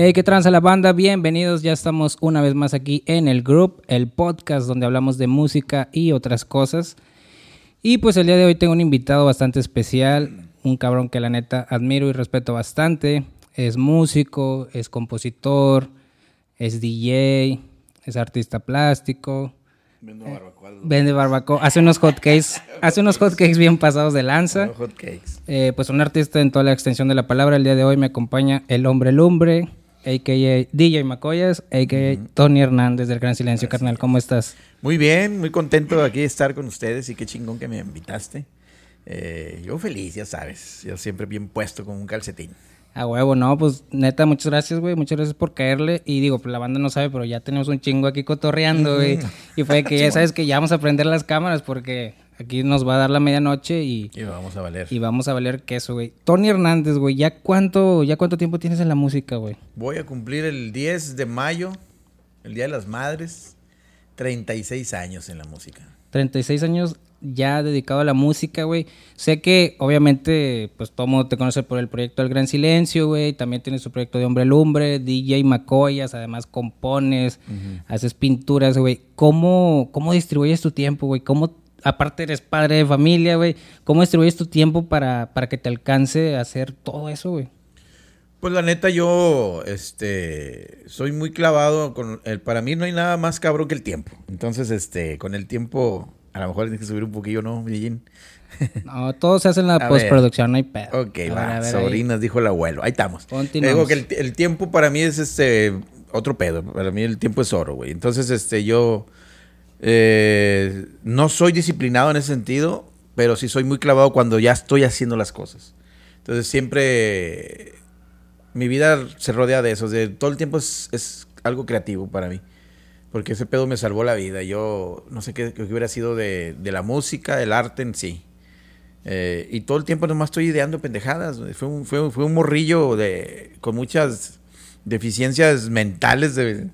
Hey, ¿qué tranza la banda? Bienvenidos, ya estamos una vez más aquí en el Group, el podcast donde hablamos de música y otras cosas. Y pues el día de hoy tengo un invitado bastante especial, un cabrón que la neta admiro y respeto bastante. Es músico, es compositor, es DJ, es artista plástico. Vende barbacoa. Vende barbacoa, hace unos hotcakes, hace unos hotcakes bien pasados de lanza. Hotcakes. Eh, pues un artista en toda la extensión de la palabra. El día de hoy me acompaña el hombre lumbre, a.k.a. DJ Macoyas, a.k.a. Tony Hernández del Gran Silencio, carnal. ¿Cómo estás? Muy bien, muy contento de aquí estar con ustedes y qué chingón que me invitaste. Eh, yo feliz, ya sabes. Yo siempre bien puesto con un calcetín. A huevo, no, pues neta, muchas gracias, güey. Muchas gracias por caerle. Y digo, pues la banda no sabe, pero ya tenemos un chingo aquí cotorreando, güey. Y fue que ya sabes que ya vamos a prender las cámaras porque aquí nos va a dar la medianoche y, Y vamos a valer. y vamos a valer queso, güey. Tony Hernández, güey, ¿ya cuánto, ¿ya cuánto tiempo tienes en la música, güey? Voy a cumplir el 10 de mayo, el Día de las Madres, 36 años en la música. 36 años ya dedicado a la música, güey. Sé que obviamente, pues todo mundo te conoce por el proyecto El Gran Silencio, güey. También tienes su proyecto de Hombre Lumbre, DJ Macoyas, además compones, haces pinturas, güey. ¿Cómo, ¿Cómo distribuyes tu tiempo, güey? ¿Cómo, aparte eres padre de familia, güey? ¿Cómo distribuyes tu tiempo para, para que te alcance a hacer todo eso, güey? Pues la neta yo, este, soy muy clavado con el, para mí no hay nada más cabrón que el tiempo. Entonces, este, con el tiempo, a lo mejor tienes que subir un poquillo, ¿no, Medellín? No, todo se hace en la postproducción, no hay pedo. Ok, A va, ver, ahí. sobrinas, dijo el abuelo. Ahí estamos. Continuamos. Digo que el, el tiempo para mí es este otro pedo. Para mí el tiempo es oro, güey. Entonces, este, yo eh, no soy disciplinado en ese sentido, pero sí soy muy clavado cuando ya estoy haciendo las cosas. Entonces, siempre mi vida se rodea de eso. De, todo el tiempo es, algo creativo para mí. Porque ese pedo me salvó la vida. Yo no sé qué, hubiera sido de, la música, del arte en sí. Eh, y todo el tiempo nomás estoy ideando pendejadas. Fue un, fue, fue un morrillo de, con muchas deficiencias mentales de,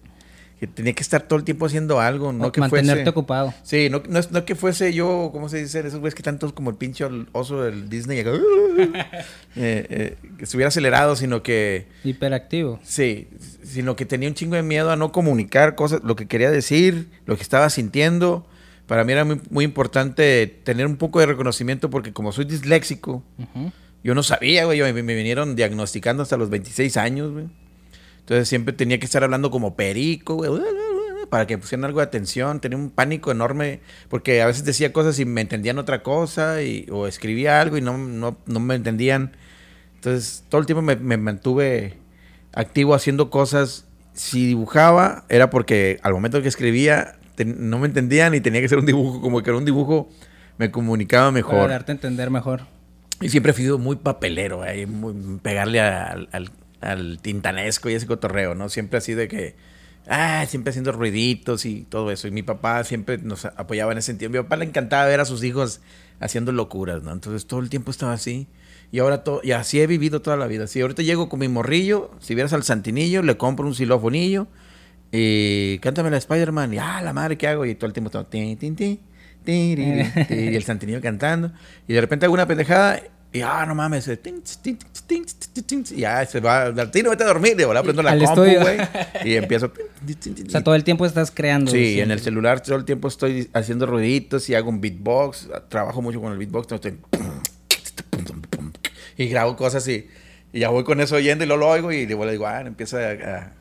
que tenía que estar todo el tiempo haciendo algo. No que Mantenerte fuese, ocupado. Sí, no, no, es- no que fuese yo, ¿cómo se dice? Esos güeyes que tantos como el pinche oso del Disney. eh, eh, que estuviera acelerado, sino que... Hiperactivo. Sí, sino que tenía un chingo de miedo a no comunicar cosas, lo que quería decir, lo que estaba sintiendo. Para mí era muy, muy importante tener un poco de reconocimiento porque como soy disléxico, yo no sabía, güey, me, me vinieron diagnosticando hasta los 26 años, güey. Entonces siempre tenía que estar hablando como perico, güey, para que pusieran algo de atención. Tenía un pánico enorme porque a veces decía cosas y me entendían otra cosa y, o escribía algo y no, no, no me entendían. Entonces todo el tiempo me, me mantuve activo haciendo cosas. Si dibujaba era porque al momento que escribía te- no me entendían y tenía que ser un dibujo, como que era un dibujo me comunicaba mejor. Para darte a entender mejor. Y siempre he sido muy papelero, ahí, muy- pegarle al, al- al tintanesco y ese cotorreo, ¿no? Siempre así de que, ah, siempre haciendo ruiditos y todo eso. Y mi papá siempre nos apoyaba en ese sentido. Mi papá le encantaba ver a sus hijos haciendo locuras, ¿no? Entonces todo el tiempo estaba así. Y ahora todo, y así he vivido toda la vida. Si ahorita llego con mi morrillo, si vieras al Santinillo, le compro un xilófonillo y cántame la Spider-Man. Y ah, la madre, ¿qué hago? Y todo el tiempo estaba tin, tin, tin, tin, tin, tin, y el Santinillo cantando. Y de repente hago una pendejada y ah, no mames. eh, Y ya se va. Tino, vete a dormir. Y ahora prendo la Al compu, güey. Y empiezo. O sea, todo el tiempo estás creando. Sí, siempre. en el celular todo el tiempo estoy haciendo ruiditos y hago un beatbox. Trabajo mucho con el beatbox. estoy- Y grabo cosas y, y ya voy con eso oyendo y luego lo oigo y luego le digo, ah, empieza a,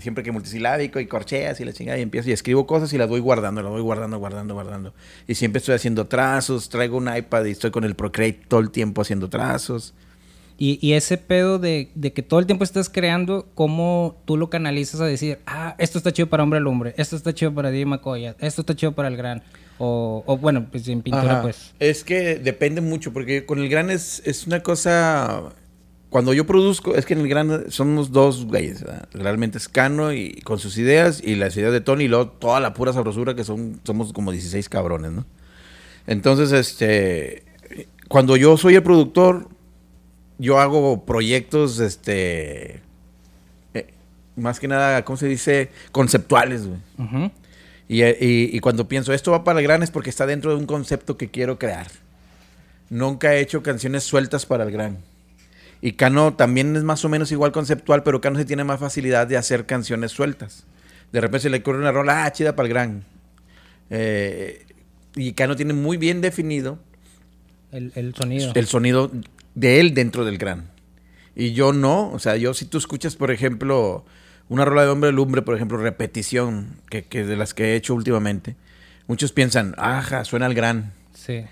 siempre que multisilábico y corcheas y la chingada y empiezo y escribo cosas y las voy guardando, las voy guardando, guardando, guardando. Y siempre estoy haciendo trazos, traigo un iPad y estoy con el Procreate todo el tiempo haciendo trazos. Y, y ese pedo de, de que todo el tiempo estás creando, ¿cómo tú lo canalizas a decir, ah, esto está chido para Hombre Lumbre, esto está chido para DJ Macoya, esto está chido para el Gran? O, o bueno, pues en pintura, Ajá. pues. Es que depende mucho, porque con el gran es, es una cosa. Cuando yo produzco, es que en el gran somos dos güeyes. ¿verdad? Realmente es Cano y con sus ideas y las ideas de Tony y luego toda la pura sabrosura que son, somos como 16 cabrones, ¿no? Entonces, este. Cuando yo soy el productor, yo hago proyectos, este. eh, más que nada, ¿cómo se dice? Conceptuales, güey. Y, y- y cuando pienso, esto va para el gran es porque está dentro de un concepto que quiero crear. Nunca he hecho canciones sueltas para el gran. Y Cano también es más o menos igual conceptual, pero Cano sí tiene más facilidad de hacer canciones sueltas. De repente se le ocurre una rola, ah, chida para el gran. Eh, y Cano tiene muy bien definido El, el sonido. el sonido de él dentro del gran. Y yo no, o sea, yo si tú escuchas, por ejemplo, una rola de Hombre Lumbre, por ejemplo, repetición, que, que de las que he hecho últimamente, muchos piensan, ajá, suena al gran. Sí.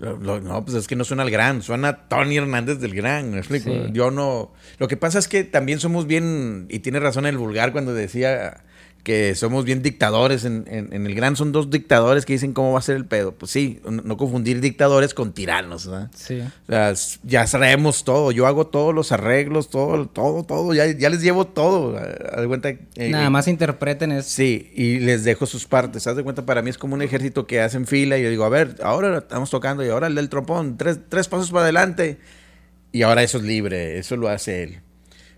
Lo- lo- no, pues es que no suena al gran, suena Tony Hernández del gran, ¿me explico? Sí. Yo no... Lo que pasa es que también somos bien, y tiene razón el vulgar cuando decía que somos bien dictadores en, en- en el gran, son dos dictadores que dicen cómo va a ser el pedo. Pues sí, no, confundir dictadores con tiranos, ¿verdad? Sí. O sea, s- ya sabemos todo, yo hago todos los arreglos, todo, todo, todo, ya, ya les llevo todo. Haz de cuenta, eh, Nada más interpreten es. Sí, y les dejo sus partes. Haz de cuenta, para mí es como un ejército que hacen fila y yo digo, a ver, ahora estamos tocando y ahora el del trompón, tres, tres pasos para adelante. Y ahora eso es libre, eso lo hace él.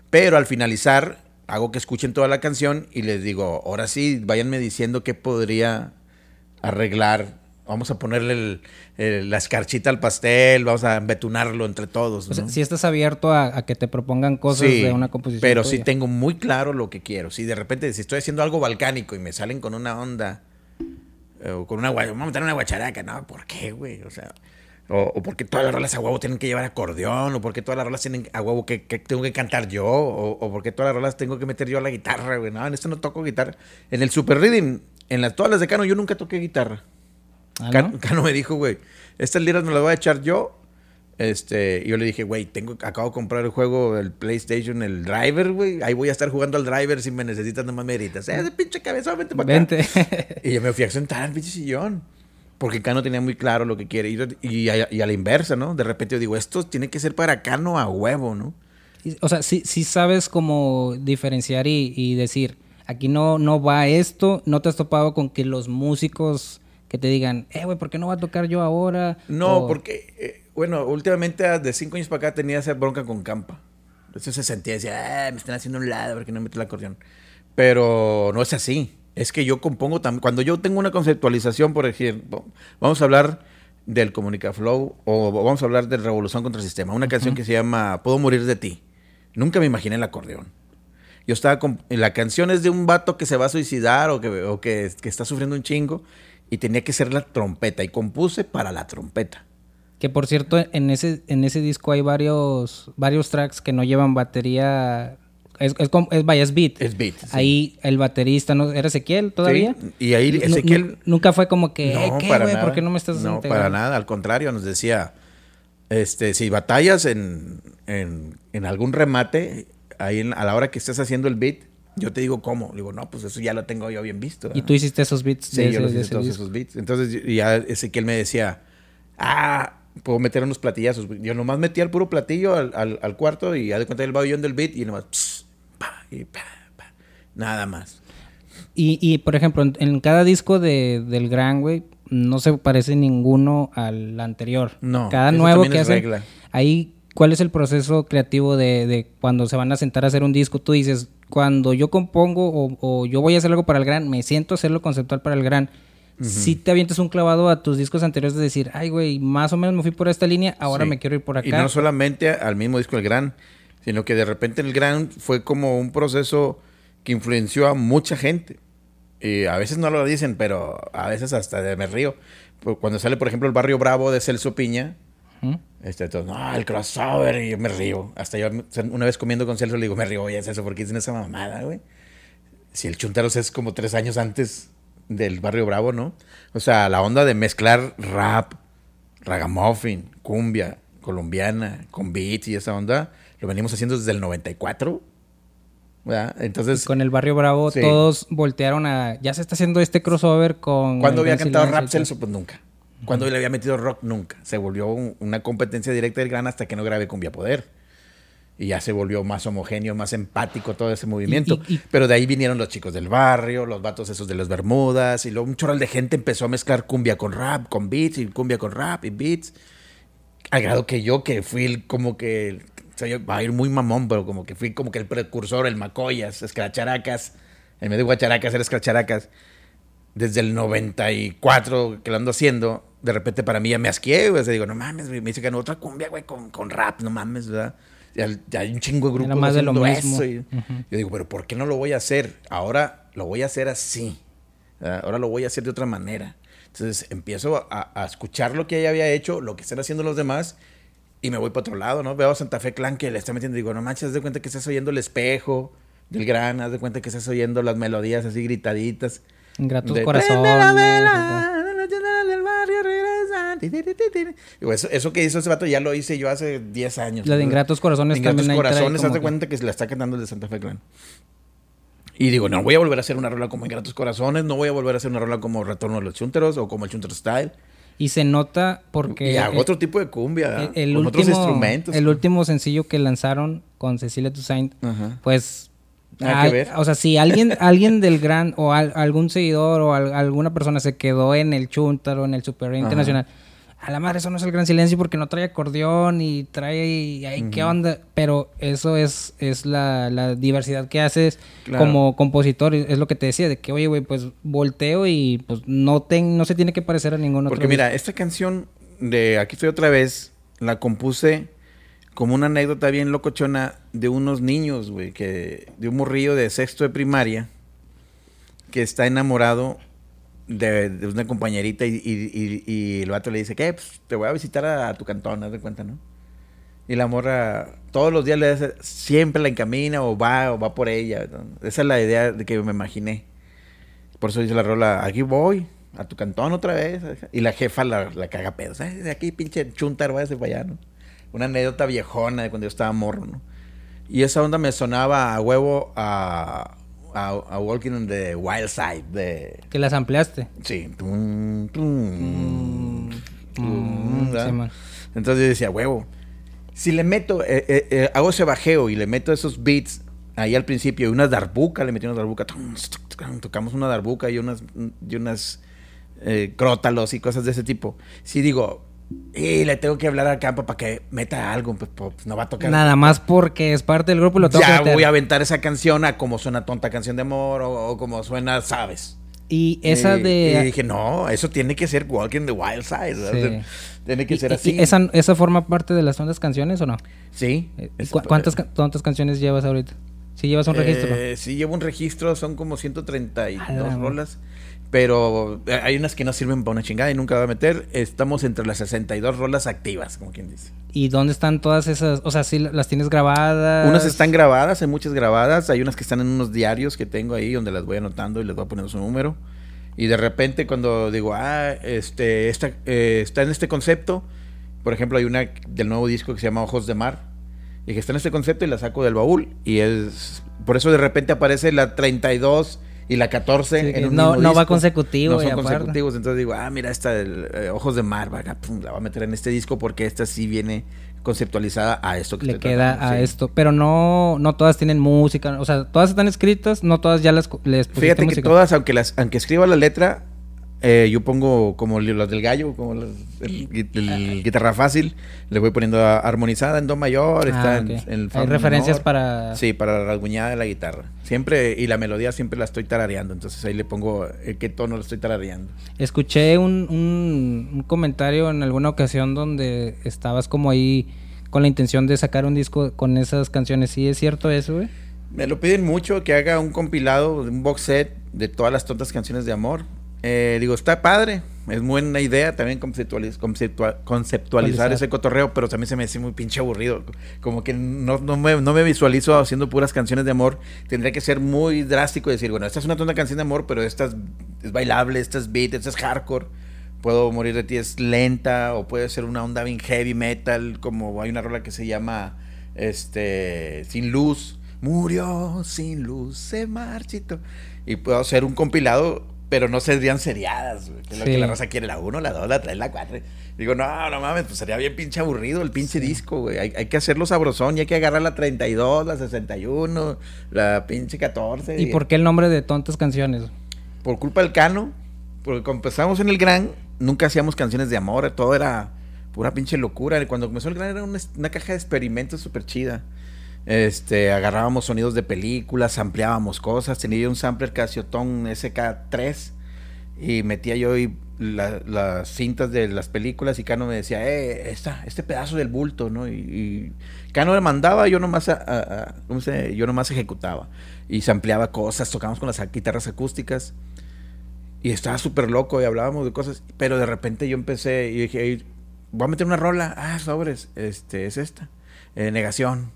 Pero al finalizar, hago que escuchen toda la canción y les digo, ahora sí, váyanme diciendo qué podría arreglar. Vamos a ponerle el- el- la escarchita al pastel, vamos a embetunarlo entre todos. O sea, ¿no? si estás abierto a, a que te propongan cosas Sí, de una composición. Pero sí tengo muy claro lo que quiero. Si de repente, si estoy haciendo algo balcánico y me salen con una onda, eh, o con una gua- vamos a meter una guacharaca, no, ¿por qué, güey? O sea, o, o porque todas las rolas a huevo tienen que llevar acordeón, o porque todas las rolas tienen a huevo que, que tengo que cantar yo, o, o porque todas las rolas tengo que meter yo la guitarra, güey. No, en esto no toco guitarra. En el Super Rhythm, en las, todas las de Cano, yo nunca toqué guitarra. Ah, Cano, ¿no? Cano me dijo, güey, estas liras me las voy a echar yo. Este, y yo le dije, güey, tengo, acabo de comprar el juego, el PlayStation, el Driver, güey. Ahí voy a estar jugando al Driver si me necesitas, nomás me gritas. Eh, pinche cabeza, vente para acá. Vente. Y yo me fui a sentar al pinche sillón. Porque Cano tenía muy claro lo que quiere. Y, y a, y a la inversa, ¿no? De repente yo digo, esto tiene que ser para Cano a huevo, ¿no? O sea, sí, sí sabes cómo diferenciar y, y decir, aquí no, no va esto, no te has topado con que los músicos que te digan, eh, güey, ¿por qué no va a tocar yo ahora? No, O- porque, eh, bueno, últimamente ah, de cinco años para acá tenía esa bronca con Campa. Entonces se sentía, decía, "Ah, me están haciendo un lado porque no meto el acordeón. Pero no es así. Es que yo compongo también. Cuando yo tengo una conceptualización, por ejemplo, vamos a hablar del Comunicaflow o vamos a hablar de Revolución contra el Sistema. Una canción que se llama Puedo morir de ti. Nunca me imaginé el acordeón. Yo estaba con... La canción es de un vato que se va a suicidar o que, o que, que está sufriendo un chingo y tenía que ser la trompeta y compuse para la trompeta. Que por cierto, en ese, en ese disco hay varios, varios tracks que no llevan batería. Es, es, es, vaya, es beat. Es beat, sí. Ahí el baterista, ¿no? ¿Era Ezequiel todavía? Sí, y ahí Ezequiel- nu- nunca fue como que, "Eh, ¿qué, güey? nada. ¿Por qué no me estás No, integrando?" para nada. Al contrario, nos decía, este, si batallas en, en, en algún remate, ahí en- a la hora que estés haciendo el beat, yo te digo cómo. Le digo, no, pues eso ya lo tengo yo bien visto. Y ¿verdad?" tú hiciste esos beats Sí, de yo los hice todos disco. esos beats. Entonces ya Ezequiel me decía, ah, puedo meter unos platillazos. Yo nomás metía el puro platillo al, al- al cuarto y ya de cuenta el babillón del beat y nomás, pss, pa, y pa, pa. nada más. Y, y, por ejemplo, en, en cada disco de, del Gran, güey, no se parece ninguno al anterior. No, Cada eso nuevo que hacen. regla. Ahí, ¿cuál es el proceso creativo de, de cuando se van a sentar a hacer un disco? Tú dices, cuando yo compongo o, o yo voy a hacer algo para el Gran, me siento a hacerlo conceptual para el Gran. Si te avientas un clavado a tus discos anteriores de decir, ay, güey, más o menos me fui por esta línea, ahora Sí. me quiero ir por acá. Y no solamente al mismo disco El Gran, sino que de repente el Gran fue como un proceso que influenció a mucha gente. Y a veces no lo dicen, pero a veces hasta de me río. Pues Cuando sale, por ejemplo, el Barrio Bravo de Celso Piña, Ujú. este, entonces, no, el crossover, y yo me río. Hasta yo una vez comiendo con Celso le digo, me río, oye, Celso, ¿por qué dicen esa mamada, güey? Si el Chunteros es como tres años antes del Barrio Bravo, ¿no? O sea, la onda de mezclar rap, ragamuffin, cumbia, colombiana, con beats y esa onda, lo venimos haciendo desde el 94, ¿verdad? Entonces, Con el Barrio Bravo Sí. todos voltearon a... Ya se está haciendo este crossover con... ¿cuándo el había cantado rap. Celso? Pues nunca. ¿Cuándo le había metido rock? Nunca. Se volvió un- una competencia directa del gran hasta que no grabé Cumbia Poder. Y ya se volvió más homogéneo, más empático todo ese movimiento. y- y- Pero de ahí vinieron los chicos del barrio, los vatos esos de las Bermudas, y luego un choral de gente empezó a mezclar cumbia con rap, con beats, y cumbia con rap y beats. Al grado que yo, que fui como que, o sea, yo- va a ir muy mamón, pero como que fui como que el precursor, el macoyas, escracharacas, en vez de guacharacas era escracharacas. Desde el 94 que lo ando haciendo, de repente para mí ya me asqué, güey. O sea, digo, no mames, me dice que no, otra cumbia, güey, con, con rap, no mames, ¿verdad? ya, ya hay un chingo de grupos más de lo mismo. eso, y Ujú. Yo digo, pero ¿por qué no lo voy a hacer? Ahora lo voy a hacer así. Ah, Ahora lo voy a hacer de otra manera. Entonces empiezo a, a escuchar lo que ella había hecho, lo que están haciendo los demás, y me voy para otro lado, ¿no? Veo a Santa Fe Clan que le está metiendo, digo, no manches, haz de cuenta que estás oyendo el espejo del gran, haz de cuenta que estás oyendo las melodías así gritaditas. Ingratos De, eso, eso que hizo ese vato ya lo hice yo hace 10 años. La de Ingratos Corazones Ingratos también trae Corazones, haz como de que- cuenta que se la está cantando el de Santa Fe Clan. Y digo, no voy a volver a hacer una rola como Ingratos Corazones, no voy a volver a hacer una rola como Retorno de los Chunteros o como el Chunter Style. Y se nota porque... y hago eh, otro tipo de cumbia, el, el con último, otros instrumentos. El último sencillo que lanzaron con Cecilia Toussaint, Ajá. pues... Hay- que ver. O sea, si alguien, alguien del gran o al- algún seguidor o al- alguna persona se quedó en el Chuntar o en el Super Ajá. Internacional, a la madre eso no es el gran silencio porque no trae acordeón y trae ay, qué onda, pero eso es es la, la diversidad que haces Claro. como compositor, es lo que te decía de que oye, güey, pues volteo y pues no ten, no se tiene que parecer a ningún otro. Porque mira, esta canción de Aquí estoy otra vez, la compuse como una anécdota bien locochona de unos niños, güey, que de un morrillo de sexto de primaria que está enamorado de, de una compañerita y, y- el vato le dice, ¿qué? Pues te voy a visitar a, tu cantón, haz de cuenta, ¿no? Y la morra todos los días le hace, siempre la encamina o va o va por ella. Esa es la idea de que me imaginé. Por eso dice la rola, aquí voy, a tu cantón otra vez. Y la jefa la, la caga pedos. "Ay, de aquí pinche chuntar, váyase para allá, ¿no? Una anécdota viejona de cuando yo estaba morro, ¿no? Y esa onda me sonaba a huevo a, a, a Walking on the Wild Side de... que las ampliaste. Sí. Tum, tum, tum, Mm, man. Entonces yo decía, huevo, si le meto, eh, eh, eh, hago ese bajeo y le meto esos beats ahí al principio y una darbuca, le metí una darbuca, tocamos una darbuca y unas, y unas crótalos y cosas de ese tipo. Si digo, y le tengo que hablar al campo para que meta algo, pues, pues, no va a tocar. Nada más porque es parte del grupo y lo tengo que ya meter. voy a aventar esa canción a como suena tonta canción de amor o, o como suena, sabes. Y esa Y- de... Y dije, no, eso tiene que ser Walking the Wild Side. ¿verdad? Sí. O sea, Tiene que y- ser así. ¿esa, ¿Esa forma parte de las tantas canciones o no? Sí. Eh, ¿cu- ¿Cuántas, ca- cuántas canciones llevas ahorita? Si llevas un registro. Eh, sí, llevo un registro, son como A la 132 madre. rolas. Pero eh, hay unas que no sirven para una chingada y nunca va a meter. Estamos entre las 62 rolas activas, como quien dice. ¿Y dónde están todas esas? O sea, si las tienes grabadas. Unas están grabadas, hay muchas grabadas. Hay unas que están en unos diarios que tengo ahí donde las voy anotando y les voy poniendo su número. Y de repente cuando digo, ah, este, esta, eh, está en este concepto. Por ejemplo, hay una del nuevo disco que se llama Ojos de Mar. Y que está en este concepto y la saco del baúl. Y es... Por eso de repente aparece la 32 y la 14 Sí, en que un no- mismo no va consecutivo No son consecutivos. Entonces digo, ah, mira, esta del eh, Ojos de Mar, vaga, pum, la voy a meter en este disco porque esta sí viene conceptualizada a esto que Le queda tratando, a sí. esto. Pero no, no todas tienen música. O sea, todas están escritas, no todas ya las les Fíjate que música. todas, aunque las, aunque escriba la letra, eh, yo pongo como las del gallo, como el, gui- el guitarra fácil, le voy poniendo a- armonizada en do mayor, está Ah, en, ok. en el Hay referencias menor. para. Sí, para la rasguñada de la guitarra. Siempre, y la melodía siempre la estoy tarareando, entonces ahí le pongo eh, qué tono la estoy tarareando. Escuché un, un, un comentario en alguna ocasión donde estabas como ahí con la intención de sacar un disco con esas canciones. ¿Sí es cierto eso, güey? Me lo piden mucho que haga un compilado, un box set de todas las tontas canciones de amor. Eh, digo, está padre, es buena idea también conceptualiz- conceptua- conceptualizar ese cotorreo, pero también se me hace muy pinche aburrido. Como que no, no, me, no me visualizo haciendo puras canciones de amor. Tendría que ser muy drástico y decir, bueno, esta es una tonta canción de amor, pero esta es, es bailable, esta es beat, esta es hardcore. Puedo morir de ti es lenta o puede ser una onda bien heavy metal, como hay una rola que se llama este Sin Luz. Murió sin luz, se marchito. Y puedo hacer un compilado, pero no serían seriadas, güey, que es lo que la raza quiere, la 1, la 2, la 3, la 4. Digo, no, no mames, pues sería bien pinche aburrido el pinche disco, güey. Hay, hay que hacerlo sabrosón y hay que agarrar la 32, la 61, la pinche 14. ¿Y por qué el nombre de tontas canciones? Por culpa del Cano, porque cuando empezamos en el Gran, nunca hacíamos canciones de amor, todo era pura pinche locura. Cuando comenzó el Gran era una, una caja de experimentos súper chida. Este, agarrábamos sonidos de películas, ampliábamos cosas. Tenía yo un sampler Casio Tone SK3 y metía yo las cintas de las películas y Cano me decía, eh, esta, este pedazo del bulto, ¿no? Y, Cano le mandaba, yo nomás, ¿cómo se? Yo nomás ejecutaba. Y se ampliaba cosas, tocábamos con las guitarras acústicas. Y estaba súper loco y hablábamos de cosas. Pero de repente yo empecé y dije, "Ey, voy a meter una rola. Ah, sobres, este, es esta. Eh, negación.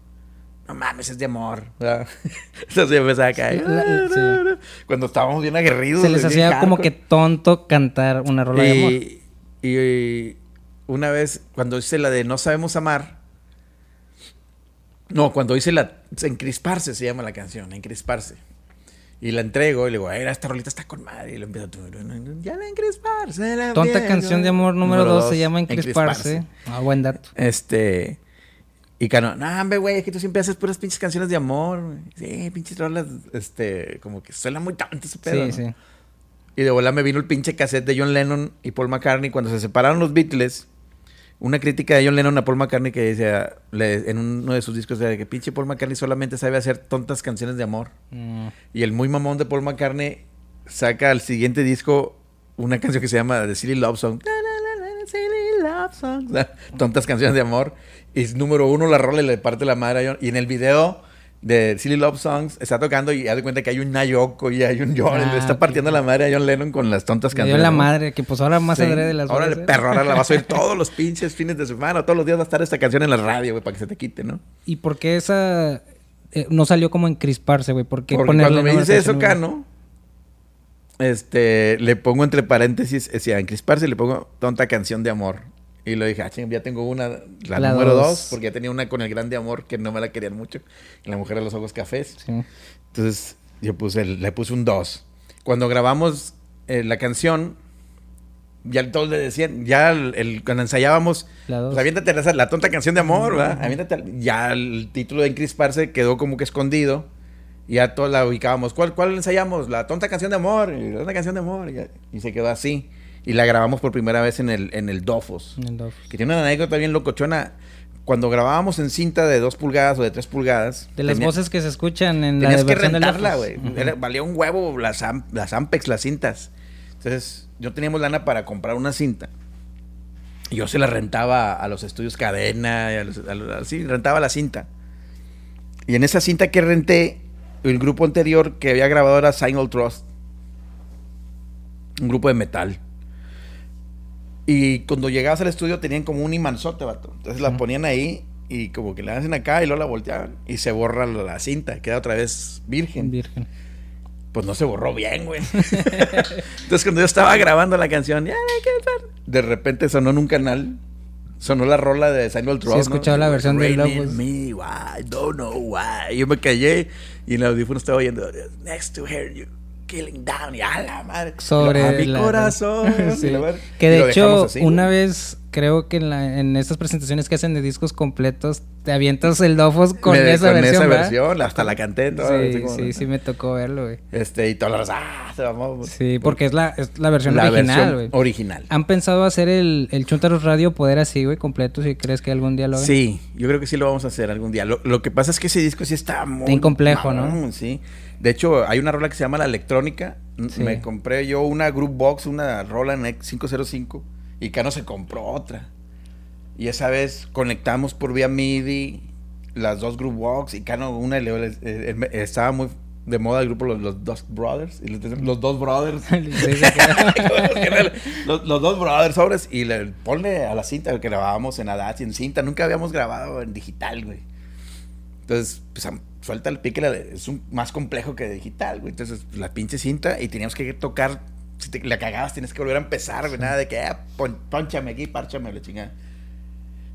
No mames, es de amor. ¿verdad? Entonces empezaba a sí. Cuando estábamos bien aguerridos. Se les hacía como que tonto cantar una rola de amor. Y, y una vez, cuando hice la de No Sabemos Amar, no, cuando hice la Encrisparse se llama la canción, Encrisparse. Y la entrego y le digo, "Ay, esta rolita está con madre. Y lo empiezo, ya la encrisparse. la Tonta vieja". canción de amor número Número 2 dos, se llama Encrisparse. Ah, buen dato. Este. Y Cano, no, hombre, güey, es que tú siempre haces puras pinches canciones de amor. güey". Sí, pinches rolas, este, como que suena muy tanto ese pedo. Sí, ¿no? sí. Y de bola me vino el pinche cassette de John Lennon y Paul McCartney cuando se separaron los Beatles. Una crítica de John Lennon a Paul McCartney que decía le- en uno de sus discos de que pinche Paul McCartney solamente sabe hacer tontas canciones de amor. Mm, Y el muy mamón de Paul McCartney saca al siguiente disco una canción que se llama The Silly Love Song. La, la, la, la, Silly Love Song. O sea, tontas canciones de amor. Y es número uno la rola y le parte la madre a John. Y en el video de Silly Love Songs está tocando y haz de cuenta que hay un Nayoko y hay un John. y le Ah, está partiendo la madre a John Lennon con las tontas canciones. dio la de madre, que pues ahora más Sí. adrede las Órale, rolas, ¿eh? perro, ahora la vas a oír todos los pinches fines de semana. Todos los días va a estar esta canción en la radio, güey, para que se te quite, ¿no? ¿Y por qué esa eh, no salió como encrisparse, güey? ¿Por qué Porque cuando me dice eso, Cano, este, le pongo entre paréntesis, decía, encrisparse, le pongo tonta canción de amor. Y lo dije, ah, ching, ya tengo una, la, La número dos. dos, porque ya tenía una con el grande amor que no me la querían mucho. La mujer de los ojos cafés. Sí. Entonces, yo puse, le puse un 2. Cuando grabamos eh, la canción, ya todos le decían, ya el, el- cuando ensayábamos, La pues aviéntate la, la tonta canción de amor, ¿verdad? Aviéntate ya el título de Encrisparse quedó como que escondido. Y ya todos la ubicábamos. ¿Cuál, ¿Cuál ensayamos? La tonta canción de amor. La tonta canción de amor. Y, y se quedó así. Y la grabamos por primera vez en el, en el Dofos. En el Dove. Que tiene una anécdota bien locochona. Cuando grabábamos en cinta de 2 pulgadas o de 3 pulgadas. De las tenía- voces que se escuchan en la Tenías que rentarla, güey. Era- Valía un huevo las, am- las Ampex, las cintas. Entonces, yo teníamos lana para comprar una cinta. Y yo se la rentaba a los estudios Cadena, y a los, a los- así, rentaba la cinta. Y en esa cinta que renté, el grupo anterior que había grabado era Signal Trust. Un grupo de metal. Y cuando llegabas al estudio tenían como un imanzote, vato. Entonces la ponían ahí y como que la hacen acá y luego la volteaban y se borra la, cinta, queda otra vez virgen. Virgen. Pues no se borró bien, güey. Entonces cuando yo estaba grabando la canción, de repente sonó en un canal, sonó la rola de Samuel Trust. he escuchado la versión de Love me, why, don't know why. Yo me callé y en el audífono estaba oyendo, next to her, you killing down, y a la madre. Sobre a mi la- corazón. Sí. Que de hecho, así, una güey. vez creo que en, la- en estas presentaciones que hacen de discos completos, te avientas el Dofos con Me- esa versión. esa ¿verdad? versión, hasta la canté. todo, Sí, sí, sí, me tocó verlo, güey. Este, y todas las ah, se. Sí, porque es la, es la versión la original, versión güey. original. ¿Han pensado hacer el, el Chuntaros Radio poder así, güey, completo? Si crees que algún día lo hagan. Sí, yo creo que sí lo vamos a hacer algún día. Lo, lo que pasa es que ese disco sí está muy... Bien complejo, ¿no? Sí. De hecho, hay una rola que se llama La Electrónica. Sí. Me compré yo una Group Box, una Roland X505. Y Cano se compró otra. Y esa vez conectamos por vía MIDI las dos Group Box. Y Cano una eh, eh, estaba muy de moda el grupo Los, los Dos Brothers. Y los, los Dos Brothers. Los, los dos brothers sobres y le ponle a la cinta que grabábamos en Adat y en cinta. Nunca habíamos grabado en digital, güey. Entonces, pues suelta el pique, la- es un, más complejo que digital, güey. Entonces, pues, la pinche cinta y teníamos que tocar. Si te la cagabas, tienes que volver a empezar, güey. Nada de que, ah, pon- ponchame aquí, párchame la chingada.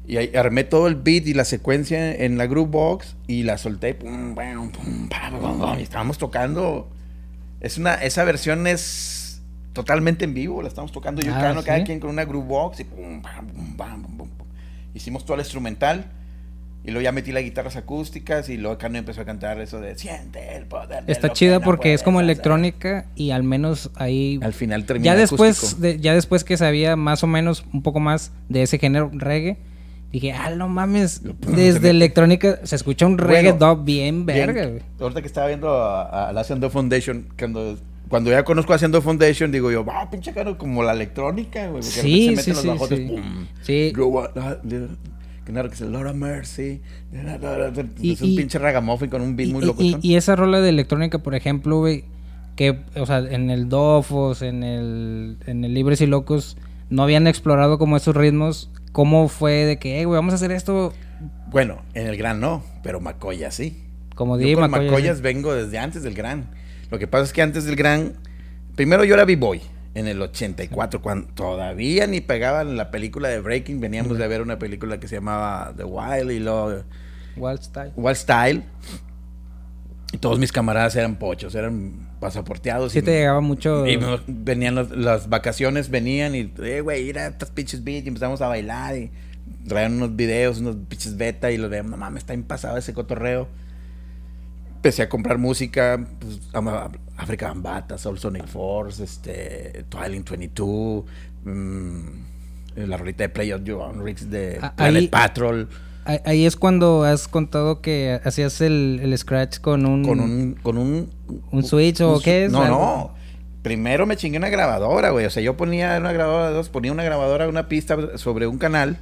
Y ahí armé todo el beat y la secuencia en la group box y la solté. Pum, pam, pum, pam, pum, pum, y estábamos tocando. Es una, esa versión es totalmente en vivo. La estamos tocando yo, Ah, Cano, cada ¿sí? quien con una group box y pum, pam, pum, pam, pum, pum, pum. Hicimos todo el instrumental. Y luego ya metí las guitarras acústicas y luego Cano empezó a cantar eso de siente el poder. de Está chida no porque es como puedes hacer". electrónica y al menos ahí... Al final termina Ya después, de- ya después que sabía más o menos un poco más de ese género reggae, dije, ah, no mames, desde electrónica se escucha un reggae Bueno, dub bien Bien, verga, güey. ahorita que estaba viendo a, a la Dove Foundation, cuando cuando ya conozco haciendo Foundation, digo yo, va, pinche caro, como la electrónica, güey. Sí, sí, se sí, meten los bajotes, sí. pum. Sí. Que nada, que es of Mercy. Y- es un y- pinche ragamuffin con un beat Y, muy loco. y- esa rola de electrónica, por ejemplo, güey, que, o sea, en el Dofos, en el, en el Libres y Locos, no habían explorado como esos ritmos. ¿Cómo fue de que, güey, vamos a hacer esto Bueno, en el gran no, pero Macoya sí. como Yo di con Macoya, Macoyas sí? vengo desde antes del gran. Lo que pasa es que antes del gran, primero yo era B-Boy en el 84, cuando todavía ni pegaban la película de Breaking, veníamos de ver una película que se llamaba The Wild y luego Wild Style. Wild Style. Y todos mis camaradas eran pochos, eran pasaporteados. Sí y te llegaba mucho... y venían los- las vacaciones, venían y, eh, güey, ir a estas pinches beats y empezamos a bailar y traían unos videos, unos pinches beta y lo veíamos, no mames, está impasado ese cotorreo. Empecé a comprar música, pues, ama- Africa Bambata, Soul Sonic Force, este, Twilight 22, mm, la rolita de Play of Your Own Rigs de Ah, Planet ahí- Patrol, Ahí- Ahí es cuando has contado que hacías el, el scratch con un... con un, con un, ¿Un Switch o un- qué es? No, no. Primero me chingué una grabadora, güey. O sea, yo ponía una grabadora dos, ponía una grabadora, una pista sobre un canal,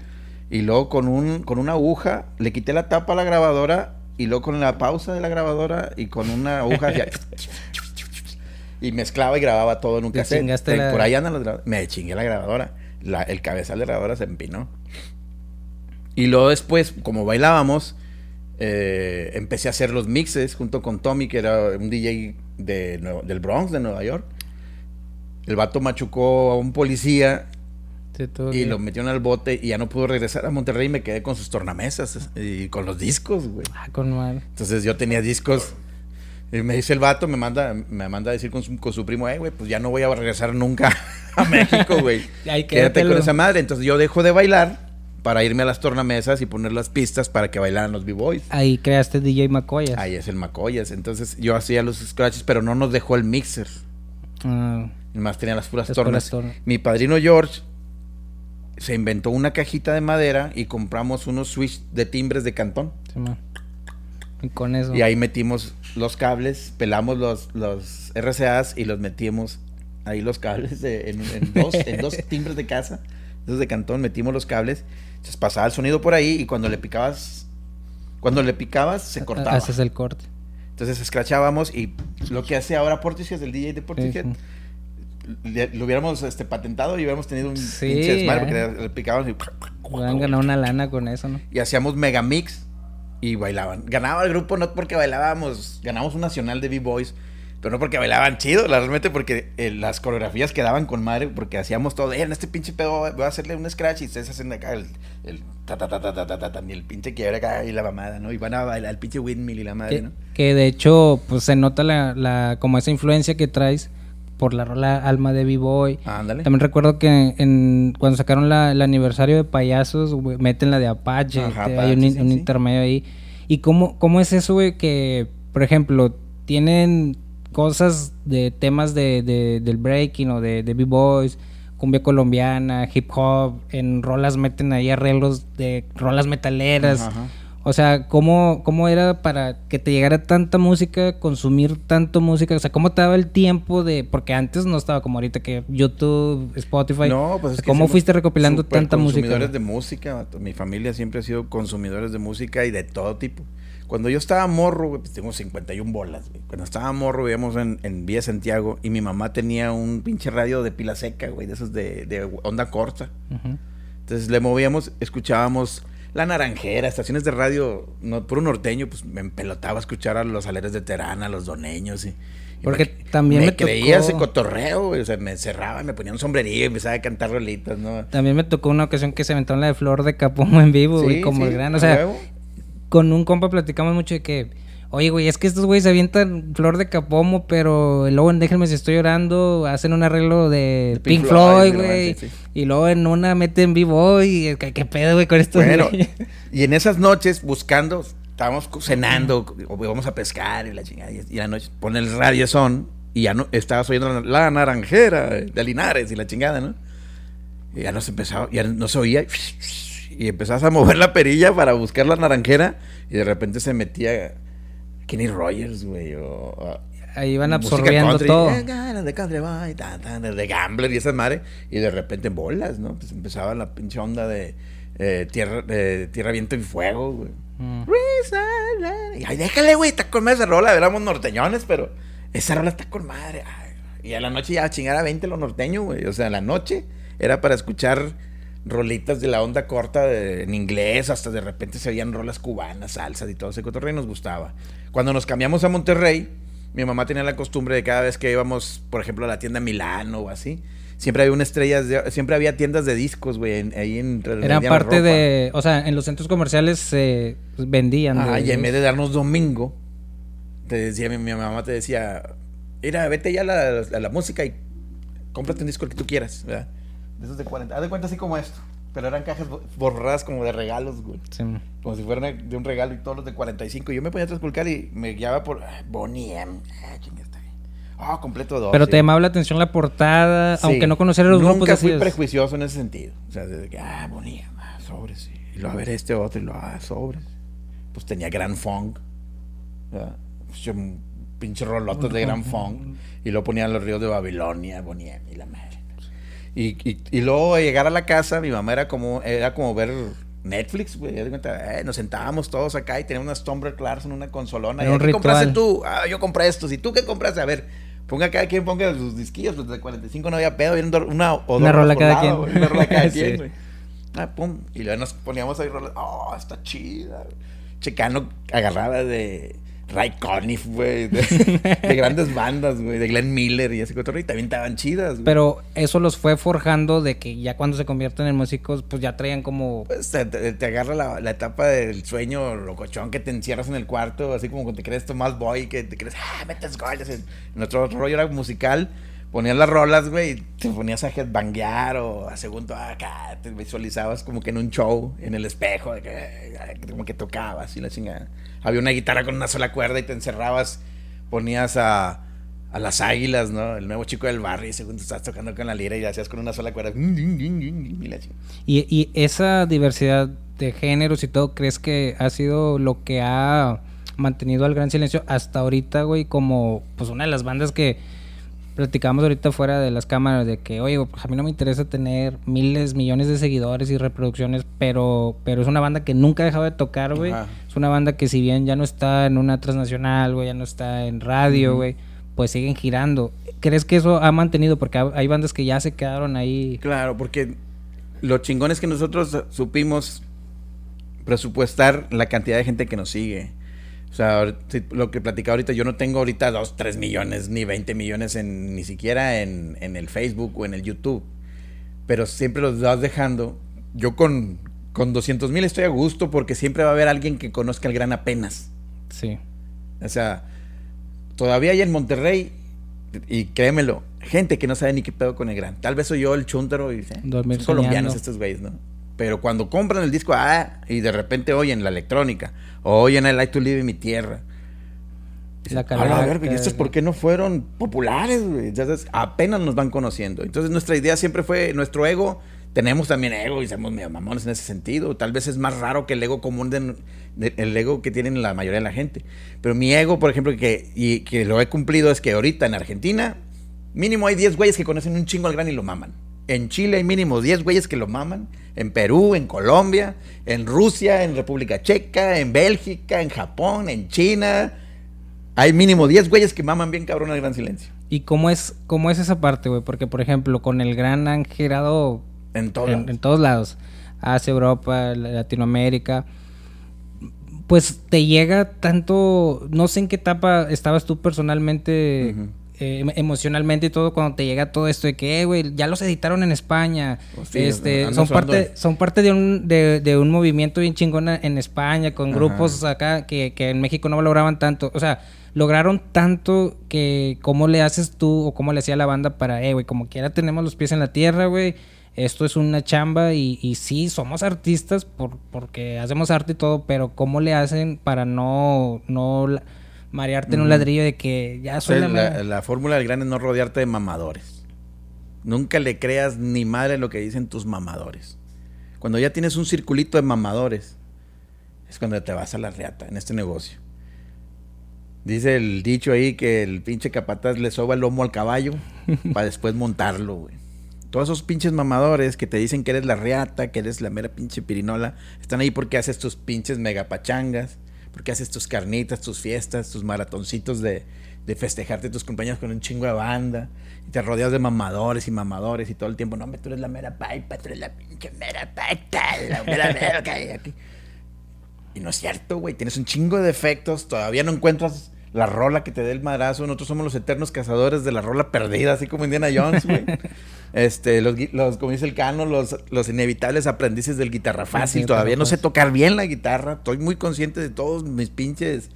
y luego con un, con una aguja, le quité la tapa a la grabadora, y luego con la pausa de la grabadora, y con una aguja y mezclaba y grababa todo en un Te cassette. chingaste la- Por ahí andan las grabadoras. Me chingué la grabadora. La- el cabezal de la grabadora se empinó. Y luego después, como bailábamos, eh, empecé a hacer los mixes junto con Tommy, que era un DJ de del Bronx, de Nueva York. El vato machucó a un policía Sí, todo y bien. lo metieron al bote y ya no pudo regresar a Monterrey y me quedé con sus tornamesas y con los discos, güey. Ah, con mal. Entonces yo tenía discos. Y me dice el vato, me manda, me manda a decir con su, con su primo, eh, güey, pues ya no voy a regresar nunca a México, güey. Quédate con esa madre. Entonces yo dejo de bailar para irme a las tornamesas y poner las pistas para que bailaran los B-Boys. Ahí creaste DJ Macoyas. Ahí es el Macoyas. Entonces yo hacía los scratches, pero no nos dejó el mixer. Ah, Más tenía las puras Las tornas. puras. Mi padrino George se inventó una cajita de madera y compramos unos switch de timbres de cantón. sí, man. Y con eso. Y ahí metimos los cables, pelamos los, los RCAs y los metimos ahí los cables de- en, en dos, en dos timbres de casa, esos de cantón, metimos los cables, entonces pasaba el sonido por ahí y cuando le picabas, cuando le picabas se cortaba. Haces el corte. Entonces escrachábamos y lo que hace ahora Portishead, el DJ de Portishead, Sí, lo hubiéramos este, patentado y hubiéramos tenido un Sí, pinche desmadre ya. porque le, le picábamos y, a ganar una lana con eso, ¿no? y hacíamos megamix y bailaban. Ganaba el grupo no porque bailábamos, ganamos un nacional de B-Boys, pero no porque bailaban chido, realmente porque eh, las coreografías quedaban con madre, porque hacíamos todo, eh, en este pinche pedo voy a hacerle un scratch y ustedes hacen acá el, el ta ta ta ta ta ta ta, ta, y el pinche quiebre acá y la mamada, ¿no? Y van a bailar el pinche windmill y la madre, Que, ¿no? que de hecho, pues se nota la, la, como esa influencia que traes por la rola Alma de B-Boy. Ándale. También recuerdo que en, cuando sacaron la- el aniversario de Payasos, güey, meten la de Apache. Ajá, que Apache, hay un, sí, un sí. intermedio ahí. ¿Y cómo, cómo es eso, güey? Que, por ejemplo, tienen cosas de temas de, de- del breaking o de, de B-Boys, cumbia colombiana, hip hop. En rolas meten ahí arreglos de rolas metaleras. Ajá, ajá. O sea, ¿cómo, ¿cómo era para que te llegara tanta música, consumir tanto música? O sea, ¿cómo te daba el tiempo de...? Porque antes no estaba como ahorita que YouTube, Spotify... No, pues es ¿Cómo fuiste recopilando tanta música? consumidores de música. Mi familia siempre ha sido consumidores de música y de todo tipo. Cuando yo estaba morro, güey, pues tengo 51 bolas, güey. Cuando estaba morro, vivíamos en, en Villa Santiago y mi mamá tenía un pinche radio de pila seca, güey, de esos de, de onda corta. Entonces le movíamos, escuchábamos La Naranjera, estaciones de radio, no, puro norteño, pues me empelotaba a escuchar a los aleres de Terán, a los doneños y... y Porque me, también me, me creía tocó- ese cotorreo, o sea, me encerraba, me ponía un sombrerillo y empezaba a cantar rolitas, ¿no? También me tocó una ocasión que se aventaron la de Flor de Capomo en vivo, Sí, como sí, el gran... O sea, con un compa platicamos mucho de que... Oye, güey, es que estos güeyes avientan Flor de Capomo, pero luego en Déjenme si estoy llorando hacen un arreglo de, De Pink, Pink Floyd, güey. sí. Y luego en una meten vivo y ¿qué, qué pedo, güey, con estos Bueno, güeyes? y en esas noches buscando, estábamos cenando, o íbamos a pescar y la chingada, y y la noche pone el radio son y ya no, estabas oyendo la, la naranjera de Linares y la chingada, ¿no? Y ya no se empezaba, ya no se oía, y empezabas a mover la perilla para buscar la naranjera, y de repente se metía Kenny Rogers, güey, o, ahí van absorbiendo country, todo. eh, de country boy, tan, de gambler y esas madres. Y de repente bolas, ¿no? Pues empezaba la pinche onda de eh, tierra, tierra, viento y fuego, güey. Mm. Y ay, déjale, güey, está con madre esa rola. Éramos norteñones, pero esa rola está con madre. Ay, y a la noche ya a chingar a 20 los norteños, güey. O sea, en la noche era para escuchar rolitas de la onda corta de- en inglés, hasta de repente se oían rolas cubanas, salsas y todo ese cotorreo y nos gustaba. Cuando nos cambiamos a Monterrey, mi mamá tenía la costumbre de cada vez que íbamos, por ejemplo, a la tienda Milano o así, siempre había una estrella, de- siempre había tiendas de discos, güey, en- ahí entre Eran parte de, o sea, en los centros comerciales se vendían. Ah, de- y en vez de darnos domingo, te decía, mi, mi mamá te decía, mira, vete ya a la, a la música y cómprate un disco el que tú quieras, ¿verdad? De esos de 40. Haz de cuenta así como esto. Pero eran cajas bo- borradas como de regalos, güey. Sí. Como si fueran de un regalo y todos los de 45. Y yo me ponía a transculcar y me guiaba por Bonnie M. Ah, está bien. Ah, completo dos. Pero sí. te llamaba la atención la portada, Sí. aunque no conocieras los Nunca grupos. fui decías, prejuicioso en ese sentido. O sea, desde que, ah, Bonnie M, ah, sobres. sí. Y luego a ver este otro y lo, ah, sobres. Pues tenía Gran Funk. Pues yo, pinche rolotes de Gran Funk. Y luego ponían los ríos de Babilonia, Bonnie M y la madre. Y, y, y luego llegar a la casa, mi mamá era como, era como ver Netflix, güey. eh, nos sentábamos todos acá y teníamos unas Tumblr Clarkson, una consolona. Era y, un ¿Qué compraste tú? Ah, yo compré estos. ¿Y tú qué compraste? A ver, ponga cada quien ponga sus disquillos. Los de 45 no había pedo. Viendo una o dos Una rola cada lado, quien. Una rola cada quien, güey. Ah, pum. Y luego nos poníamos ahí rolas. Oh, está chida. Checano agarraba de Ray Conniff, güey. De, de grandes bandas, güey. De Glenn Miller y ese cotorreo. Y también estaban chidas, güey. Pero eso los fue forjando de que ya cuando se convierten en músicos, pues ya traían como... Pues te, agarra la, la etapa del sueño locochón que te encierras en el cuarto, así como cuando te crees Tomás Boy, que te crees, ah, metes goles. Nuestro rollo era musical, ponías las rolas, güey, y te ponías a headbanguear o a segundo acá, te visualizabas como que en un show, en el espejo, de que, ay, como que tocabas y la chingada. Había una guitarra con una sola cuerda y te encerrabas, ponías a, a las águilas, ¿no? El nuevo chico del barrio, y segundo estabas tocando con la lira y hacías con una sola cuerda. Y, y esa diversidad de géneros y todo, ¿crees que ha sido lo que ha mantenido al Gran Silencio hasta ahorita, güey? Como pues una de las bandas que platicamos ahorita fuera de las cámaras de que, oye, pues a mí no me interesa tener miles, millones de seguidores y reproducciones, pero, pero es una banda que nunca ha dejado de tocar, güey. Es una banda que si bien ya no está en una transnacional, güey, ya no está en radio, güey, pues siguen girando. ¿Crees que eso ha mantenido? Porque ha- hay bandas que ya se quedaron ahí. Claro, porque lo chingón es que nosotros supimos presupuestar la cantidad de gente que nos sigue. O sea, lo que platicaba ahorita, yo no tengo ahorita 2, 3 millones ni 20 millones en, ni siquiera en, en el Facebook o en el YouTube. Pero siempre los vas dejando. Yo con, con 200 mil estoy a gusto porque siempre va a haber alguien que conozca el gran apenas. Sí. O sea, todavía hay en Monterrey, y créemelo, gente que no sabe ni qué pedo con el gran. Tal vez soy yo el chuntaro y eh, Dormir son colombianos estos güeyes, ¿no? Pero cuando compran el disco, ah, y de repente oyen la electrónica, o oyen el Like to Live en mi tierra. La "A Calaca, ¿y estos por qué no fueron populares, güey? Entonces, apenas nos van conociendo. Entonces, nuestra idea siempre fue, nuestro ego, tenemos también ego y somos medio mamones en ese sentido. Tal vez es más raro que el ego común, de, de- el ego que tienen la mayoría de la gente. Pero mi ego, por ejemplo, que, y que lo he cumplido, es que ahorita en Argentina, mínimo hay 10 güeyes que conocen un chingo al gran y lo maman. En Chile hay mínimo 10 güeyes que lo maman. En Perú, en Colombia, en Rusia, en República Checa, en Bélgica, en Japón, en China. Hay mínimo 10 güeyes que maman bien cabrón al gran silencio. ¿Y cómo es, cómo es esa parte, güey? Porque, por ejemplo, con el gran han girado En todo. en, en todos lados. Asia, Europa, la- Latinoamérica. Pues te llega tanto, no sé en qué etapa estabas tú personalmente. Eh, em- emocionalmente y todo, cuando te llega todo esto de que, eh, güey, ya los editaron en España. Pues sí, este, son parte, son parte de un, de, de un movimiento bien chingón en España, con Ajá. grupos acá que, que en México no valoraban tanto. O sea, lograron tanto que cómo le haces tú o cómo le hacía la banda para, eh, güey, como quiera tenemos los pies en la tierra, güey. Esto es una chamba y, y sí, somos artistas por, porque hacemos arte y todo, pero ¿cómo le hacen para no, no marearte en un ladrillo de que ya soy O sea, la, la, mera? la fórmula del gran es no rodearte de mamadores. Nunca le creas ni madre lo que dicen tus mamadores. Cuando ya tienes un circulito de mamadores, es cuando te vas a la reata en este negocio. Dice el dicho ahí que el pinche capataz le soba el lomo al caballo para después montarlo, güey. Todos esos pinches mamadores que te dicen que eres la reata, que eres la mera pinche pirinola, están ahí porque haces tus pinches megapachangas, porque haces tus carnitas, tus fiestas, tus maratoncitos de, festejarte tus compañeros con un chingo de banda. Y te rodeas de mamadores y mamadores y todo el tiempo, no, tú eres la mera paipa, tú eres la pinche mera paipa, la mera verga. Y, y no es cierto, güey, tienes un chingo de defectos, todavía no encuentras la rola que te dé el madrazo. Nosotros somos los eternos cazadores de la rola perdida, así como Indiana Jones, güey. este, los, los, como dice el Cano, los, los inevitables aprendices del guitarra fácil. Todavía no sé tocar bien la guitarra. Estoy muy consciente de todos mis pinches.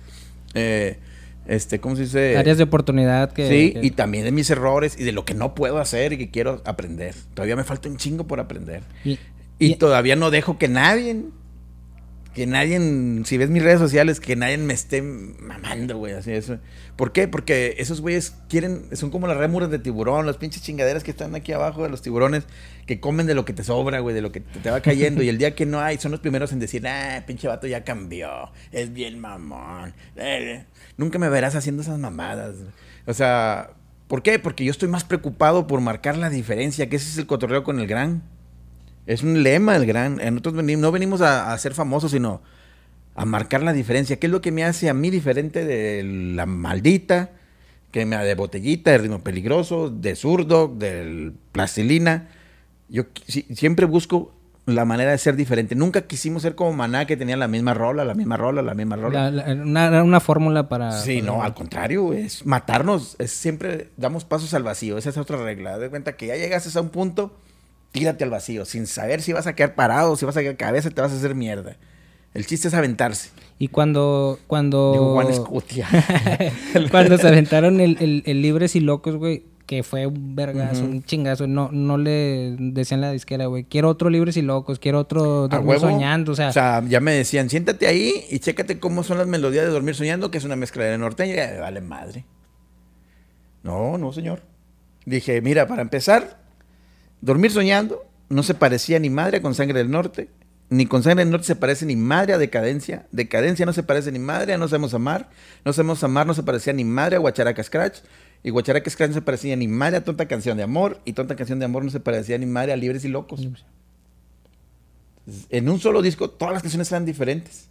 Eh, este, ¿cómo se dice? Áreas de oportunidad que. Sí, y también de mis errores y de lo que no puedo hacer y que quiero aprender. Todavía me falta un chingo por aprender. Y, y todavía no dejo que nadie que nadie, si ves mis redes sociales, que nadie me esté mamando, güey, así eso. ¿Por qué? Porque esos güeyes quieren, son como las rémuras de tiburón, las pinches chingaderas que están aquí abajo de los tiburones, que comen de lo que te sobra, güey, de lo que te, va cayendo. y el día que no hay, son los primeros en decir, ah, pinche vato ya cambió, es bien mamón. Eh, nunca me verás haciendo esas mamadas. O sea, ¿por qué? Porque yo estoy más preocupado por marcar la diferencia, que ese es el cotorreo con el gran. Es un lema el gran. Nosotros venimos, no venimos a, ser famosos, sino a marcar la diferencia. ¿Qué es lo que me hace a mí diferente de la maldita, que me de botellita, de ritmo peligroso, de zurdo, del plastilina? Yo siempre busco la manera de ser diferente. Nunca quisimos ser como Maná, que tenía la misma rola, la misma rola, la misma rola. una, una fórmula para... Sí, no, al contrario, es matarnos. Es siempre damos pasos al vacío. Esa es otra regla. De cuenta que ya llegaste a un punto tírate al vacío, sin saber si vas a quedar parado, si vas a quedar cabeza, te vas a hacer mierda. El chiste es aventarse. Y cuando. cuando Digo, Juan Escutia. cuando se aventaron el, el, Libres y Locos, güey, que fue un vergazo, un chingazo, no, no le decían la disquera, güey, quiero otro Libres y Locos, quiero otro Dormir Soñando, o sea. O sea, ya me decían, siéntate ahí y chécate cómo son las melodías de Dormir Soñando, que es una mezcla de norteña, y vale madre. No, no, señor. Dije, mira, para empezar, Dormir soñando no se parecía ni madre con sangre del norte, ni con sangre del norte se parece ni madre a decadencia, decadencia no se parece ni madre a no sabemos amar, no sabemos amar no se parecía ni madre a Guacharaca Scratch, y Guacharaca Scratch no se parecía ni madre a tonta canción de amor, y tonta canción de amor no se parecía ni madre a libres y locos. En un solo disco todas las canciones eran diferentes.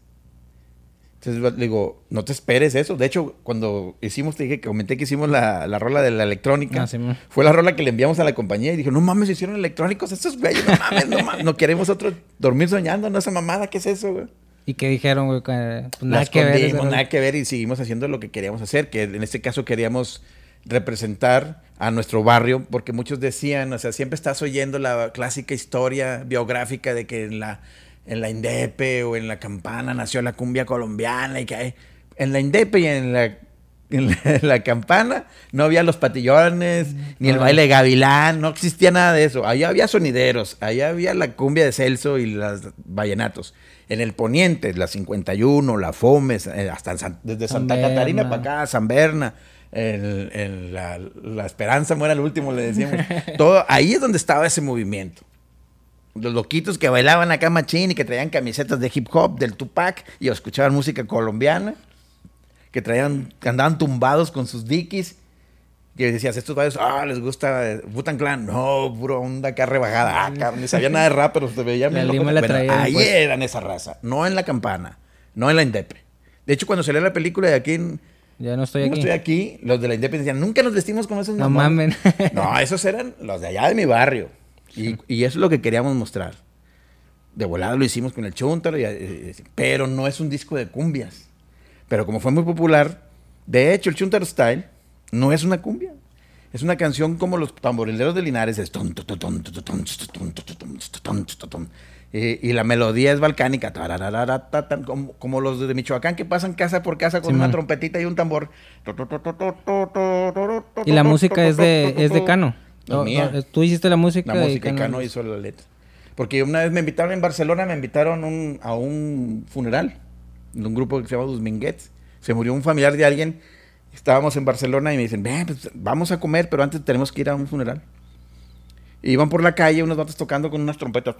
Entonces digo, no te esperes eso. De hecho, cuando hicimos, te dije que comenté que hicimos la, la rola de la electrónica. Ah, fue la rola que le enviamos a la compañía y dijo, no mames, hicieron electrónicos estos güeyes, no mames, no mames, no queremos otro dormir soñando, no esa mamada, ¿qué es eso, güey? ¿Y qué dijeron, güey? Pues nada que ver. Nada que ver y seguimos haciendo lo que queríamos hacer, que en este caso queríamos representar a nuestro barrio, porque muchos decían, o sea, siempre estás oyendo la clásica historia biográfica de que en la en la Indepe o en la Campana nació la cumbia colombiana y que en la Indepe y en la, en la, Campana no había los patillones, ni el baile gavilán, no existía nada de eso. Allá había sonideros, allá había la cumbia de Celso y los vallenatos. En el poniente, la 51, la Fomes, eh, hasta desde Santa Catarina para acá, San Berna. la, la, Esperanza muera el último, le decíamos. Todo, ahí es donde estaba ese movimiento los loquitos que bailaban acá machín y que traían camisetas de hip hop del Tupac y escuchaban música colombiana, que traían, que andaban tumbados con sus dikis. Que decías, estos bailes, ah, les gusta Butan Clan. No, puro onda acá rebajada. Ah, cabrón, ni sabía nada de rap, pero se veía bien loco. ahí pues. eran esa raza, no en la campana, no en la Indepe. De hecho, cuando salió la película de aquí en, ya no estoy aquí. No estoy aquí. Los de la Independencia nunca nos vestimos con esos No mamen. no, esos eran los de allá de mi barrio. Y, eso es lo que queríamos mostrar. De volada lo hicimos con el Chuntaro, eh, eh, pero no es un disco de cumbias. Pero como fue muy popular, de hecho el Chuntaro Style no es una cumbia. Es una canción como los tamborileros de Linares. Es y, la melodía es balcánica. Como, como, los de Michoacán que pasan casa por casa con una trompetita y un tambor. Y la música es de, es de Cano. No, tú hiciste la música. La música y Cano hizo la letra. Porque una vez me invitaron en Barcelona, me invitaron a un funeral de un grupo que se llama Los Minguets. Se murió un familiar de alguien. Estábamos en Barcelona y me dicen, Ven, pues, vamos a comer, pero antes tenemos que ir a un funeral. Y iban por la calle unos vatos tocando con unas trompetas.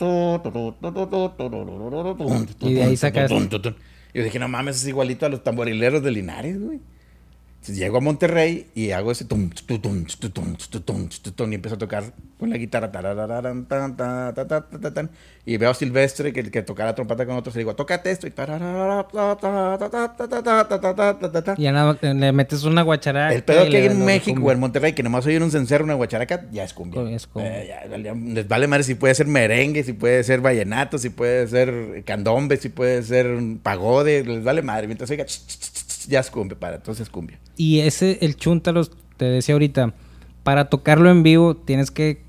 Y de ahí sacaste. Y yo dije, no mames, es igualito a los tamborileros de Linares, güey llego a Monterrey y hago ese tum, tum, tum, tum, tum, tum, y empiezo a tocar con la guitarra. y veo a Silvestre que, que toca la trompeta con otros y le digo, tócate esto. Y, ya le metes una guacharaca. El pedo que hay en México o en Monterrey que nomás oyen un cencerro, una guacharaca, ya es cumbia. les vale madre si puede ser merengue, si puede ser vallenato, si puede ser candombe, si puede ser pagode, les vale madre. Mientras oiga ya es cumbia, para, entonces es cumbia. Y ese, el chúntaros, te decía ahorita, para tocarlo en vivo tienes que...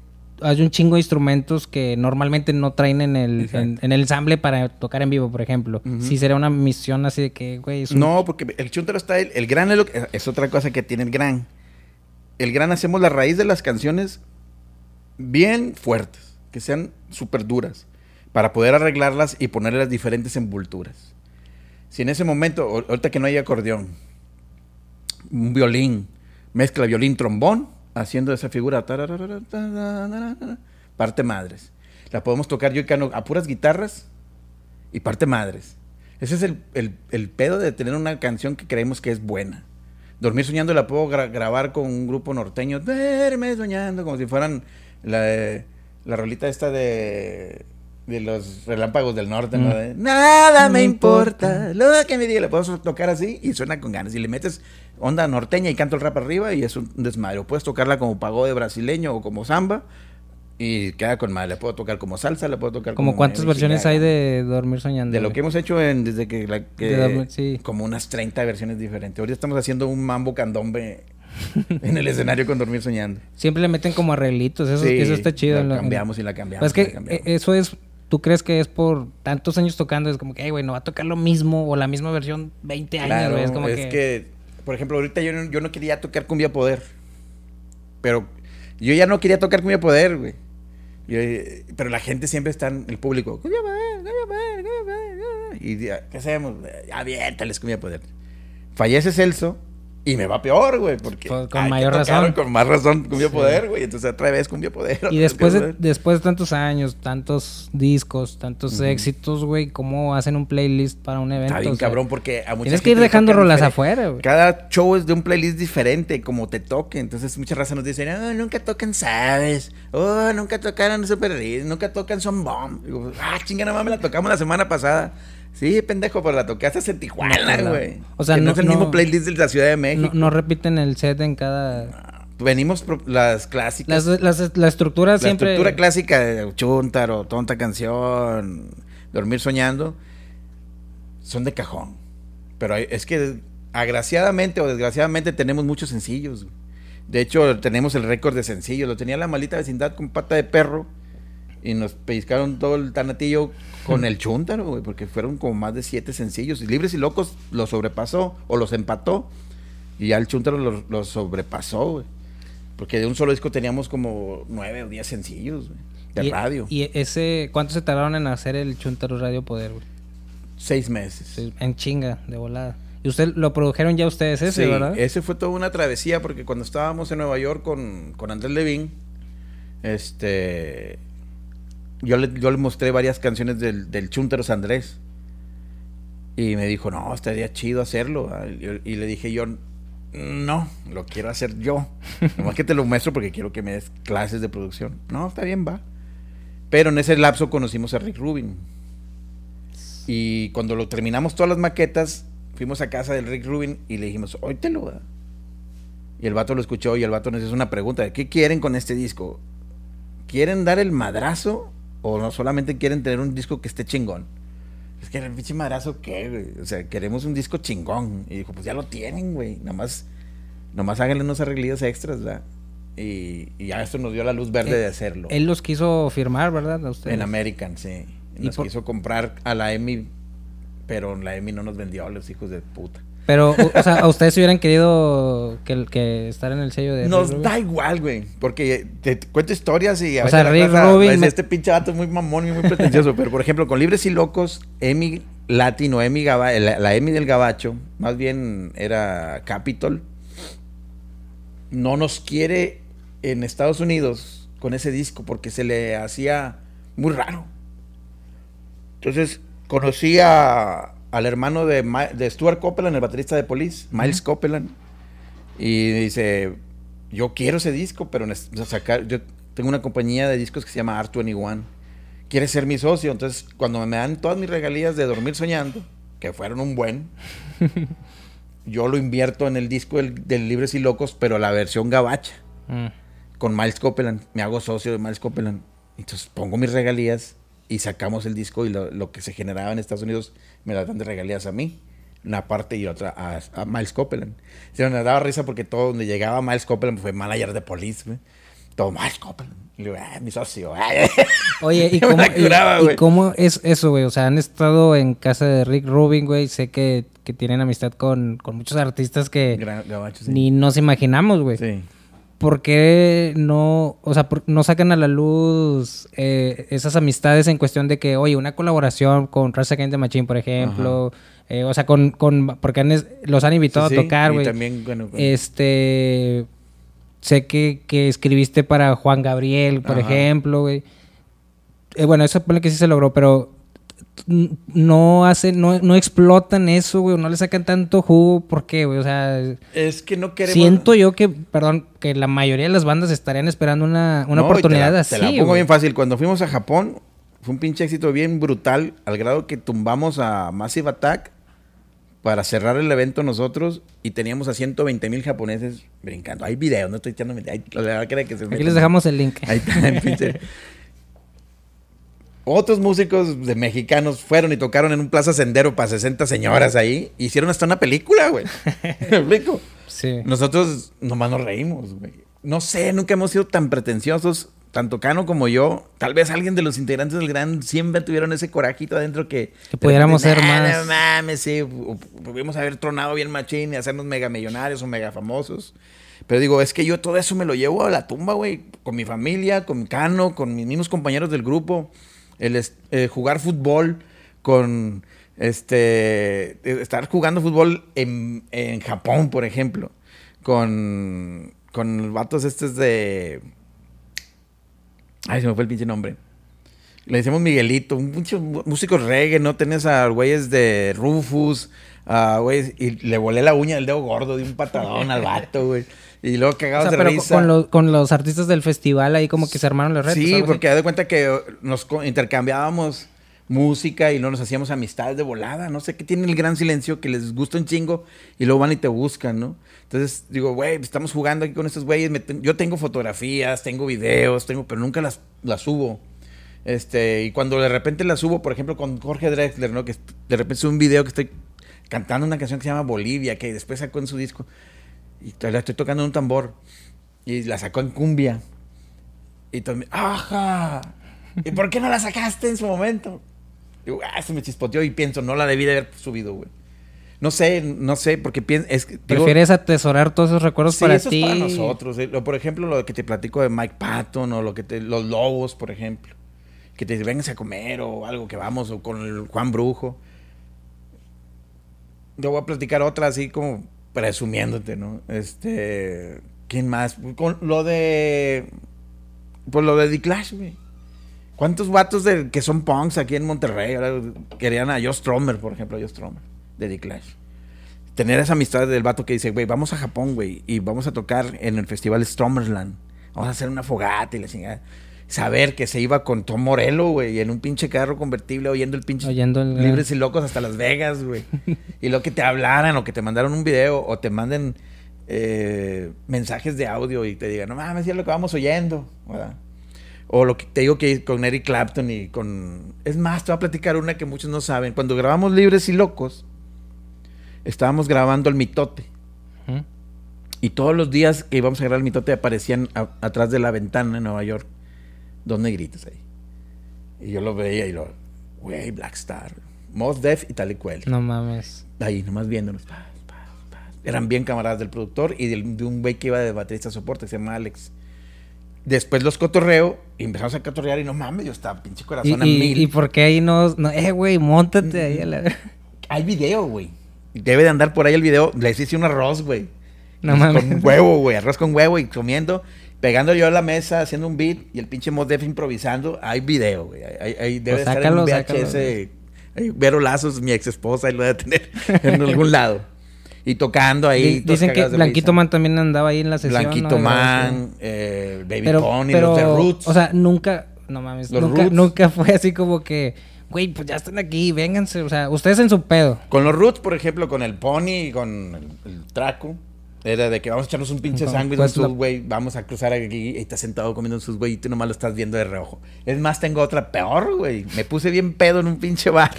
Hay un chingo de instrumentos que normalmente no traen en el, en, en el ensamble para tocar en vivo, por ejemplo. Si sería una misión así de que, güey, un- No, porque el chuntaro está el, el gran es, lo que- es otra cosa que tiene el gran. El gran hacemos la raíz de las canciones bien fuertes, que sean súper duras, para poder arreglarlas y ponerle las diferentes envolturas. Si en ese momento, ahor- ahorita que no hay acordeón, un violín, mezcla violín, trombón, haciendo esa figura, parte madres. La podemos tocar yo y Cano a puras guitarras y parte madres. Ese es el, el- el pedo de tener una canción que creemos que es buena. Dormir soñando la puedo gra- grabar con un grupo norteño. Duerme soñando, como si fueran la, de- la rolita esta de, de los relámpagos del norte. ¿no? Mm. De, Nada me importa, lo que me diga. Le puedo tocar así y suena con ganas. Y le metes onda norteña y canto el rap arriba y es un desmadre. O puedes tocarla como pagode brasileño o como samba y queda con madre. Le puedo tocar como salsa, le puedo tocar como. como cuántas versiones hay de Dormir Soñando. De lo que hemos hecho en, desde que, la, que- De dormir, sí. como unas 30 versiones diferentes. Ahorita estamos haciendo un mambo candombe en el escenario con Dormir Soñando. Siempre le meten como arreglitos, eso, Sí, eso está chido. La cambiamos y la cambiamos. Pues es la que cambiamos. eh, eso es, ¿tú crees que es por tantos años tocando? Es como que, "Ey, güey, no va a tocar lo mismo o la misma versión 20 años, Claro. Es como es que... que... por ejemplo, ahorita yo no, yo no quería tocar Cumbia Poder. Pero yo ya no quería tocar Cumbia Poder, güey. Eh, pero la gente siempre está en el público. Cumbia Poder, Cumbia Poder, Cumbia Poder, Cumbia Poder". Y ¿qué hacemos? Aviéntales Cumbia Poder. Fallece Celso y me va peor, güey. Porque con mayor razón. Con más razón Cumbia Sí. Poder, güey. Entonces otra vez Cumbia Poder. Y después de, después de tantos años, tantos discos, tantos éxitos, güey, ¿cómo hacen un playlist para un evento? Está bien O sea, cabrón porque a mucha Tienes que ir dejando rolas diferente. afuera, güey. Cada show es de un playlist diferente, como te toque. Entonces, muchas razas nos dicen, oh, nunca tocan Sabes. Oh, nunca tocaron Super nunca tocan Son Bomb. Digo, ah, chinga, nada más me la tocamos la semana pasada. Sí, pendejo, pero la tocaste en Tijuana, güey. o sea, Que no, no- es el no- mismo playlist de la Ciudad de México. No, no repiten el set en cada... Venimos las clásicas. Las, las- la estructura la siempre... estructura clásica de Chuntaro, Tonta Canción, Dormir Soñando, son de cajón. Pero hay- es que agraciadamente o desgraciadamente tenemos muchos sencillos. De hecho, tenemos el récord de sencillos. Lo tenía la malita vecindad con pata de perro y nos pellizcaron todo el tanatillo con el Chuntaro, güey, porque fueron como más de siete sencillos. Y Libres y Locos lo sobrepasó o los empató y ya el Chuntaro lo, lo sobrepasó, güey. Porque de un solo disco teníamos como nueve o diez sencillos, güey, de y, radio. ¿Y ese cuánto se tardaron en hacer el Chuntaro Radio Poder, güey? Seis meses. En chinga, de volada. Y usted lo produjeron ya ustedes ese, Sí, ¿verdad? ese fue toda una travesía porque cuando estábamos en Nueva York con, con Andrés Levin, este, yo le, yo le mostré varias canciones del, del Chunteros Andrés y me dijo, no, estaría chido hacerlo. Y, le dije yo, no, lo quiero hacer yo. Nomás que te lo muestro porque quiero que me des clases de producción. No, está bien, va. Pero en ese lapso conocimos a Rick Rubin. Y cuando lo terminamos todas las maquetas, fuimos a casa del Rick Rubin y le dijimos, óytelo. va". Y el vato lo escuchó y el vato nos hizo una pregunta, ¿qué quieren con este disco? ¿Quieren dar el madrazo o no solamente quieren tener un disco que esté chingón? Es que el pinche madrazo, ¿qué, güey? O sea, queremos un disco chingón. Y dijo, pues ya lo tienen, güey. Nada más, nomás háganle unos arreglillos extras, ¿verdad? Y, y ya esto nos dio la luz verde Eh, de hacerlo. Él los quiso firmar, ¿verdad? A. En American, sí. ¿Y Nos por- quiso comprar a la EMI, pero la EMI no nos vendió a los hijos de puta. Pero, o, o sea, ¿a ustedes hubieran querido que, que estar en el sello de Nos Rick Rubin? da igual, güey. Porque te, cuento historias y a O veces sea, Rick raza Rubin me- Este pinche vato es muy mamón y muy pretencioso. pero, por ejemplo, con Libres y Locos, Emi Latino, Emi Gaba- la, la Emi del Gabacho, más bien era Capitol, no nos quiere en Estados Unidos con ese disco porque se le hacía muy raro. Entonces, conocí a- al hermano de, Ma- de Stuart Copeland, el baterista de Police, Miles Copeland. Y dice, yo quiero ese disco, pero sacar, yo tengo una compañía de discos que se llama Art 21. ¿Quieres ser mi socio? Entonces, cuando me dan todas mis regalías de Dormir Soñando, que fueron un buen, yo lo invierto en el disco del, del Libres y Locos, pero la versión gabacha, Mm. con Miles Copeland. Me hago socio de Miles Copeland. Entonces pongo mis regalías y sacamos el disco y lo, lo que se generaba en Estados Unidos me la dan de regalías a mí. Una parte y otra a, a Miles Copeland. Se me daba risa porque todo donde llegaba Miles Copeland fue manager de police, güey. Todo Miles Copeland. Y digo, ah, mi socio. Oye, ¿y cómo, curaba, y- cómo es eso, güey? O sea, han estado en casa de Rick Rubin, güey. Sé que, que tienen amistad con, con muchos artistas que Gra- gabacho, sí. ni nos imaginamos, güey. Sí. ¿Por qué no, o sea, por- no sacan a la luz eh, esas amistades en cuestión de que, oye, una colaboración con Against the Machine, por ejemplo? eh, o sea, con, con porque han los han invitado Sí, a tocar, güey. también, bueno, Este, sé que, que escribiste para Juan Gabriel, por Ajá. ejemplo, güey. Eh, bueno, eso pone que sí se logró, pero no hacen, no, no explotan eso, güey, no le sacan tanto jugo, ¿por qué, güey? O sea, Es que no queremos... siento yo que, perdón, que la mayoría de las bandas estarían esperando una, una No, oportunidad te la, así. Te la pongo güey. bien fácil. Cuando fuimos a Japón, fue un pinche éxito bien brutal, al grado que tumbamos a Massive Attack para cerrar el evento nosotros y teníamos a 120 mil japoneses brincando. Hay videos, no estoy echando. Hay- La verdad que era que se Aquí les dejamos el link. Ahí está, el pinche. Otros músicos de mexicanos fueron y tocaron en un plaza sendero para 60 señoras ahí. Hicieron hasta una película, güey. ¿Me explico? Sí. Nosotros nomás nos reímos, güey. No sé, nunca hemos sido tan pretenciosos, tanto Cano como yo. Tal vez alguien de los integrantes del Gran siempre tuvieron ese corajito adentro que... Que pudiéramos repente, ser "Nah, más". No mames, sí. Pudimos haber tronado bien machín y hacernos mega millonarios o mega famosos. Pero digo, es que yo todo eso me lo llevo a la tumba, güey. Con mi familia, con Cano, con mis mismos compañeros del grupo. El eh, jugar fútbol con... Este... eh, Estar jugando fútbol en, en Japón, por ejemplo. Con... Con vatos estos de... Ay, se me fue el pinche nombre. Le decimos Miguelito, un pinche músico reggae, ¿no? Tenés a güeyes de Rufus, a y le volé la uña del dedo gordo de un patadón al vato, güey. Y luego O cagados sea, de pero risa. con, los, con los artistas del festival ahí como que se armaron los retos. Sí, así. porque haz de cuenta que nos intercambiábamos música y luego nos hacíamos amistades de volada. No sé qué tiene el gran silencio que les gusta un chingo y luego van y te buscan, ¿no? Entonces digo, güey, estamos jugando aquí con estos güeyes. ten- Yo tengo fotografías, tengo videos, tengo, pero nunca las, las subo. Este, y cuando de repente las subo, por ejemplo, con Jorge Drexler, ¿no? Que de repente sube un video que estoy cantando una canción que se llama Bolivia, que después sacó en su disco. Y la estoy tocando en un tambor. Y la sacó en cumbia. Y también, ¡ajá! ¿Y por qué no la sacaste en su momento? Digo, ah, se me chispoteó y pienso, no la debí de haber subido, güey. No sé, no sé, porque pienso, es que... digo, ¿Prefieres atesorar todos esos recuerdos sí, para eso ti? es para nosotros. eh. Por ejemplo, lo que te platico de Mike Patton o lo que te, los Lobos, por ejemplo. Que te vengas a comer o algo que vamos, o con el Juan Brujo. Yo voy a platicar otra así como presumiéndote, ¿no? Este... ¿Quién más? Con lo de... Pues lo de The Clash, güey. ¿Cuántos vatos de, que son punks aquí en Monterrey ahora querían a Joe Stromer, por ejemplo, a Joe Stromer, de The Clash? Tener esa amistad del vato que dice, güey, vamos a Japón, güey, y vamos a tocar en el festival Stromerland. Vamos a hacer una fogata y la chingada. Saber que se iba con Tom Morello, güey, en un pinche carro convertible oyendo el pinche Oyendo el- Libres y Locos hasta Las Vegas, güey. y lo que te hablaran o que te mandaron un video o te manden eh, mensajes de audio y te digan, no mames, ya es lo que vamos oyendo, ¿verdad? O lo que te digo que con Eric Clapton y con... Es más, te voy a platicar una que muchos no saben. Cuando grabamos Libres y Locos, estábamos grabando el mitote. Y todos los días que íbamos a grabar el mitote aparecían a- atrás de la ventana en Nueva York dos negritos ahí. Y yo lo veía y lo... Güey, Black Star. Mos Def y tal y cual. No mames. Ahí, nomás viéndonos. Paz, paz, paz. Eran bien camaradas del productor y del- de un güey que iba de baterista soporte, que se llama Alex. Después los cotorreo y empezamos a cotorrear y no mames, yo estaba pinche ¿Y, corazón a mil. y por qué ahí no, no eh, güey, montate ahí a la... Hay video, güey. Debe de andar por ahí el video. Les hice un arroz, güey. No mames. Con huevo, güey. Arroz con huevo y comiendo. Pegando yo a la mesa, haciendo un beat y el pinche Mos Def improvisando. Hay video, güey. Hay, hay- debe Pues estar sácalo, en un sácalo, VHS. Ahí Vero Lazos, mi ex esposa, y lo debe tener en algún lado. Y tocando ahí. Di- Dicen que Blanquito Man también andaba ahí en la sesión. Blanquito ¿no? Man, eh, Baby Pero, Pony, pero, los de Roots. o sea, nunca, no mames, Los nunca, Roots. nunca fue así como que, güey, pues ya están aquí, vénganse, o sea, ustedes en su pedo. Con los Roots, por ejemplo, con el Pony y con el, el Traco. Era de que vamos a echarnos un pinche Con- sándwich, un la- Subway, vamos a cruzar aquí y estás sentado comiendo un Subway y tú nomás lo estás viendo de reojo. Es más, tengo otra peor, güey. Me puse bien pedo en un pinche bar.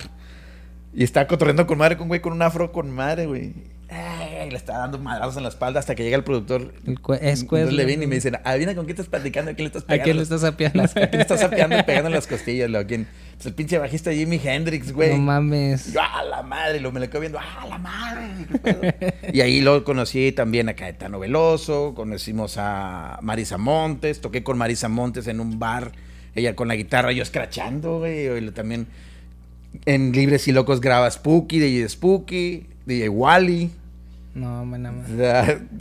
Y estaba cotorreando con madre, con güey, con un afro con madre, güey. Ay, le estaba dando madrazos en la espalda hasta que llega el productor. El es Entonces le viene y me güey. dicen, adivina con quién estás platicando, a quién le estás ¿A pegando. quién le estás sapeando? Las- ¿A quién le estás sapeando y pegando en las costillas? lo, ¿a quién? Pues el pinche bajista Jimi Hendrix, güey. No mames. Yo, a la madre, lo me lo quedo viendo, a la madre. qué pedo". y ahí lo conocí también a Caetano Veloso, conocimos a Marisa Montes, toqué con Marisa Montes en un bar, ella con la guitarra, yo escrachando, güey. y También en Libres y Locos graba Spooky, DJ Spooky, DJ Wally. No, man, nada más.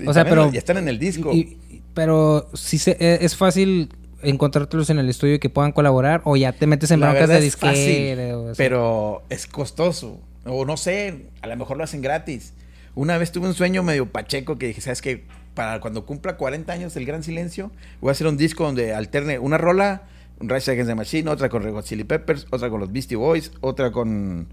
O sea, pero- Ya están en el disco. Y- y- pero si se, e- es fácil encontrártelos en el estudio y que puedan colaborar o ya te metes en La broncas de disquera pero es costoso. O no sé, a lo mejor lo hacen gratis. Una vez tuve un sueño medio pacheco que dije, ¿sabes qué? Para cuando cumpla 40 años del Gran Silencio, voy a hacer un disco donde alterne una rola, un Rise Against the Machine, otra con Red Chili Peppers, otra con los Beastie Boys, otra con,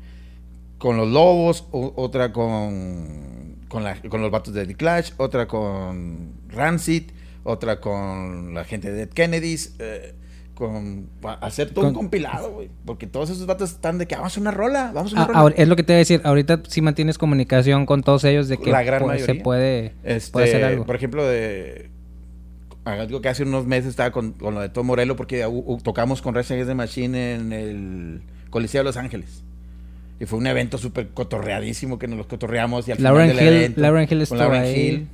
con los Lobos, o- otra con, con, la- con los vatos de The Clash, otra con Rancid, otra con la gente de Dead Kennedys, eh, con hacer todo un compilado, güey. Porque todos esos vatos están de que vamos a una rola, vamos a Ah, una rola. ahora- es lo que te iba a decir. Ahorita sí mantienes comunicación con todos ellos de que La gran pues, se puede, Este, puede hacer algo. Por ejemplo, de algo que hace unos meses estaba con, con lo de Tom Morello porque u- u- tocamos con Rage Against the Machine en el Coliseo de Los Ángeles. Y fue un evento súper cotorreadísimo que nos los cotorreamos y al Lauren final del Hill- evento, Lauren Hill con Lauren ahí. Hill.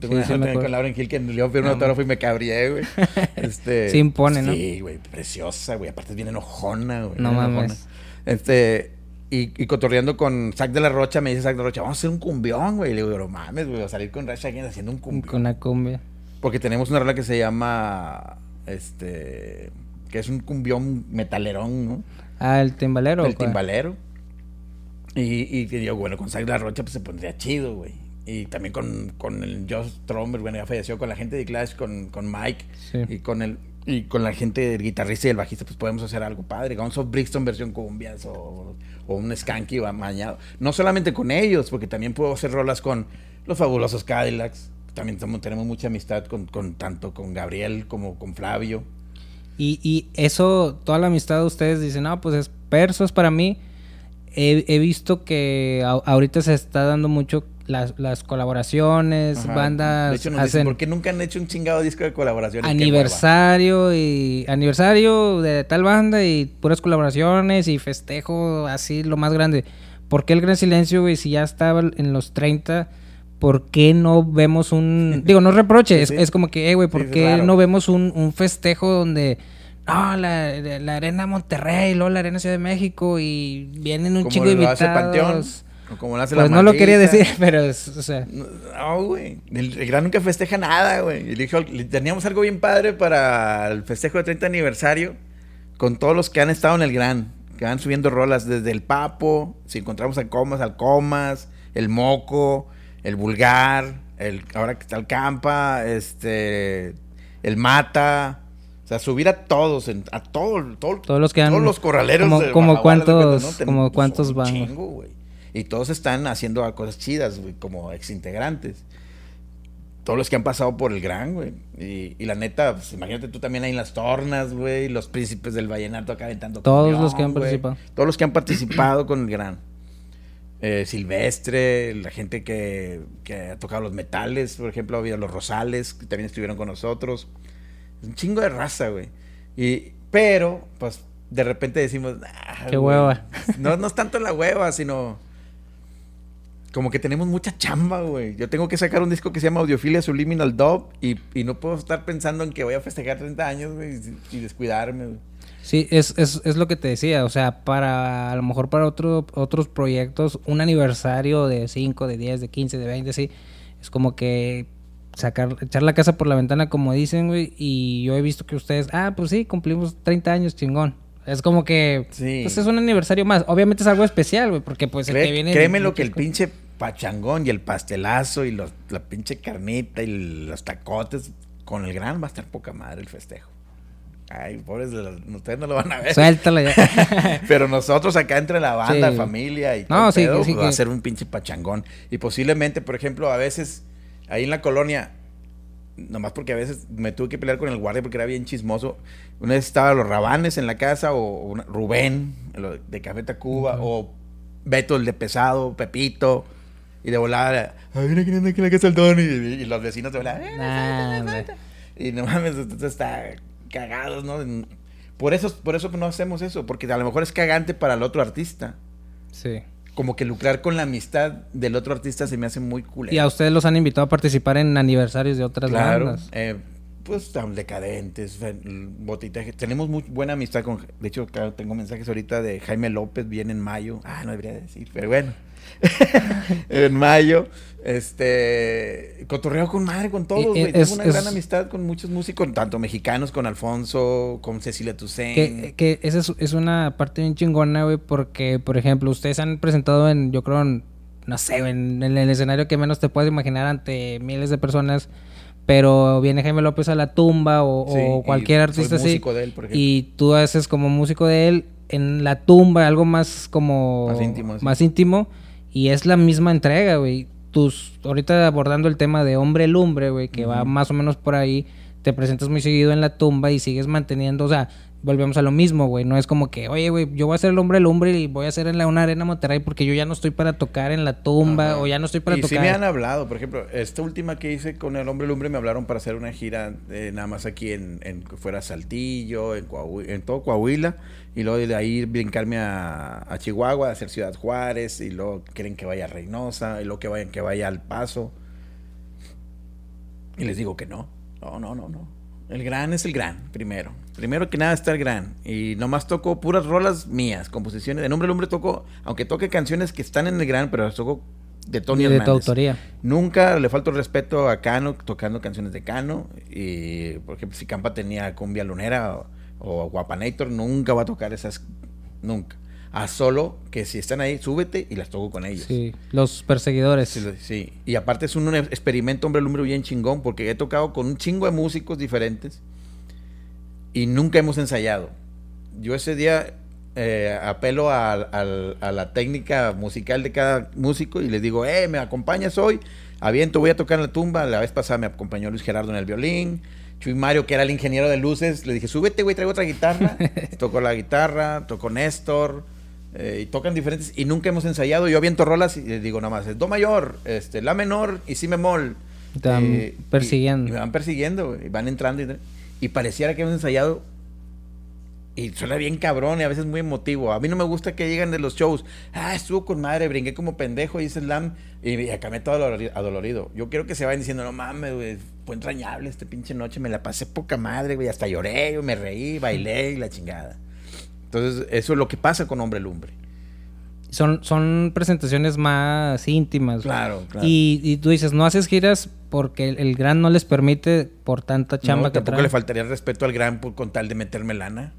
Tengo Sí, una sí con Lauren Hill que le dio un autógrafo y me cabrié, güey. Este, Sí impone, ¿no? Sí, güey, preciosa, güey. Aparte es bien enojona, güey. No mames. enojona. Este, y, y cotorreando con Zack de la Rocha, me dice Zack de la Rocha, vamos a hacer un cumbión, güey. Y le digo, no mames, güey, a salir con Rash Against haciendo un cumbión. Con la cumbia. Porque tenemos una rola que se llama, este, que es un cumbión metalerón, ¿no? Ah, el timbalero. El timbalero. Y, y digo, bueno, con Zack de la Rocha pues se pondría chido, güey. Y también con, con el Josh Tromber, bueno, ya falleció, con la gente de Clash, con, con Mike Sí. y con el y con la gente del guitarrista y el bajista, pues podemos hacer algo padre. Gonzo Brixton versión cumbias o, o un Skanky mañado. No solamente con ellos, porque también puedo hacer rolas con los fabulosos Cadillacs. También somos- tenemos mucha amistad con, con tanto con Gabriel como con Flavio. Y, y eso, toda la amistad de ustedes dicen, no, pues es persos para mí. He, he visto que a- ahorita se está dando mucho las, las colaboraciones, Ajá. bandas De hecho, nos dicen, hacen ¿por qué nunca han hecho un chingado disco de colaboración? Aniversario y aniversario de tal banda y puras colaboraciones y festejo así lo más grande. ¿Por qué el Gran Silencio, güey, si ya estaba en los 30, por qué no vemos un... Digo, no reproche, Sí, es, sí. es como que, eh, güey, ¿por Sí, qué no vemos un, un festejo donde... No, la, la arena Monterrey, luego la arena Ciudad de México y vienen un Como de lo hace Panteón, invitados. o como lo hace Pues la no lo quería decir, pero es, o sea... No, güey. El, el gran nunca festeja nada, güey. Y dijo, teníamos algo bien padre para el festejo de 30 aniversario con todos los que han estado en el gran, que van subiendo rolas desde el Papo, si encontramos al Comas, al Comas, el Moco, el Vulgar, el ahora que está el Campa, este, el Mata. O sea, subir a todos, en- a todo, todo- Todos los que han- todos los corraleros. como- de cuántos- cuenta, como cuántos van, chingo. Y todos están haciendo cosas chidas, güey, como exintegrantes. Todos los que han pasado por el gran, güey. Y, y la neta, pues, imagínate tú también ahí en las tornas, güey. Los príncipes del vallenato acá aventando. Todos los que han güey. participado. Todos los que han participado con el gran. Eh, Silvestre, la gente que, que ha tocado los metales, por ejemplo, ha habido los Rosales, que también estuvieron con nosotros. Un chingo de raza, güey. Y, pero, pues, de repente decimos, "Ah, Qué güey". hueva. No, no es tanto la hueva, sino como que tenemos mucha chamba, güey. Yo tengo que sacar un disco que se llama Audiofilia Subliminal Dub y, y no puedo estar pensando en que voy a festejar 30 años, güey, y, y descuidarme, güey. Sí, es, es, es lo que te decía, o sea, para a lo mejor para otro, otros proyectos, un aniversario de 5, de 10, de 15, de 20, sí, es como que sacar, echar la casa por la ventana, como dicen, güey, y yo he visto que ustedes, ah, pues sí, cumplimos 30 años, chingón. Es como que, Sí. pues es un aniversario más. Obviamente es algo especial, güey, porque pues el que viene... créeme lo que el pinche pachangón y el pastelazo y los, la pinche carnita y los tacotes. Con el gran va a estar poca madre el festejo. Ay, pobres, ustedes no lo van a ver. Suéltala ya. Pero nosotros acá entre la banda, Sí. familia y todo No, el sí, pedo, sí pues, va a ser un pinche pachangón. Y posiblemente, por ejemplo, a veces, ahí en la colonia, nomás porque a veces me tuve que pelear con el guardia porque era bien chismoso. Una vez estaba los Rabanes en la casa, o una- Rubén, de Café Tacuba, o Beto el de Pesado, Pepito. Y de volada, ay, mira quién anda aquí en la casa del Don. Y, y los vecinos de volada, "Eh, Nah, y no mames, esto está cagados, ¿no? Por eso, por eso no hacemos eso, porque a lo mejor es cagante para el otro artista. Sí. Como que lucrar con la amistad del otro artista se me hace muy culero. Y a ustedes los han invitado a participar en aniversarios de otras claro. bandas. eh, pues tan decadentes, botitaje. Tenemos muy buena amistad con. De hecho, claro, tengo mensajes ahorita de Jaime López, viene en mayo. Ah, no debería decir, pero bueno. en mayo. Este. Cotorreo con madre, con todos, Y- güey. Tengo una es- gran amistad con muchos músicos, tanto mexicanos, con Alfonso, con Cecilia Toussaint. Que, que esa es, es una parte bien chingona, güey, porque, por ejemplo, ustedes han presentado en, yo creo, en, no sé, en, en el escenario que menos te puedes imaginar ante miles de personas, pero viene Jaime López a la tumba o, Sí, o y cualquier artista así. músico de él, por ejemplo. y tú haces como músico de él en la tumba, algo más como... Más íntimo, sí. Más íntimo, y es la misma entrega, güey. Tus, ahorita abordando el tema de hombre lumbre, güey, que va más o menos por ahí, te presentas muy seguido en la tumba y sigues manteniendo, o sea, volvemos a lo mismo, güey. No es como que, oye, güey, yo voy a ser el hombre lumbre y voy a hacer en la, una arena Monterrey porque yo ya no estoy para tocar en la tumba Ajá. o ya no estoy para y tocar. sí me han hablado, por ejemplo, esta última que hice con el Hombre Lumbre me hablaron para hacer una gira eh, nada más aquí en, en fuera Saltillo, en, Coahui- en todo Coahuila, y luego de ahí brincarme a, a Chihuahua, a hacer Ciudad Juárez, y luego quieren que vaya a Reynosa, y luego que vayan que vaya al Paso. Y les digo que no. No, no, no, no. El gran es el gran, primero. Primero que nada está el gran. Y nomás toco puras rolas mías, composiciones. De nombre Lumbre toco, aunque toque canciones que están en el gran, pero las toco de Tony de tu autoría. Nunca le falto el respeto a Cano tocando canciones de Cano. Y, por ejemplo, si Campa tenía Cumbia Lunera o, o Guapanator, nunca va a tocar esas. Nunca. A solo que si están ahí, súbete y las toco con ellos. Sí, los perseguidores. Sí, sí. Y aparte es un, un experimento, hombre, lumbre bien chingón, porque he tocado con un chingo de músicos diferentes y nunca hemos ensayado. Yo ese día eh, apelo a, al- a la técnica musical de cada músico y les digo, eh, me acompañas hoy, aviento, voy a tocar en la tumba. La vez pasada me acompañó Luis Gerardo en el violín. Chuy Mario, que era el ingeniero de luces, le dije, súbete, güey, traigo otra guitarra. tocó la guitarra, tocó Néstor, eh, y tocan diferentes, y nunca hemos ensayado. Yo aviento rolas y les digo nomás, es do mayor, este, la menor y si bemol. Te van Eh, persiguiendo. Y, y me van persiguiendo, y van entrando y, y pareciera que hemos ensayado. Y suena bien cabrón y a veces muy emotivo. A mí no me gusta que lleguen de los shows. Ah, estuvo con madre, brinqué como pendejo, hice slam y, y acabé todo adolori- adolorido. Yo quiero que se vayan diciendo, no mames, güey, fue entrañable esta pinche noche, me la pasé poca madre, güey, hasta lloré, me reí, bailé y la chingada. Entonces, eso es lo que pasa con Hombre Lumbre. Son, son presentaciones más íntimas. Claro, claro. Y, y tú dices, no haces giras porque el, el gran no les permite por tanta chamba No, que tampoco le faltaría el respeto al gran por, con tal de meterme lana.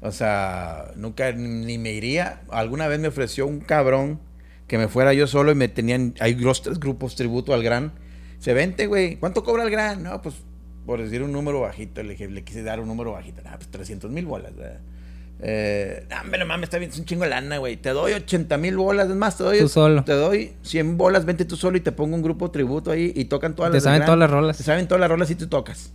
O sea, nunca ni, me iría. Alguna vez me ofreció un cabrón que me fuera yo solo y me tenían. Hay dos, tres grupos tributo al gran. Se vente, güey. ¿Cuánto cobra el gran? No, pues por decir un número bajito. Le, le quise dar un número bajito. No, pues 300 mil bolas. ¿verdad? Eh, hombre, no mames, está bien, es un chingo de lana, güey. Te doy 80 mil bolas. Es más, te doy, Tú solo. te doy 100 bolas. Vente tú solo y te pongo un grupo tributo ahí y tocan todas Te las. del saben Gran. todas las rolas. Te saben todas las rolas y tú tocas.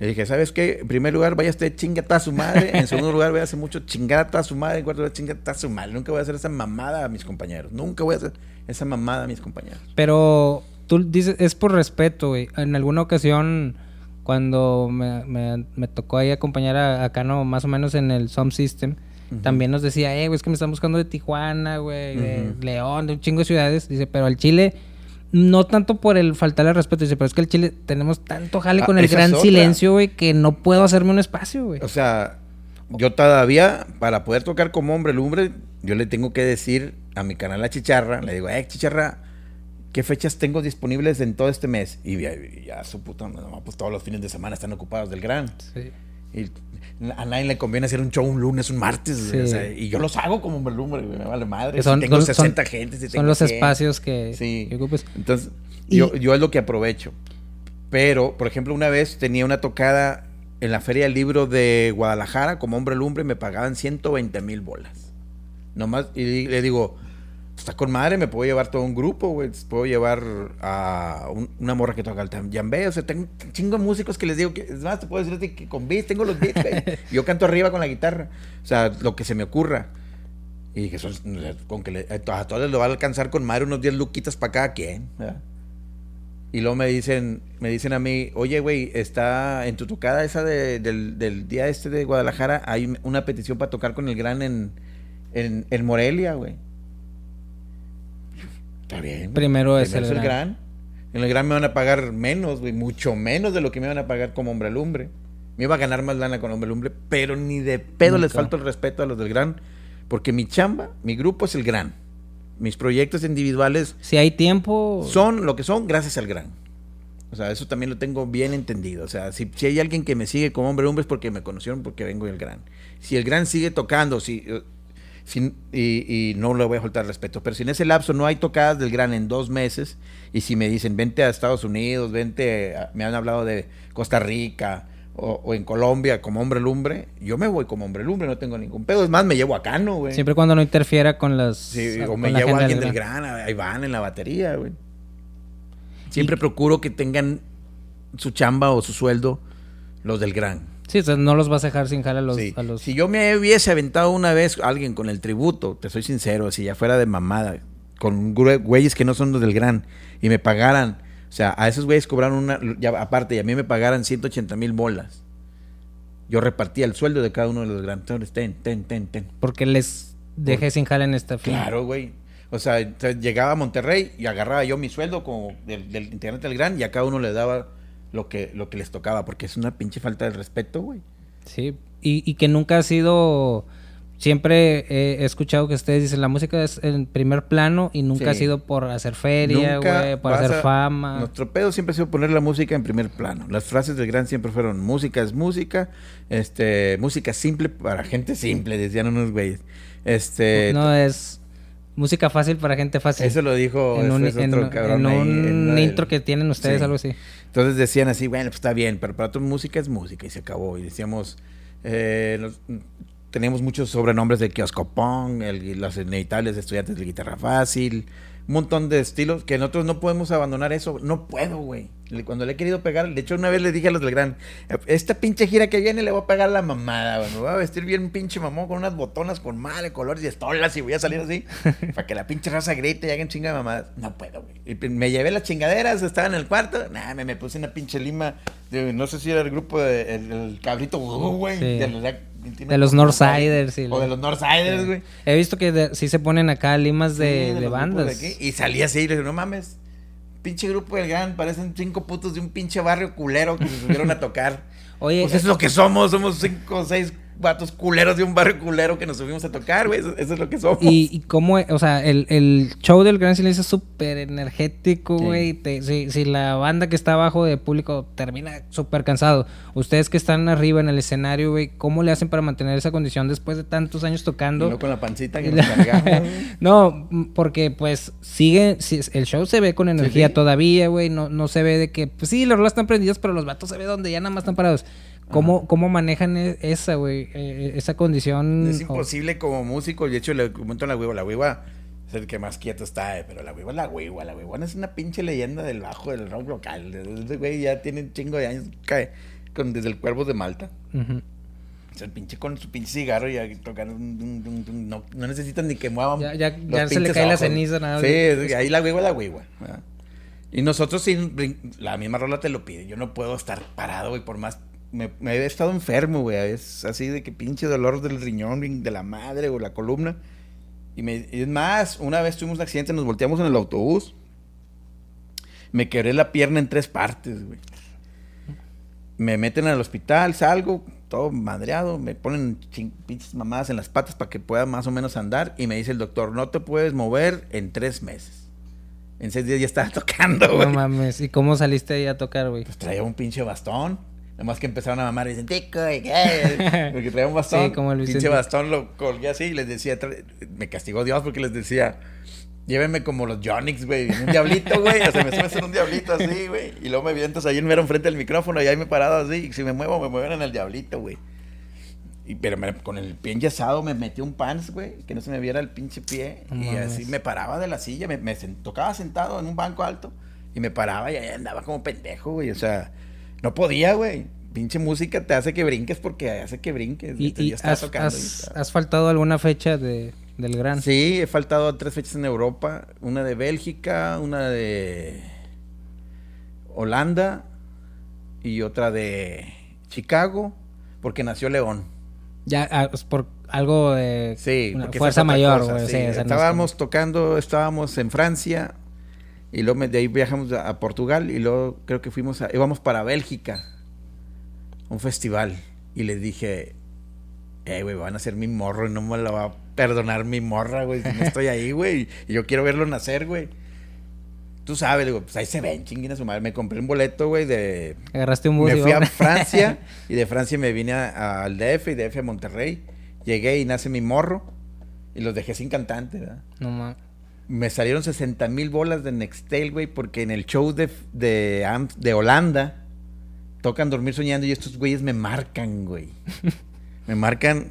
Le dije, ¿sabes qué? En primer lugar, vaya usted chingata a su madre. En segundo lugar, voy a hacer mucho chingata a su madre. En cuarto lugar, chingata a su madre. Nunca voy a hacer esa mamada a mis compañeros. Nunca voy a hacer esa mamada a mis compañeros. Pero tú dices, es por respeto, güey. En alguna ocasión, cuando me, me- me tocó ahí acompañar a, a Cano más o menos en el Some System, también nos decía, eh, güey, es que me están buscando de Tijuana, güey, de. León, de un chingo de ciudades. Dice, pero al Chile, no tanto por el faltarle respeto, dice, pero es que al Chile tenemos tanto jale Ah, con el gran silencio, güey, que no puedo hacerme un espacio, güey. O sea, yo todavía, para poder tocar como hombre lumbre, yo le tengo que decir a mi canal La Chicharra, le digo, eh, Chicharra, ¿qué fechas tengo disponibles en todo este mes? Y ya, ya su puta, no, pues todos los fines de semana están ocupados del gran. Sí. Y a nadie le conviene hacer un show un lunes, un martes. Sí. o sea, y yo los hago como hombre lumbre, me vale madre. Que Si son- tengo son- 60 gente. si Son tengo los 100. espacios que, Sí. que ocupes. Entonces, Y- yo, yo es lo que aprovecho. Pero, por ejemplo, una vez tenía una tocada en la Feria del Libro de Guadalajara como hombre lumbre y me pagaban 120 mil bolas. Nomás, y le digo, está con madre, me puedo llevar todo un grupo, güey. Puedo llevar a un- una morra que toca el jambé. O sea, tengo un chingo de músicos que les digo que, es más, te puedo decir que con beats, tengo los beats, güey. Yo canto arriba con la guitarra. O sea, lo que se me ocurra. Y que son, con que le- a todos les lo va a alcanzar con madre unos 10 luquitas para cada quien, ¿verdad? Y luego me dicen, me dicen a mí, oye, güey, está en tu tocada esa de- del, del día este de Guadalajara, hay una petición para tocar con el gran en, en, en Morelia, güey. Está bien. Primero es el gran. En el gran me van a pagar menos, güey, mucho menos de lo que me van a pagar como hombre lumbre. Me iba a ganar más lana con hombre lumbre, pero ni de pedo les falta el respeto a los del gran, porque mi chamba, mi grupo es el gran. Mis proyectos individuales Si hay tiempo. son lo que son gracias al gran. O sea, eso también lo tengo bien entendido. O sea, si, si hay alguien que me sigue como hombre hombre es porque me conocieron porque vengo del gran. Si el gran sigue tocando, si, y, y no le voy a faltar respeto, pero si en ese lapso no hay tocadas del gran en dos meses, y si me dicen, vente a Estados Unidos, vente, a- me han hablado de Costa Rica o, o en Colombia como hombre lumbre, yo me voy como hombre lumbre, no tengo ningún pedo. Es más, me llevo a Cano, güey. Siempre cuando no interfiera con las. Sí, o me llevo a alguien del gran, ahí van en la batería, güey. Siempre procuro que tengan su chamba o su sueldo los del gran. Sí, o sea, no los vas a dejar sin jalar a los. Sí. a los- Si yo me hubiese aventado una vez a alguien con el tributo, te soy sincero, si ya fuera de mamada, con güeyes que no son los del gran, y me pagaran, o sea, a esos güeyes cobraron una, ya aparte, y a mí me pagaran 180 mil bolas. Yo repartía el sueldo de cada uno de los grandes. Ten, ten, ten, ten. Porque les dejé sin jala en esta fila. Claro, güey. O sea, llegaba a Monterrey y agarraba yo mi sueldo como del, del integrante del gran y a cada uno le daba lo que, lo que les tocaba, porque es una pinche falta de respeto, güey. Sí. Y, y que nunca ha sido. Siempre he, he escuchado que ustedes dicen la música es en primer plano y nunca Sí. ha sido por hacer feria, güey, por hacer a- fama. Nuestro pedo siempre ha sido poner la música en primer plano. Las frases del gran siempre fueron música es música, este, música simple para gente simple, decían unos güeyes. Este, no es música fácil para gente fácil. eso lo dijo en un, en otro cabrón en ahí, un en una del- intro que tienen ustedes, Sí. algo así. Entonces decían así, bueno, pues está bien, pero para otros música es música y se acabó. Y decíamos, eh, nos- teníamos muchos sobrenombres de kiosco pong, el, los inevitables estudiantes de guitarra fácil, un montón de estilos que nosotros no podemos abandonar eso. No puedo, güey. Cuando le he querido pegar, de hecho una vez le dije a los del gran, esta pinche gira que viene le voy a pegar la mamada, güey. Me voy a vestir bien pinche mamón con unas botonas con madre, colores y estolas y voy a salir así para que la pinche raza grite y hagan chinga de mamadas. No puedo, güey. Y me llevé las chingaderas, estaba en el cuarto, nah, me, me puse una pinche lima de, no sé si era el grupo de el, el cabrito, güey. Sí. De los, De los Northsiders. O de los Northsiders, güey. He visto que de- sí se ponen acá limas de, Sí, de bandas. aquí. Y salí así y le dije, no mames, pinche grupo del gran, parecen cinco putos de un pinche barrio culero que se subieron a tocar. Oye, Pues es lo que somos, somos cinco o seis vatos culeros de un barrio culero que nos subimos a tocar, güey. Eso, eso es lo que somos. Y, y cómo, o sea, el, el show del Gran Silencio es súper energético, güey. Si, si la banda que está abajo de público termina súper cansado, ustedes que están arriba en el escenario, güey, ¿cómo le hacen para mantener esa condición después de tantos años Y tocando? no con la pancita que nos cargamos. no, porque pues sigue, si- el show se ve con energía sí. todavía, güey, no, no se ve de que, pues sí, los rolas están prendidos, pero los vatos se ve donde ya nada más están parados. ¿Cómo, cómo manejan e- esa, güey, eh, esa condición? Es o- imposible como músico. De hecho, le comento a la hueva. La hueva es el que más quieto está, eh, pero la hueva es la hueva. La huevona es una pinche leyenda del bajo del rock local. Ese güey ya tiene un chingo de años cae con, desde el Cuervos de Malta. O sea, el pinche con su pinche cigarro y tocando. no, no necesitan ni que muevan. Ya- ya- los ya se le cae la ceniza, nada. Sí, es- ahí la hueva es la hueva. ¿verdad? Y nosotros sin la misma rola te lo pide. Yo no puedo estar parado, güey, por más. Me, me he estado enfermo, güey. Es así de que pinche dolor del riñón, de la madre o la columna. Y, me, y es más, una vez tuvimos un accidente, nos volteamos en el autobús. Me quebré la pierna en tres partes, güey. Me meten al hospital, salgo, todo madreado, me ponen pinches mamadas en las patas para que pueda más o menos andar. Y me dice el doctor, no te puedes mover en tres meses. En seis días ya estaba tocando, güey. No mames, ¿y cómo saliste ahí a tocar, güey? Pues traía un pinche bastón. Nomás que empezaron a mamar y dicen, tico, qué", porque traía un bastón. Sí, como el pinche bastón lo colgué así y les decía, me castigó Dios porque les decía, llévenme como los Jonix, güey, en un diablito, güey. O sea, me suben en un diablito así, güey. Y luego me vientas ahí en mero enfrente del micrófono y ahí me he parado así. Y si me muevo, me mueven en el diablito, güey. Y, pero me- con el pie enyesado me metí un pants, güey, que no se me viera el pinche pie. No y mames. así me paraba de la silla, me, me tocaba sentado en un banco alto y me paraba y ahí andaba como pendejo, güey. O sea, no podía, güey. Pinche música te hace que brinques porque hace que brinques. ¿Y, Entonces, y has, tocando has- faltado alguna fecha de, del Gran? Sí, he faltado a tres fechas en Europa. Una de Bélgica, una de Holanda y otra de Chicago, porque nació León. Ya, ah, es por algo de Sí, una fuerza mayor, cosa, güey. sí. sí, o sea, no es estábamos tocando, estábamos en Francia y luego de ahí viajamos a, Portugal y luego creo que fuimos a, íbamos para Bélgica, un festival y les dije, eh, güey, van a hacer mi morro y no me lo va a perdonar mi morra, güey, si no estoy ahí, güey, y yo quiero verlo nacer, güey. Tú sabes, digo, pues ahí se ven, chinguen a su madre. Me compré un boleto, güey, de Agarraste un bus me fui a. Francia y de Francia me vine al DF y DF a Monterrey. Llegué y nace mi morro y los dejé sin cantante, ¿verdad? No mames. Me salieron 60 mil bolas de Nextel, güey, porque en el show de, de, de Holanda tocan Dormir Soñando y estos güeyes me marcan, güey. me marcan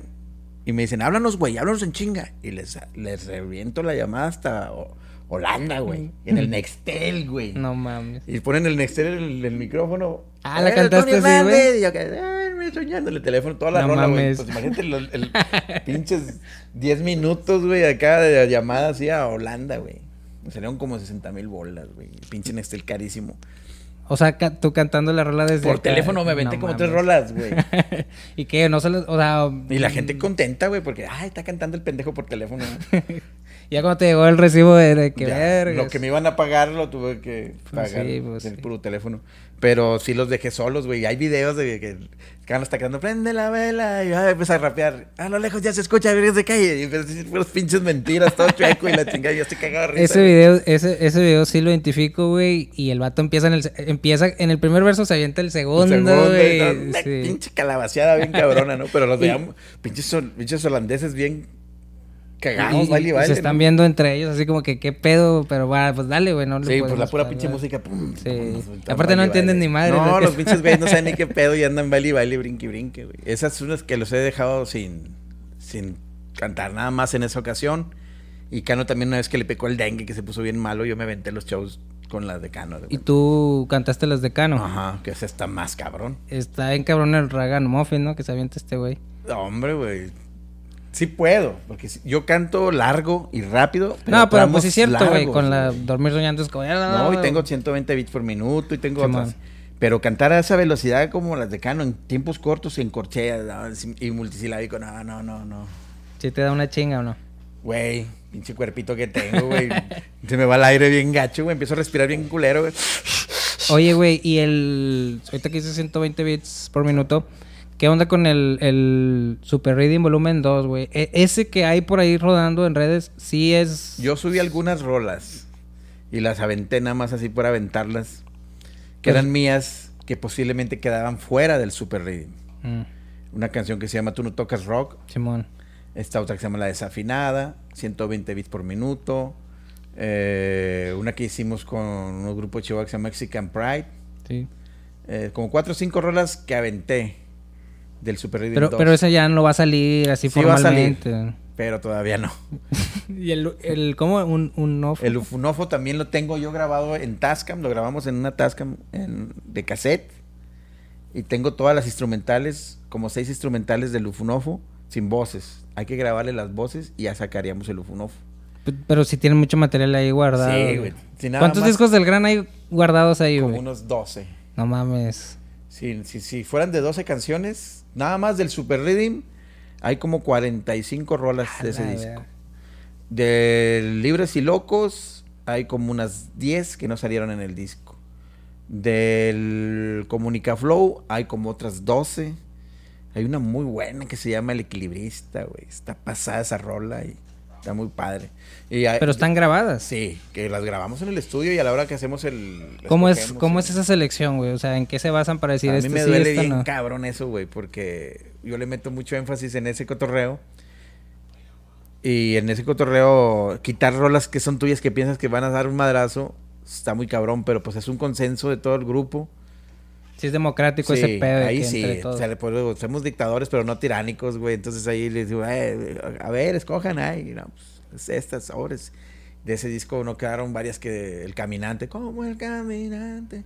y me dicen, háblanos, güey, háblanos en chinga. Y les, les reviento la llamada hasta Ho- Holanda, güey. En el Nextel, güey. No mames. Y ponen el Nextel en el, el micrófono. Ah, ¿la "Eh, cantaste así, güey? Hernández", Y yo que, "Ay, me soñando en el teléfono toda la No rola, güey. Pues imagínate el, el pinches 10 minutos, güey, acá de llamada así a Holanda, güey. Me salieron como 60 mil bolas, güey. Pinche Nextel carísimo. O sea, ca- tú cantando la rola desde Por acá. teléfono me aventé No como mames. tres rolas, güey. ¿Y qué? No se les- o sea... Y la gente contenta, güey, porque, ay, está cantando el pendejo por teléfono. Ya cuando te llegó el recibo de, de que Ya. Lo que me iban a pagar lo tuve que Pues pagar sí, pues el sí. puro teléfono. Pero sí los dejé solos, güey. Hay videos de que Carlos está cantando, prende la vela. Y empieza a rapear. A lo lejos ya se escucha videos de calle. Y empieza a decir puras pinches mentiras, todo chueco y la chingada. Yo estoy cagado de risa. Ese video, ese, ese video sí lo identifico, güey. Y el vato empieza en el, empieza en el primer verso, se avienta el El segundo, segundo, güey. y todo, una Sí. Pinche calabaceada bien cabrona, ¿no? Pero los veíamos, pinches, pinches holandeses bien cagados, baile, y baile. se están ¿no? viendo entre ellos, así como que qué pedo, pero bueno, pues dale, güey, no Sí, pues la pura parar. pinche música. pum, Sí. pum, Aparte no entienden ni madre No, los pinches güeyes no saben ni qué pedo y andan baile y baile, brinque y brinque, güey. Esas son las que los he dejado sin, sin cantar nada más en esa ocasión. Y Cano también una vez que le pecó el dengue, que se puso bien malo, yo me aventé los shows con las de Cano. de Y tú cantaste las de Cano. Ajá, que ese está más cabrón. Está en cabrón el Ragan Muffin, ¿no? Que se avienta este güey. Hombre, güey. Sí puedo, porque yo canto largo y rápido. No, pero pues es cierto, güey. Con la dormir soñando es como. No, y tengo 120 bits por minuto y tengo Sí, otras. man. Pero cantar a esa velocidad como las de Cano en tiempos cortos y en corchea no, y multisilábico, no, no, no, no. ¿Sí te da una chinga o no? Güey, pinche cuerpito que tengo, güey. Se me va el aire bien gacho, güey. Empiezo a respirar bien culero, güey. Oye, güey, y el. Ahorita que hice 120 bits por minuto. ¿Qué onda con el, el Super Reading Volumen 2, güey? E- ese que hay por ahí rodando en redes, sí es. Yo subí algunas rolas y las aventé nada más así por aventarlas. Que Pues- eran mías, que posiblemente quedaban fuera del Super Reading. Mm, Una canción que se llama Tú no tocas rock. Simón. Esta otra que se llama La Desafinada, 120 bits por minuto. Eh, una que hicimos con un grupo de Chihuahua que se llama Mexican Pride. Sí. Eh, como cuatro o cinco rolas que aventé del Super Reading Pero, 2. pero ese ya no va a salir así Sí va a salir. formalmente. Pero todavía no. y el, el ¿cómo? Un, un off. El Ufunofo también lo tengo yo grabado en Tascam. Lo grabamos en una Tascam en- de cassette. Y tengo todas las instrumentales, como seis instrumentales del Ufunofo, sin voces. Hay que grabarle las voces y ya sacaríamos el Ufunofo. Pero si tienen mucho material ahí guardado. Sí, güey. Si nada ¿Cuántos más- discos del Gran hay guardados ahí, Como güey? unos 12. No mames. Si, si, si fueran de 12 canciones, nada más del Super Reading, hay como 45 rolas de ese disco. De Libres y Locos, hay como unas 10 que no salieron en el disco. Del Comunica Flow, hay como otras 12. Hay una muy buena que se llama El Equilibrista, güey. Está pasada esa rola y está muy padre. Y hay- Pero están grabadas. Sí, que las grabamos en el estudio y a la hora que hacemos el... ¿Cómo es, ¿Cómo el- es esa selección, güey? O sea, ¿en qué se basan para decir a mí este me sí, duele bien no? cabrón eso, güey, porque yo le meto mucho énfasis en ese cotorreo. Y en ese cotorreo, quitar rolas que son tuyas que piensas que van a dar un madrazo, está muy cabrón, pero pues es un consenso de todo el grupo. Sí es democrático Sí, ese pedo ahí que sí, entre o sea, le pongo- somos dictadores, pero no tiránicos, güey. Entonces ahí les digo, a ver, escojan ahí, no, pues, es estas horas. De ese disco no quedaron varias que El Caminante, como El Caminante.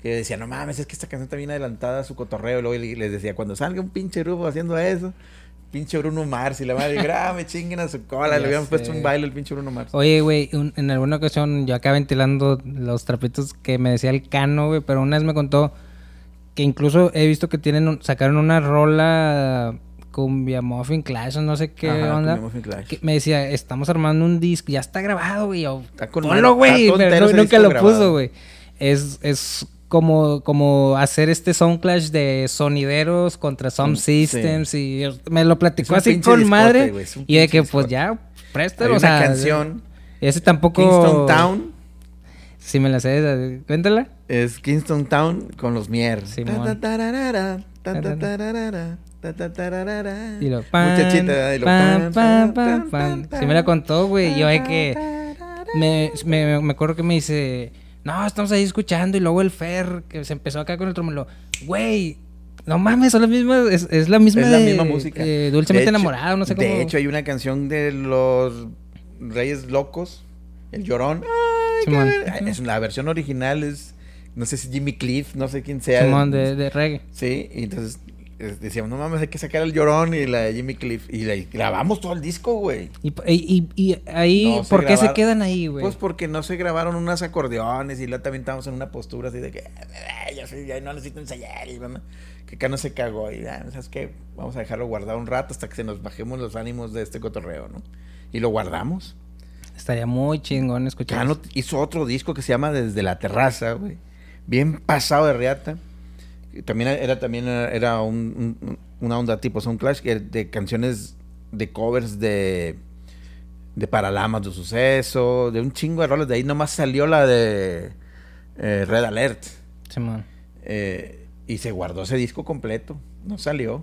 Que decía, no mames, es que esta canción está bien adelantada a su cotorreo. Y luego le- les decía, cuando salga un pinche grupo haciendo eso, pinche Bruno Mars y la madre, me chinguen a su cola. Ya le habían puesto un baile al pinche Bruno Mars. Oye, güey, en alguna ocasión yo acá ventilando los trapitos que me decía el cano, güey, pero una vez me contó que incluso he visto que tienen un- sacaron una rola cumbia muffin clash o no sé qué Ajá, onda. Que me decía, estamos armando un disco, ya está grabado, güey. Está con Ponlo, güey, no- nunca lo grabado. puso, güey. Es, es como, como hacer este sound clash de sonideros contra sound Mm, systems y me lo platicó así con discote, madre un y de que pues ya préstalo, Hay o sea, una canción, ese tampoco Kingston Town. Sí me la sé, cuéntala. Es Kingston Town con los Mier. Simón. Y lo pan, Muchachita, y lo pan, pan, pan, pan. Sí me la contó, güey. Yo hay que me, me, me acuerdo que me dice, "No, estamos ahí escuchando" y luego el Fer que se empezó acá con el trombolo. Güey, no mames, son las mismas es, es la misma Es la de- misma música. de dulcemente enamorado, no sé cómo. De hecho, hay una canción de los Reyes Locos, El Llorón. Cabrón. Es la versión original es no sé si Jimmy Cliff, no sé quién sea. Simón, de, de reggae. Sí, y entonces eh, decíamos, no mames, hay que sacar el Llorón y la de Jimmy Cliff. Y la- grabamos todo el disco, güey. Y, y, y ahí, No, se ¿por qué se quedan ahí, güey? Pues porque no se grabaron unos acordeones y luego también estábamos en una postura así de que "Ay, ya, soy- ya no necesito ensayar y mamá", que acá no se cagó y ah, ¿sabes qué? Vamos a dejarlo guardado un rato hasta que se nos bajemos los ánimos de este cotorreo, ¿no? Y lo guardamos. Estaría muy chingón escuchar. Cano eso. hizo otro disco que se llama Desde la Terraza, güey. Bien pasado de riata. Y También era también era un- un- una onda tipo Sound Clash de canciones de covers de de Paralamas de Suceso, de un chingo de roles. De ahí nomás salió la de eh, Red Alert. Simón. Eh, y se guardó ese disco completo. No salió.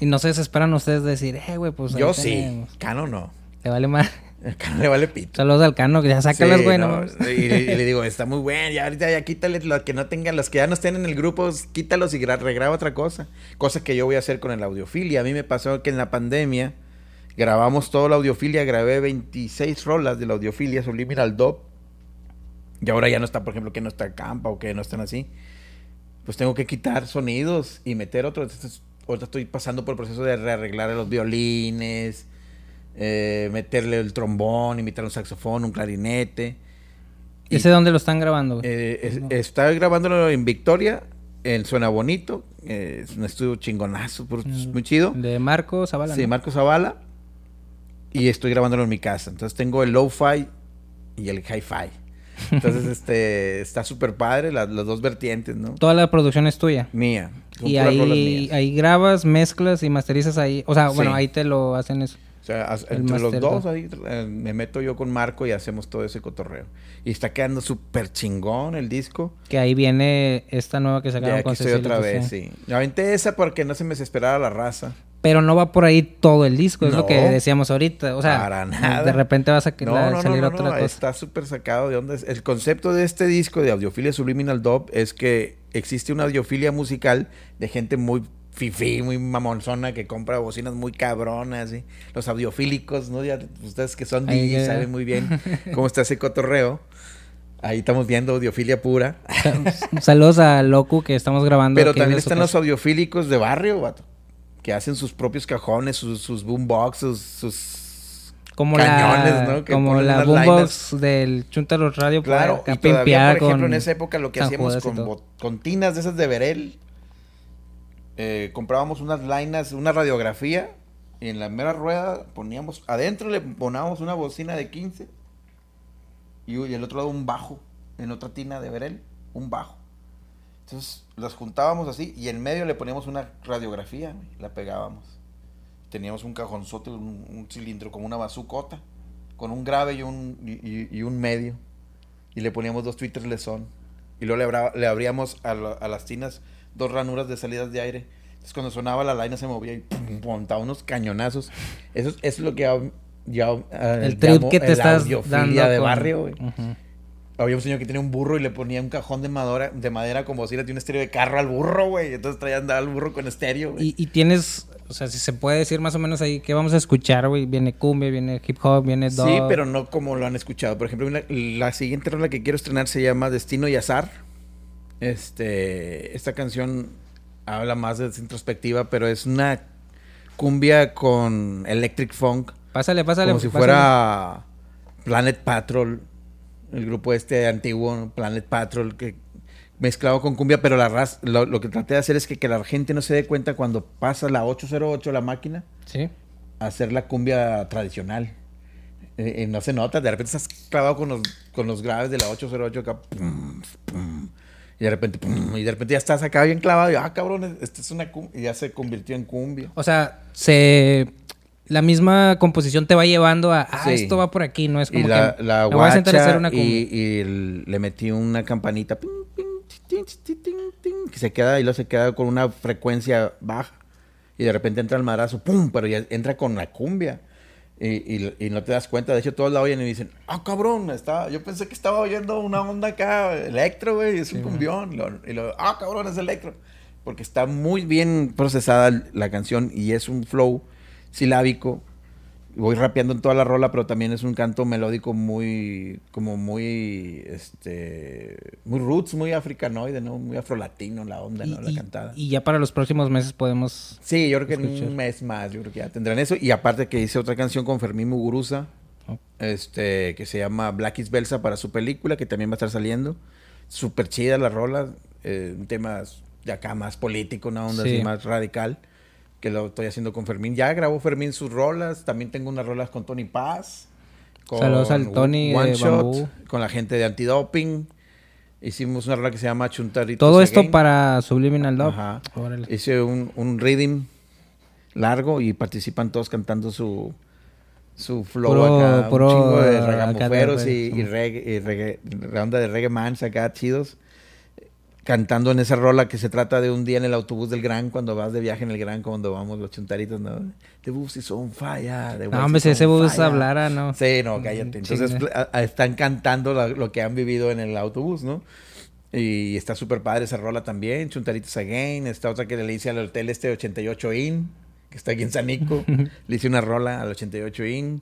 Y no se desesperan ustedes de decir, eh, güey, pues. Yo sí. tenemos". Cano no. Te vale más. El Cano le vale pito. Saludos al Cano, que ya sácalas, Sí, güey. no, no. Y, y le digo, está muy bueno, ya ahorita ya quítale los que no tengan, los que ya no estén en el grupo, quítalos y gra- regraba otra cosa. Cosa que yo voy a hacer con el audiofilia. A mí me pasó que en la pandemia grabamos todo la audiofilia, grabé 26 rolas de la audiofilia, Subliminal Dub. Y ahora ya no está, por ejemplo, que no está Campa o que no están así. Pues tengo que quitar sonidos y meter otros. Entonces, ahorita estoy pasando por el proceso de rearreglar los violines, eh, meterle el trombón, imitar un saxofón, un clarinete. Y, ¿Ese dónde lo están grabando, eh, es- No. Está grabándolo en Victoria, en Suena Bonito. eh, es un estudio chingonazo, Mm. muy chido. De Marco Zavala. Sí, ¿no? Marcos Zavala. Y estoy grabándolo en mi casa. Entonces tengo el low-fi y el hi-fi. Entonces, este, está súper padre, las, las dos vertientes, ¿no? Toda la producción es tuya. Mía. Y ahí, grabas, mezclas y masterizas ahí. O sea, bueno, ahí te lo hacen eso. O sea, El entre los dos ahí eh, me meto yo con Marco y hacemos todo ese cotorreo. Y está quedando súper chingón el disco. Que ahí viene esta nueva que Ya sacaron aquí con Cecilia otra vez, sí. Me aventé esa porque no se me desesperara la raza. Pero no va por ahí todo el disco, es No. lo que decíamos ahorita. O sea, Para nada. de repente vas a que No, la- no, no, salir otra cosa. está súper sacado de onda. El concepto de este disco de Audiofilia Subliminal Dub es que existe una audiofilia musical de gente muy fifí, muy mamonzona que compra bocinas muy cabronas, ¿sí? Los audiofílicos, ¿no? Ya ustedes que son DJs saben muy bien cómo está ese cotorreo. Ahí estamos viendo audiofilia pura. Saludos a Locu que estamos grabando. Pero también están los audiofílicos de barrio, vato. Que hacen sus propios cajones, sus, sus boomboxes, sus... como cañones, la, ¿no? Que como la boombox del Chuntaros Radio Claro, para y todavía, por ejemplo, con en esa época lo que hacíamos con, con tinas de esas de Berel, eh, comprábamos unas lainas, una radiografía, y en la mera rueda poníamos, adentro le poníamos una bocina de 15, y, el otro lado un bajo, en otra tina de Berel, un bajo. Entonces las juntábamos así, y en medio le poníamos una radiografía, la pegábamos. teníamos un cajonzote, un, cilindro como una bazucota, con un grave y un, y, un medio. Y le poníamos dos tweeters lesón. Y luego le, abra- le abríamos a las tinas dos ranuras de salidas de aire. Entonces cuando sonaba la laina se movía y pum, montaba unos cañonazos. Eso, es- eso es lo que ya, ya, eh, El trip que te estás dando de con- barrio, güey. Ujú. Había un señor que tenía un burro y le ponía un cajón de madera, de madera como si le tenía un estéreo de carro al burro, güey. Entonces traía andar al burro con estéreo, güey. Y, y tienes, o sea, si se puede decir más o menos ahí qué vamos a escuchar, güey. Viene cumbia, viene hip hop, viene dub. Sí, pero no como lo han escuchado. Por ejemplo, una- la siguiente rola que quiero estrenar se llama Destino y Azar. Este, esta canción habla más de introspectiva, pero es una cumbia con electric funk, Pásale, pásale. como si pásale. fuera Planet Patrol, el grupo este antiguo Planet Patrol que mezclado con cumbia, pero la raz- lo, lo que traté de hacer es que, que la gente no se dé cuenta cuando pasa la 808 la máquina Sí. hacer la cumbia tradicional. Eh, eh, no se nota, de repente estás clavado con los, con los graves de la 808 acá. pum, pum, y de repente, pum, y de repente ya estás acá bien clavado. Y, ah, cabrón, esta es una cum-", y ya se convirtió en cumbia. O sea, se... La misma composición te va llevando a, ah, Sí. esto va por aquí, no es Y como la, que la voy a una cumbia. y, y el- le metí una campanita ping, ping, tin, tin, tin, tin, que se queda y luego se queda con una frecuencia baja. Y de repente entra el madrazo, pum, pero ya entra con la cumbia. Y, y- y no te das cuenta, de hecho todos la oyen y dicen, ah, cabrón, estaba, yo pensé que estaba oyendo una onda acá, electro, güey, es un cumbión. Y lo, ah, cabrón, es electro. Porque está muy bien procesada la canción y es un flow silábico. Voy rapeando en toda la rola, pero también es un canto melódico muy, como muy, este, muy roots, muy africanoide, ¿no? Muy afrolatino la onda, ¿no? La y- cantada. y ya para los próximos meses podemos... Sí, yo creo que en un mes más, yo creo que ya tendrán eso. Y aparte que hice otra canción con Fermín Muguruza, Oh. este, que se llama Black is Belsa para su película, que también va a estar saliendo. Súper chida la rola, eh, un tema de acá más político, una onda Sí. así más radical, que lo estoy haciendo con Fermín. Ya grabó Fermín sus rolas, también tengo unas rolas con Tony Paz. Con Saludos al Tony One de Shot, Bambú. con la gente de Antidoping. Hicimos una rola que se llama Chuntaritos Todo esto Again. para Subliminal Dub. Ajá. Órale. Hice un, un reading largo y participan todos cantando su su flow Puro- acá, puro, un chingo de regamuferos y, y reggae, y reggae- de reggae mans acá chidos cantando en esa rola que se trata de un día en el autobús del Gran cuando vas de viaje en el Gran cuando vamos los chuntaritos no the bus is on fire the No, hombre, si ese bus fire". hablara, ¿no? Sí, no, cállate. Entonces a- a- están cantando la- lo que han vivido en el autobús, ¿no? Y está súper padre esa rola también, Chuntaritos Again. Esta otra que le hice al hotel este 88 In, que está aquí en Sanico. le hice una rola al 88 In,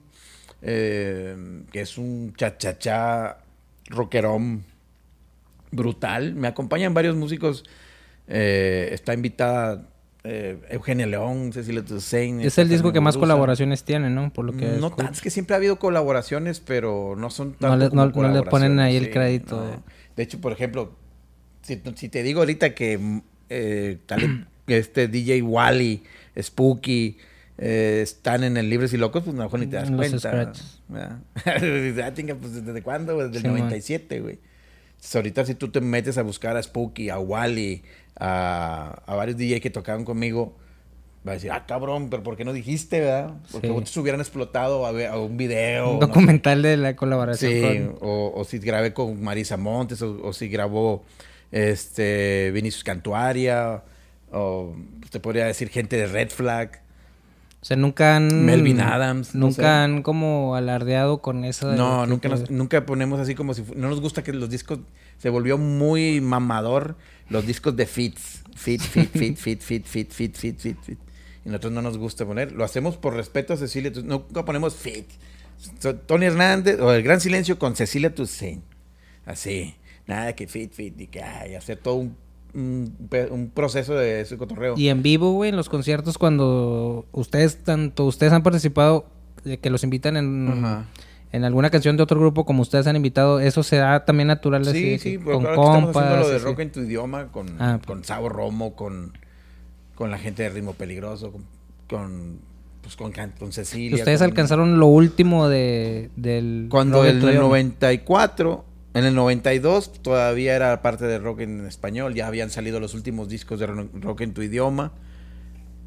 eh, que es un cha-cha-cha rockerón brutal. Me acompañan varios músicos. eh, está invitada eh, Eugenia León, Cecilia Toussaint. Es el disco que más colaboraciones tiene, ¿no? Por lo que No tanto, es que siempre ha habido colaboraciones, pero no son No tanto le- como no- no le ponen ahí el crédito no. de- hecho, por ejemplo, si, si te digo ahorita que eh, tal- este DJ Wally, Spooky, eh, están en el Libres y Locos, pues a lo mejor ni te das Los cuenta. Ah, chinga, pues, ¿desde cuándo? Desde el Sí, man. 97, güey. Entonces, ahorita si tú te metes a buscar a Spooky, a Wally, a, a varios DJ que tocaban conmigo, va a decir, ah, cabrón, pero ¿por qué no dijiste, verdad? Porque Sí. muchos hubieran explotado a, ver- a un video. Un no sé. documental de la colaboración Sí, con... o, o si grabé con Marisa Montes, o, o si grabó este Vinicius Cantuaria, o te podría decir gente de Red Flag. O sea, nunca han... Melvin Adams, Nunca han como alardeado con eso. No, nunca, nos- nunca ponemos así como si... No nos gusta que los discos... Se volvió muy mamador los discos de fits. Fit, fit, fit, fit, fit, fit, fit, fit, fit, fit. Y nosotros no nos gusta poner. Lo hacemos por respeto a Cecilia. Nunca ponemos fit. Tony Hernández o El Gran Silencio con Cecilia Toussaint. Así. Nada que fit, fit. Y que ay, hacer todo un, un, proceso de ese cotorreo. Y en vivo, güey, en los conciertos cuando ustedes, tanto ustedes han participado, que los invitan en, Ajá. en alguna canción de otro grupo como ustedes han invitado, eso se da también natural así, Sí, sí, con estamos compas. haciendo lo de así. rock en tu idioma con, Ah, con Sabo Romo, con, con la gente de Ritmo Peligroso, con, con, pues con, con Cecilia. Ustedes alcanzaron lo último de, del... Cuando el idioma. 94, en el 92 todavía era parte de rock en español, ya habían salido los últimos discos de ro- rock en tu idioma.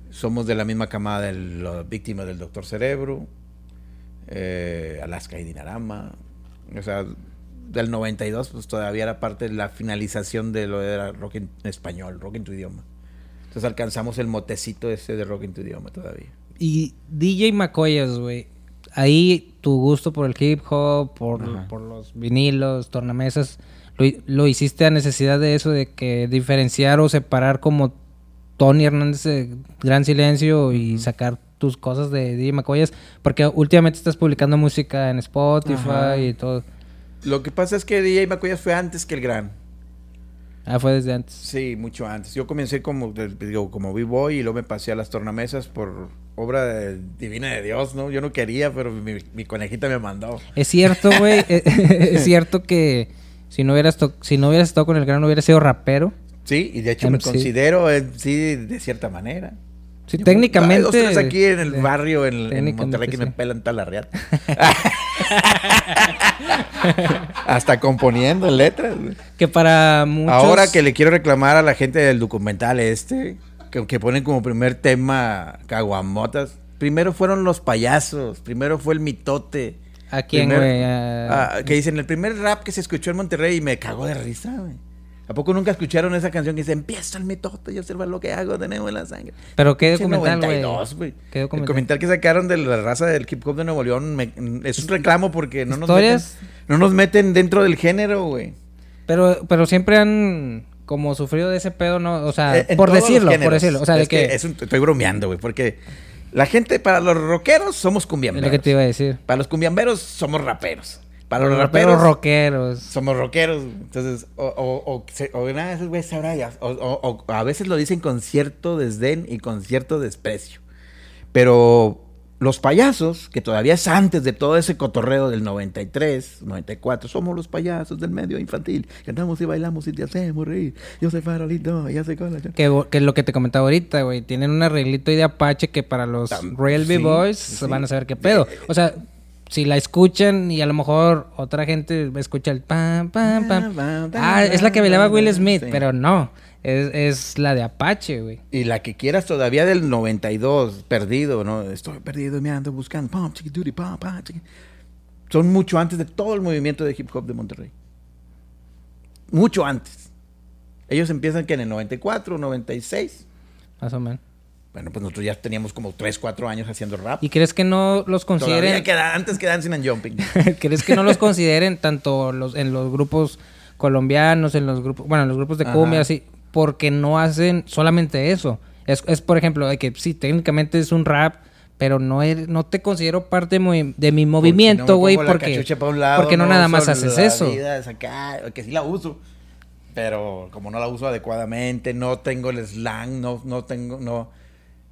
somos de la misma camada de las víctimas del Doctor Cerebro, eh, Alaska y Dinarama. O sea, del 92 pues todavía era parte de la finalización de lo de rock en español, rock en tu idioma. Entonces alcanzamos el motecito ese de rock en tu idioma todavía. Y DJ McCoyas, güey. Ahí tu gusto por el hip hop, por, por los vinilos, tornamesas, lo, lo, hiciste a necesidad de eso, de que diferenciar o separar como Tony Hernández de Gran Silencio y sacar tus cosas de DJ McCoyas, porque últimamente estás publicando música en Spotify y todo. Lo que pasa es que DJ McCoyas fue antes que el Gran. Ah, fue desde antes. Sí, mucho antes. Yo comencé como, digo, como b-boy y luego me pasé a las tornamesas por obra divina de Dios, ¿no? Yo no quería, pero mi, conejita me mandó. Es cierto, güey. Eh, es cierto que si no hubieras si no hubieras estado con el gran, hubiera sido rapero. Sí, y de hecho me considero, sí, de cierta manera. Sí, técnicamente. Hay aquí en el barrio, en, Monterrey, que me pelan tal la. Hasta componiendo letras. Que para muchos... Ahora que le quiero reclamar a la gente del documental este, que, ponen como primer tema caguamotas. Primero fueron los payasos, primero fue el mitote. ¿A quién, güey? Ah, que dicen, el primer rap que se escuchó en Monterrey y me cagó de risa, güey. ¿A poco nunca escucharon esa canción que dice, empieza el mitote y observa lo que hago, tenemos la sangre? Pero qué documental, güey. El documental que sacaron de la raza del hip hop de Nuevo León es un reclamo porque no nos, meten, no nos meten dentro del género, güey. Pero, pero siempre han como sufrido de ese pedo, ¿no? O sea, por decirlo, por decirlo. O sea, de que... estoy bromeando, güey, porque la gente, para los rockeros, somos cumbiamberos. Es lo que te iba a decir. Para los cumbiamberos, somos raperos. Para los, raperos, rockeros. Somos rockeros. Entonces, o, o, o, o nada, esos güeyes sabrá ya. O, a veces lo dicen con cierto desdén y con cierto desprecio. Pero los payasos, que todavía es antes de todo ese cotorreo del 93, 94, somos los payasos del medio infantil. Cantamos y bailamos y te hacemos reír. Yo soy farolito, ya sé cola. Que, que es lo que te comentaba ahorita, güey. Tienen un arreglito de Apache que para los Real B-Boys van a saber qué pedo. O sea, si la escuchan y a lo mejor otra gente escucha el pam, pam, pam. Ah, es la que bailaba Will Smith, pero no. Es, es, la de Apache, güey. Y la que quieras todavía del 92, perdido, ¿no? Estoy perdido, me ando buscando. Pam, pam, pam, Son mucho antes de todo el movimiento de hip hop de Monterrey. Mucho antes. Ellos empiezan que en el 94, 96. Más o menos. Bueno, pues nosotros ya teníamos como 3, 4 años haciendo rap. ¿Y crees que no los consideren? Queda, antes que Dancing and Jumping. ¿Crees que no los consideren tanto los, en los grupos colombianos, en los grupos, bueno, en los grupos de cumbia, así, porque no hacen solamente eso? Es, es por ejemplo, de que sí, técnicamente es un rap, pero no, no te considero parte de mi, movimiento, güey, porque, porque no, nada más haces eso. que sí la uso, pero como no la uso adecuadamente, no tengo el slang, no, no tengo, no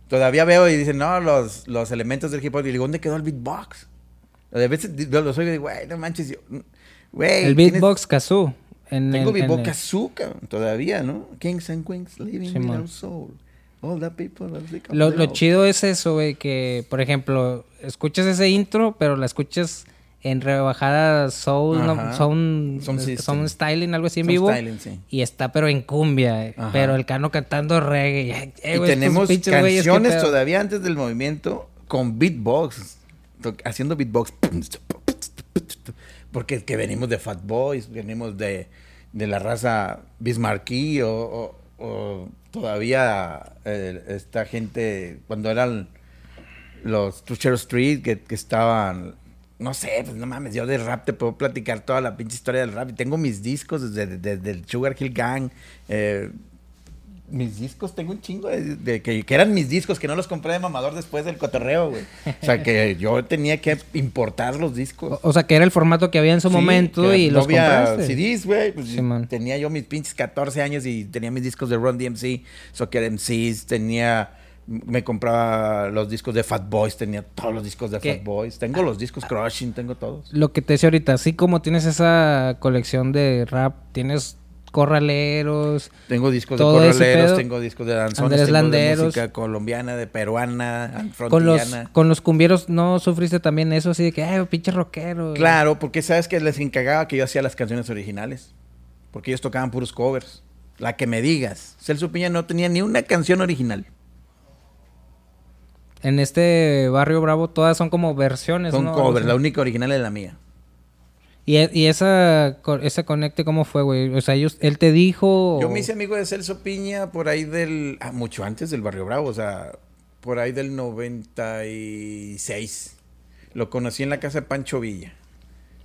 Todavía veo y dicen, no, los, los elementos del hip hop. Y digo, ¿dónde quedó el beatbox? A veces los oigo y digo, güey, no manches. Güey, el beatbox kazoo. Tengo beatbox kazoo, todavía, ¿no? Kings and queens living in our soul. All the people lo, lo chido es eso, güey, que, por ejemplo, escuchas ese intro, pero la escuchas en rebajada soul, no, son, son, styling, algo así en vivo. Y está pero en cumbia, pero el cano cantando reggae. Eh, y tenemos canciones todavía antes del movimiento con beatbox, haciendo beatbox. Porque que venimos de Fat Boys, venimos de, de la raza Bismarcky o, todavía eh, esta gente, cuando eran los Truchero Street, que, que estaban no sé, pues no mames, yo de rap te puedo platicar toda la pinche historia del rap. Y tengo mis discos desde, el Sugar Hill Gang. Eh, mis discos, tengo un chingo de, que, eran mis discos, que no los compré de mamador después del cotorreo, güey. O sea, que yo tenía que importar los discos. O, sea, que era el formato que había en su momento y los había compraste. CDs, güey. Pues, tenía yo mis pinches 14 años y tenía mis discos de Run DMC, Soccer MCs, tenía me compraba los discos de Fat Boys, tenía todos los discos de Fat Boys. Tengo los discos Crushing, tengo todos. Lo que te decía ahorita, así como tienes esa colección de rap, tienes corraleros. Tengo discos de corraleros, tengo discos de danzones, tengo de música colombiana, de peruana, con los, con los cumbieros no sufriste también eso así de que, ay, pinche rockero. Claro, porque sabes que les encargaba que yo hacía las canciones originales. Porque ellos tocaban puros covers. La que me digas. Celso Piña no tenía ni una canción original. En este Barrio Bravo todas son como versiones, Son ¿no? covers, O sea, la única original es la mía. Y, e- y esa, ese conecte, ¿cómo fue, güey? O sea, ellos, él te dijo... Yo o- me hice amigo de Celso Piña por ahí del. Ah, mucho antes del Barrio Bravo, o sea, por ahí del 96. Lo conocí en la casa de Pancho Villa,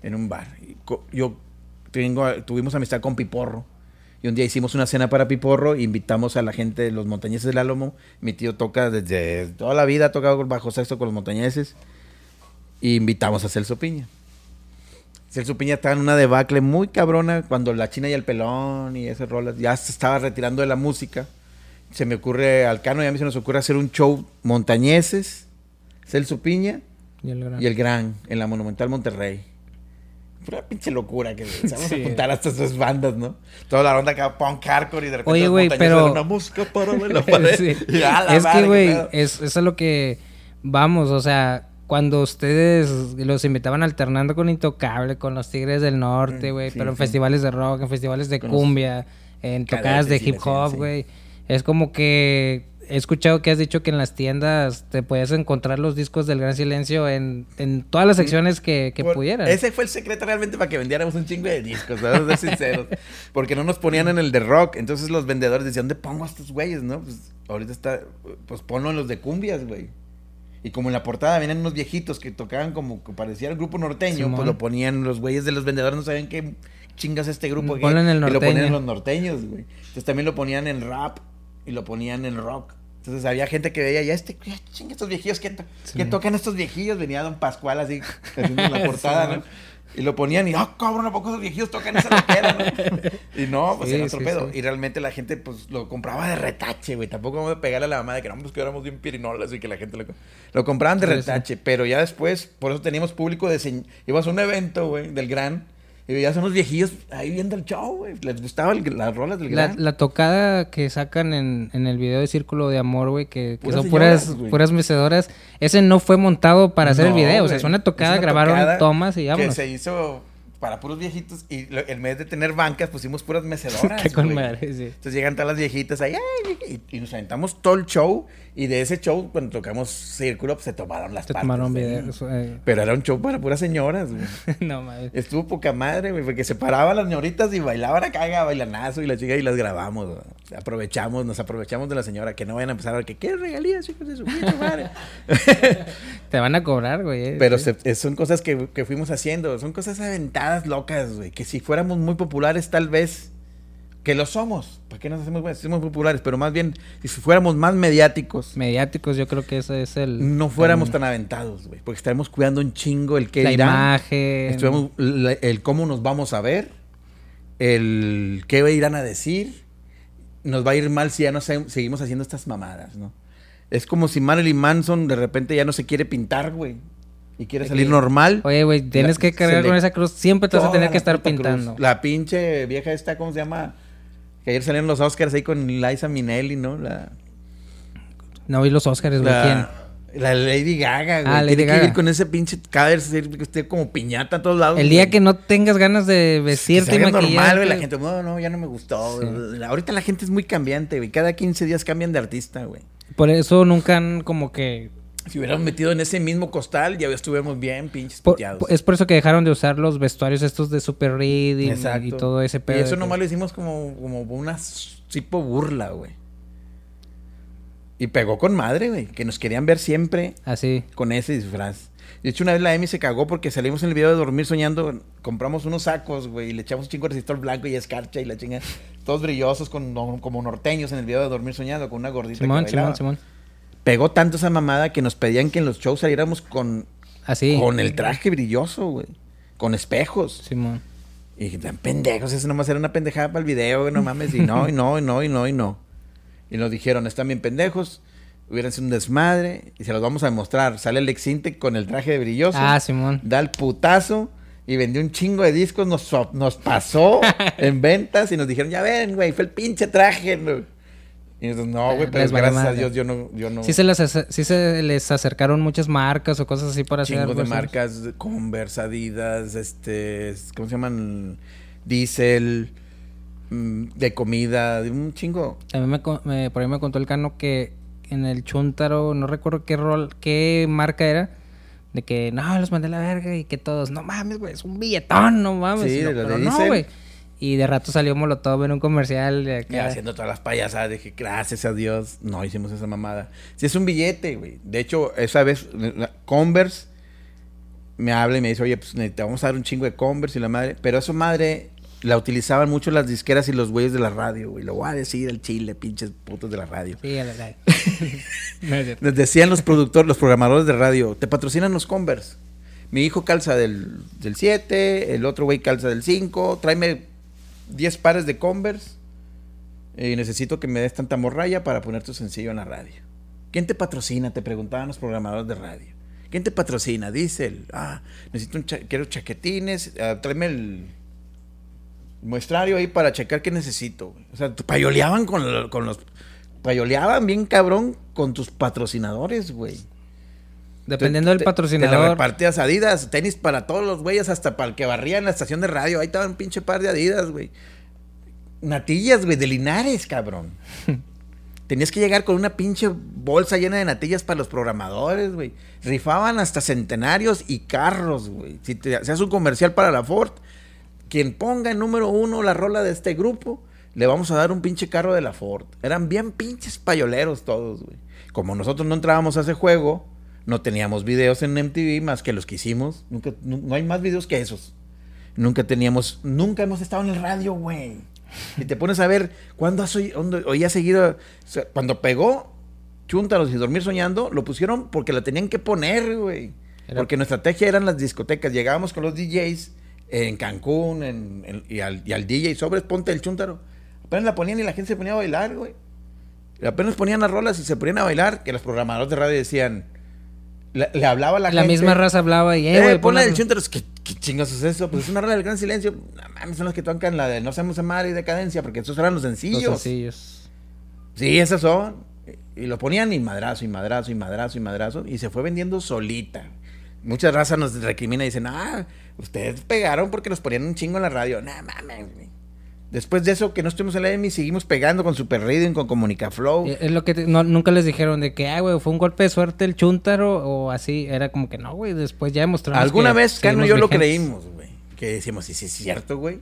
en un bar. Yo tengo, tuvimos amistad con Piporro. Y un día hicimos una cena para Piporro, invitamos a la gente de los montañeses del Álamo. Mi tío toca desde toda la vida, ha tocado bajo sexto con los montañeses. Y invitamos a Celso Piña. Celso Piña estaba en una debacle muy cabrona cuando La China y el Pelón y esas rolas ya se estaba retirando de la música. Se me ocurre, al Cano y a mí se nos ocurre hacer un show montañeses, Celso Piña Y el gran- y el Gran en la Monumental Monterrey. Pura pinche locura que se vamos Sí. a juntar a estas dos bandas, ¿no? Toda la onda acá, punk hardcore y de repente Oye, güey, pero- una música para la pared. Sí. Y a la Es madre, que, güey, es, eso es lo que vamos, o sea, cuando ustedes los invitaban alternando con Intocable, con los Tigres del Norte, Mm, güey, sí, pero en festivales de rock, en festivales de cumbia, en tocadas de hip hop, güey. Es como que he escuchado que has dicho que en las tiendas te puedes encontrar los discos del Gran Silencio en, en todas las secciones que, que Por- pudieran. Ese fue el secreto realmente para que vendiéramos un chingo de discos, vamos a ser sinceros. Porque no nos ponían en el de rock. Entonces los vendedores decían, ¿dónde pongo a estos güeyes, no? Pues ahorita está, pues ponlo en los de cumbias, güey. Y como en la portada venían unos viejitos que tocaban como que parecía el grupo norteño, Simón. pues lo ponían los güeyes de los vendedores, no sabían qué chingas este grupo. Ponlo en el Y lo norteño. ponían en los norteños, güey. Entonces también lo ponían en rap y lo ponían en rock. Entonces había gente que veía, ya este, ya chinga estos viejillos, ¿qué, to- Sí. qué tocan estos viejillos? Venía Don Pascual así, haciendo la portada, Sí, ¿no? Y lo ponían y, ah, cabrón, ¿a poco esos viejillos tocan esa loquera, no? Y no, pues Sí, era otro pedo. Y realmente la gente, pues, lo compraba de retache, güey. Tampoco vamos a pegarle a la mamá de que no, pues, que éramos bien pirinolas y que la gente lo... Lo compraban de retache, pero ya después, por eso teníamos público de... Ibas a un evento, güey, del Gran... Y veías a unos viejillos ahí viendo el show, güey. Les gustaban las rolas del La, Gran. la tocada que sacan en, en el video de Círculo de Amor, güey, que, que Puras son puras, señoras, güey. puras mecedoras, ese no fue montado para hacer el No, video. O sea, es una tocada, Es una grabaron tocada tomas y Que vámonos. se hizo para puros viejitos y lo- en vez de tener bancas pusimos puras mecedoras. Qué con madre, sí. Entonces llegan todas las viejitas ahí y, y nos aventamos todo el show y de ese show cuando tocamos Círculo pues, se tomaron las Se partes tomaron videos. eh, Pero era un show para puras señoras, güey. no mames. Estuvo poca madre, güey, porque se paraban las señoritas y bailaban a bailanazo y la chica y las grabamos, güey. Aprovechamos, nos aprovechamos de la señora, que no vayan a empezar a ver que qué regalías, hijos de su madre. Te van a cobrar, güey. eh, Pero sí. se- eh, son cosas que, que fuimos haciendo, son cosas aventadas locas, güey. Que si fuéramos muy populares, tal vez, que lo somos. ¿Para qué nos hacemos? Somos populares, pero más bien, si fuéramos más mediáticos, Mediáticos, yo creo que ese es el. no fuéramos el- tan aventados, güey. Porque estaremos cuidando un chingo el qué La dirán, imagen. la- el cómo nos vamos a ver, el qué irán a decir. Nos va a ir mal si ya no se- seguimos haciendo estas mamadas, ¿no? Es como si Marilyn Manson de repente ya no se quiere pintar, güey. Y quiere salir normal. Oye, güey, tienes La- que cargar con esa cruz. Siempre te vas a tener que estar cruz. pintando. La pinche vieja esta, ¿cómo se llama? Que ayer salieron los Oscars ahí con Liza Minnelli, ¿no? La, No vi los Oscars, güey. ¿Quién? la, la Lady Gaga, güey. Ah, Lady Tiene que Gaga. ir con ese pinche que esté como piñata a todos lados. El día güey. que no tengas ganas de Que vestirte y maquillarte. normal, güey. La gente, no, no, ya no me gustó. Sí. Ahorita la gente es muy cambiante, güey. Cada 15 días cambian de artista, güey. Por eso nunca han como que... Si hubiéramos metido en ese mismo costal, ya estuviéramos bien pinches por- es por eso que dejaron de usar los vestuarios estos de Super Reading Exacto. y todo ese pedo. Y eso que- nomás lo hicimos como, como una tipo burla, güey. Y pegó con madre, güey. Que nos querían ver siempre Así. con ese disfraz. De hecho, una vez la Emi se cagó porque salimos en el video de Dormir Soñando. Compramos unos sacos, güey. Y le echamos un chingo de resistor blanco y escarcha y la chinga. Todos brillosos, con, como norteños en el video de Dormir Soñando, con una gordita Simón, que Simón. Simón. Pegó tanto esa mamada que nos pedían que en los shows saliéramos con, Así. con el traje brilloso, güey. Con espejos. Simón. Y dije, tan pendejos, eso nomás era una pendejada para el video, güey, no mames. Y no, y no, y no, y no, y no. Y nos dijeron, están bien pendejos, hubieran sido un desmadre, y se los vamos a demostrar. Sale el Exinte con el traje de brilloso, Ah, Simón. da el putazo, y vendió un chingo de discos, nos, nos pasó en ventas, y nos dijeron, ya ven, güey, fue el pinche traje. ¿no? Y no, güey, pero gracias a. Dios yo no... Yo no Sí se, les sí se les acercaron muchas marcas o cosas así para hacer chingos de marcas, Converse, Adidas, este, ¿cómo se llaman? Diesel, mm, de comida, de un chingo. Me, co- me- por ahí me contó el cano que en el Chuntaro, no recuerdo qué rol, qué marca era, de que no, los mandé a la verga y que todos, no mames, güey, es un billetón, no mames. Sí, no, pero no, güey. Y de rato salió Molotov en un comercial. de acá. haciendo todas las payasadas, dije, gracias a Dios, no hicimos esa mamada. Si es un billete, güey. De hecho, esa vez, Converse me habla y me dice, oye, pues te vamos a dar un chingo de Converse y la madre. Pero eso, madre, la utilizaban mucho las disqueras y los güeyes de la radio, güey. Lo voy a decir al chile, pinches putos de la radio. Sí, a la- cierto. Les decían los productores, los programadores de radio, te patrocinan los Converse. Mi hijo calza del, del 7, el otro güey calza del 5, tráeme 10 pares de Converse y necesito que me des tanta morralla para poner tu sencillo en la radio. ¿Quién te patrocina? Te preguntaban los programadores de radio. ¿Quién te patrocina? Dice él, ah, necesito un quiero chaquetines, ah, tráeme el muestrario ahí para checar qué necesito. O sea, payoleaban con, lo- con los... Payoleaban bien cabrón con tus patrocinadores, güey. Dependiendo del Te- Te la patrocinador. repartías Adidas, tenis para todos los güeyes, hasta para el que barría en la estación de radio. Ahí estaba un pinche par de Adidas, güey. Natillas, güey, de Linares, cabrón. Tenías que llegar con una pinche bolsa llena de natillas para los programadores, güey. Rifaban hasta centenarios y carros, güey. Si te hacías un comercial para la Ford, quien ponga en número uno la rola de este grupo, le vamos a dar un pinche carro de la Ford. Eran bien pinches payoleros todos, güey. Como nosotros no entrábamos a ese juego, no teníamos videos en MTV más que los que hicimos. Nunca, no, no hay más videos que esos. Nunca teníamos, nunca hemos estado en el radio, güey. Y te pones a ver, ¿cuándo has oí- oído, oías seguido? o sea, cuando pegó Chúntaros y Dormir Soñando, lo pusieron porque la tenían que poner, güey. Era- Porque nuestra estrategia eran las discotecas. Llegábamos con los DJs en Cancún en- en- y, al, y al DJ, sobres, ponte el Chúntaro. Apenas la ponían y la gente se ponía a bailar, güey. Apenas ponían las rolas y se ponían a bailar, que los programadores de radio decían... Le, le hablaba a la, La, gente. misma raza hablaba y, eh, Eh, güey, ponle ponla- el Chúntaro. ¿Qué, ¿Qué chingos es eso? Pues es una rola del gran silencio. No mames, son los que tocan la de No Sabemos Amar y Decadencia, porque esos eran los Los sencillos. sencillos. Sí, esas son. Y lo ponían y madrazo, y madrazo, y madrazo, y madrazo. Y se fue vendiendo solita. Muchas razas nos recrimina y dicen, ah, ustedes pegaron porque nos ponían un chingo en la radio. No mames, güey. Después de eso, que no estuvimos en la EMI, seguimos pegando con Super Reading, con Comunicaflow. Eh, Es lo que te- no- nunca les dijeron de que, ah, güey, fue un golpe de suerte el Chuntaro o así. Era como que no, güey. Después ya demostramos. Alguna que vez Cano y yo lo creímos, güey. Que decíamos, sí, sí, es cierto, güey.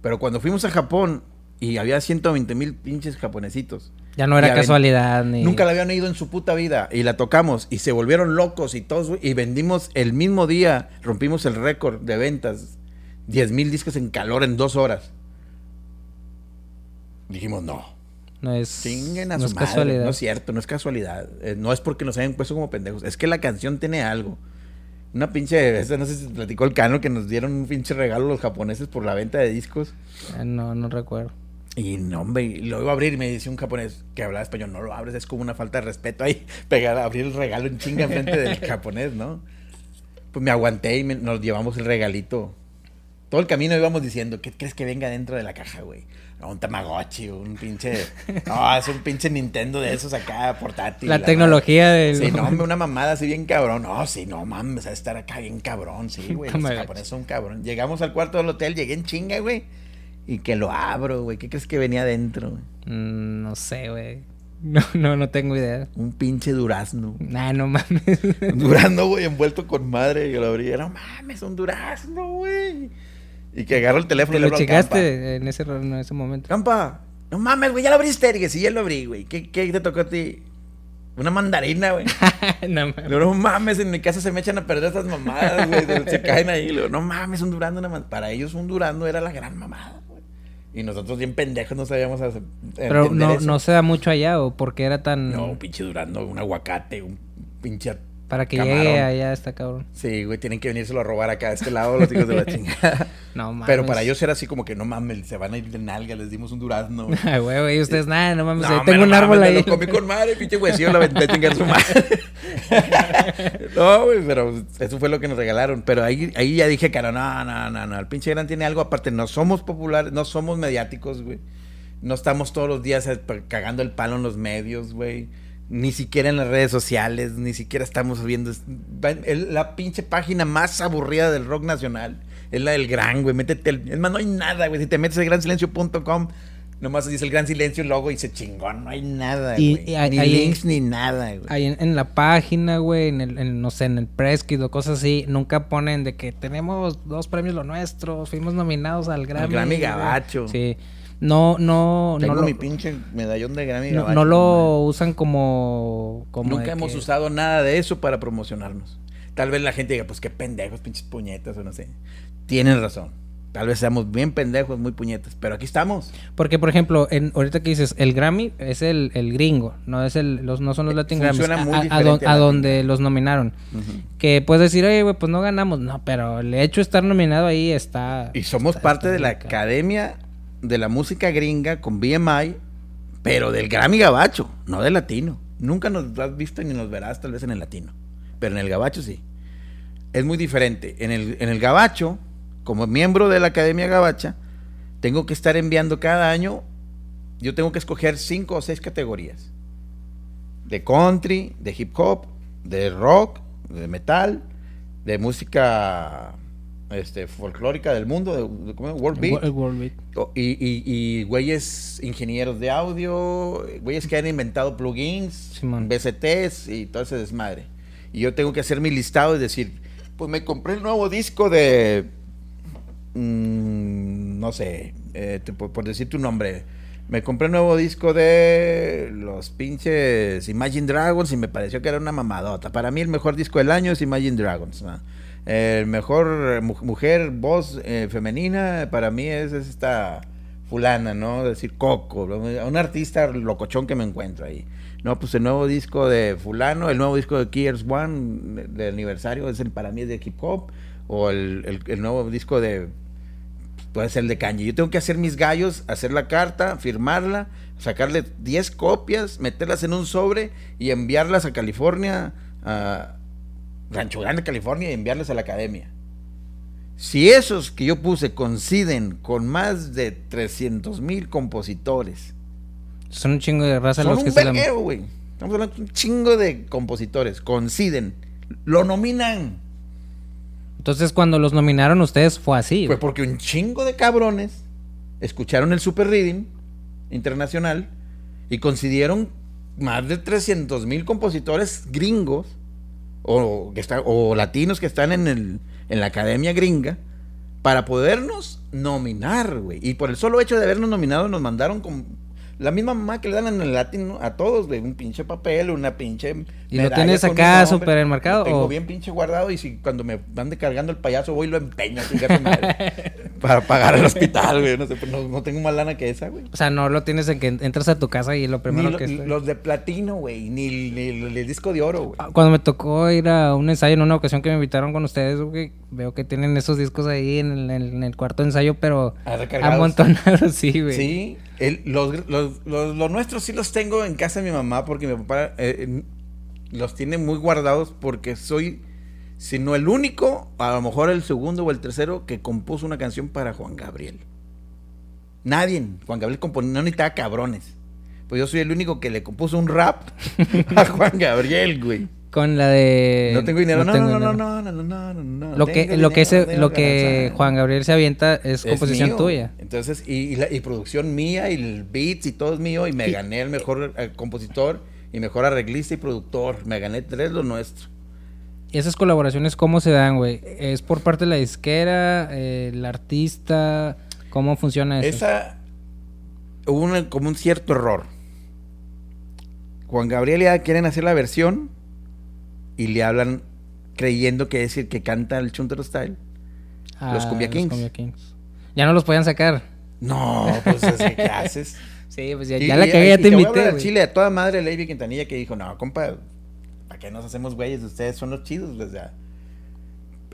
Pero cuando fuimos a Japón y había 120 mil pinches japonesitos. Ya no era casualidad ni. Nunca la habían ido en su puta vida. Y la tocamos y se volvieron locos y todos. güey, Y vendimos el mismo día, rompimos el récord de ventas. 10 mil discos en calor en dos horas. Dijimos, no. No es. Chinguen a no su es madre. casualidad. No es cierto, no es casualidad. Eh, no es porque nos hayan puesto como pendejos. Es que la canción tiene algo. Una pinche, esa no sé si platicó el cano que nos dieron un pinche regalo los japoneses por la venta de discos. Ah, no, no recuerdo. Y no, hombre, lo iba a abrir y me dice un japonés que hablaba español, no lo abres, es como una falta de respeto ahí, pegar, abrir el regalo en chinga enfrente del japonés, ¿no? Pues me aguanté y me- nos llevamos el regalito. Todo el camino íbamos diciendo, ¿qué crees que venga dentro de la caja, güey? Un Tamagotchi, un pinche... No, es un pinche Nintendo de esos acá, portátil. La tecnología del. Sí, no, una mamada así bien cabrón. No, sí, no mames, a estar acá bien cabrón, sí, güey. Los japoneses son cabrón. Llegamos al cuarto del hotel, llegué en chinga, güey. Y que lo abro, güey. ¿Qué crees que venía adentro? Mm, no sé, güey. No, no, no tengo idea. Un pinche durazno. Nah, no mames. Un durazno, güey, envuelto con madre. Y yo lo abrí. No mames, un durazno, güey. Y que agarro el teléfono ¿Te y le lo checaste en ese, en ese momento? Campa, no mames, güey, ya lo abriste. Y dije, sí, ya lo abrí, güey. ¿Qué, ¿Qué te tocó a ti? Una mandarina, güey. no mames. Le digo, no mames, en mi casa se me echan a perder estas mamadas, güey. se- caen ahí. Le digo, no mames, un durando. Una man-". Para ellos un durando era la gran mamada, güey. Y nosotros bien pendejos no sabíamos hacer. Pero entender no, eso. no se da mucho allá o porque era tan. No, un pinche durando, un aguacate, un pinche... para que camarón. llegue allá está cabrón. Sí, güey, tienen que venírselo a robar acá a este lado los hijos de la chingada. No mames. Pero para ellos era así como que no mames, se van a ir de nalga, les dimos un durazno. Ay, güey, güey, ustedes nada, no mames. No, ahí tengo no un árbol mames, ahí. Lo comí con madre, pinche huesillo, lo aventé a chingar su madre. no, güey, pero eso fue lo que nos regalaron. Pero ahí, ahí ya dije, cara, no, no, no, no. El pinche gran tiene algo aparte. No somos populares, no somos mediáticos, güey. No estamos todos los días eh, cagando el palo en los medios, güey. Ni siquiera en las redes sociales, ni siquiera estamos viendo. el- La pinche página más aburrida del rock nacional es la del gran, güey. Métete. el- es más, no hay nada, güey. Si te metes a gransilencio.com, Nomás dice el gran silencio, logo y se chingón, no hay nada, Y- güey. y hay- ni hay- links ni nada, güey. Ahí en, en la página, güey, en el, en, no sé, en el press kit o cosas así, nunca ponen de que tenemos dos premios lo nuestro, fuimos nominados al Grammy. Grammy güey. Gabacho. Sí. No, no, Tengo no lo, mi pinche medallón de Grammy no, lo usan como, como Nunca hemos que- usado nada de eso para promocionarnos. Tal vez la gente diga, pues qué pendejos, pinches puñetas o no sé. Tienen razón. Tal vez seamos bien pendejos, muy puñetas, pero aquí estamos. Porque, por ejemplo, en, ahorita que dices, el Grammy es el, el gringo, no es el, los, no son los Latin Grammys, Funciona muy a- a don- Latin donde los nominaron. Que puedes decir, oye, güey, pues no ganamos. No, pero el hecho de estar nominado ahí está... Y somos está- parte está de la. Academia de la Música Gringa con BMI, pero del Grammy Gabacho, no del latino. Nunca nos has visto ni nos verás tal vez en el latino, pero en el Gabacho sí. Es muy diferente. En el, en el Gabacho, como miembro de la Academia Gabacha, tengo que estar enviando cada año, yo tengo que escoger cinco o seis categorías. De country, de hip hop, de rock, de metal, de música este, folclórica del mundo, de, de- ¿cómo es? World Beat. World Beat. O- Y, y, y güeyes ingenieros de audio, güeyes que han inventado plugins. BCTs y todo ese desmadre. Y yo tengo que hacer mi listado y decir, pues me compré el nuevo disco de, mm, no sé, eh, te- por, por decir tu nombre, me compré el nuevo disco de los pinches Imagine Dragons y me pareció que era una mamadota. Para mí el mejor disco del año es Imagine Dragons. ¿no? Mejor eh, mu- mujer, voz eh, femenina, para mí es, es esta fulana, ¿no? Decir Coco, un artista locochón que me encuentro ahí. No, pues el nuevo disco de fulano, el nuevo disco de Gears One de, de aniversario, es el, para mí es de hip hop, o el, el- el nuevo disco de, puede ser el de Kanye. Yo tengo que hacer mis gallos, hacer la carta, firmarla, sacarle 10 copias, meterlas en un sobre y enviarlas a California, a Rancho Grande, California, y enviarlas a la academia. Si esos que yo puse coinciden con más de 300 mil compositores, Son un chingo de raza son los que un verguero, güey. Estamos hablando de un chingo de compositores, coinciden, lo nominan. Entonces, cuando los nominaron ustedes fue así. Fue porque un chingo de cabrones escucharon el Super Reading internacional y coincidieron más de 300 mil compositores gringos o, que está- o latinos que están en, el, en la academia gringa para podernos nominar, güey. Y por el solo hecho de habernos nominado nos mandaron con la misma mamá que le dan en el latino a todos, güey. Un pinche papel, una pinche... ¿Y lo tienes acá nombre. súper enmarcado, Lo tengo o? bien pinche guardado y si cuando me ande cargando el payaso voy y lo empeño madre, para pagar el hospital, güey. No sé, pues no, no tengo más lana que esa, güey. O sea, no lo tienes en que entras a tu casa y lo Ni primero lo- que... está- los de platino, güey. Ni, el- ni el, el disco de oro, güey. Ah, Cuando me tocó ir a un ensayo en una ocasión que me invitaron con ustedes, güey, veo que tienen esos discos ahí en el, en el cuarto ensayo, pero Ah, amontonados, sí, güey. Sí, los, los, los- nuestros sí los tengo en casa de mi mamá porque mi papá eh, los tiene muy guardados porque soy, si no el único, a lo mejor el segundo o el tercero que compuso una canción para Juan Gabriel. Nadie, Juan Gabriel compone, no necesitaba cabrones. Pues yo soy el único que le compuso un rap a Juan Gabriel, güey. Con la de... No tengo dinero, no, no, no, no, no, no, no, no, no, Lo que, lo que, ese- lo que. Juan Gabriel se avienta es, composición tuya. Entonces, y, la, y producción mía, y el beats y todo es mío, y me gané el mejor compositor, y mejor arreglista y productor. Me gané tres lo nuestro. ¿Y esas colaboraciones cómo se dan, güey? ¿Es por parte de la disquera, el artista? ¿Cómo funciona eso? Esa hubo como un cierto error. Juan Gabriel ya quieren hacer la versión y le hablan creyendo que es el que canta el Chuntero Style. los Cumbia Kings. Ah, Kings. Ya no los podían sacar. No, pues así, ¿qué haces? Sí, pues ya, Y- ya la cagué, ya te a invité, güey. Chile a toda madre Lady Quintanilla que dijo, no, compa, ¿para qué nos hacemos güeyes? Ustedes son los chidos, o sea.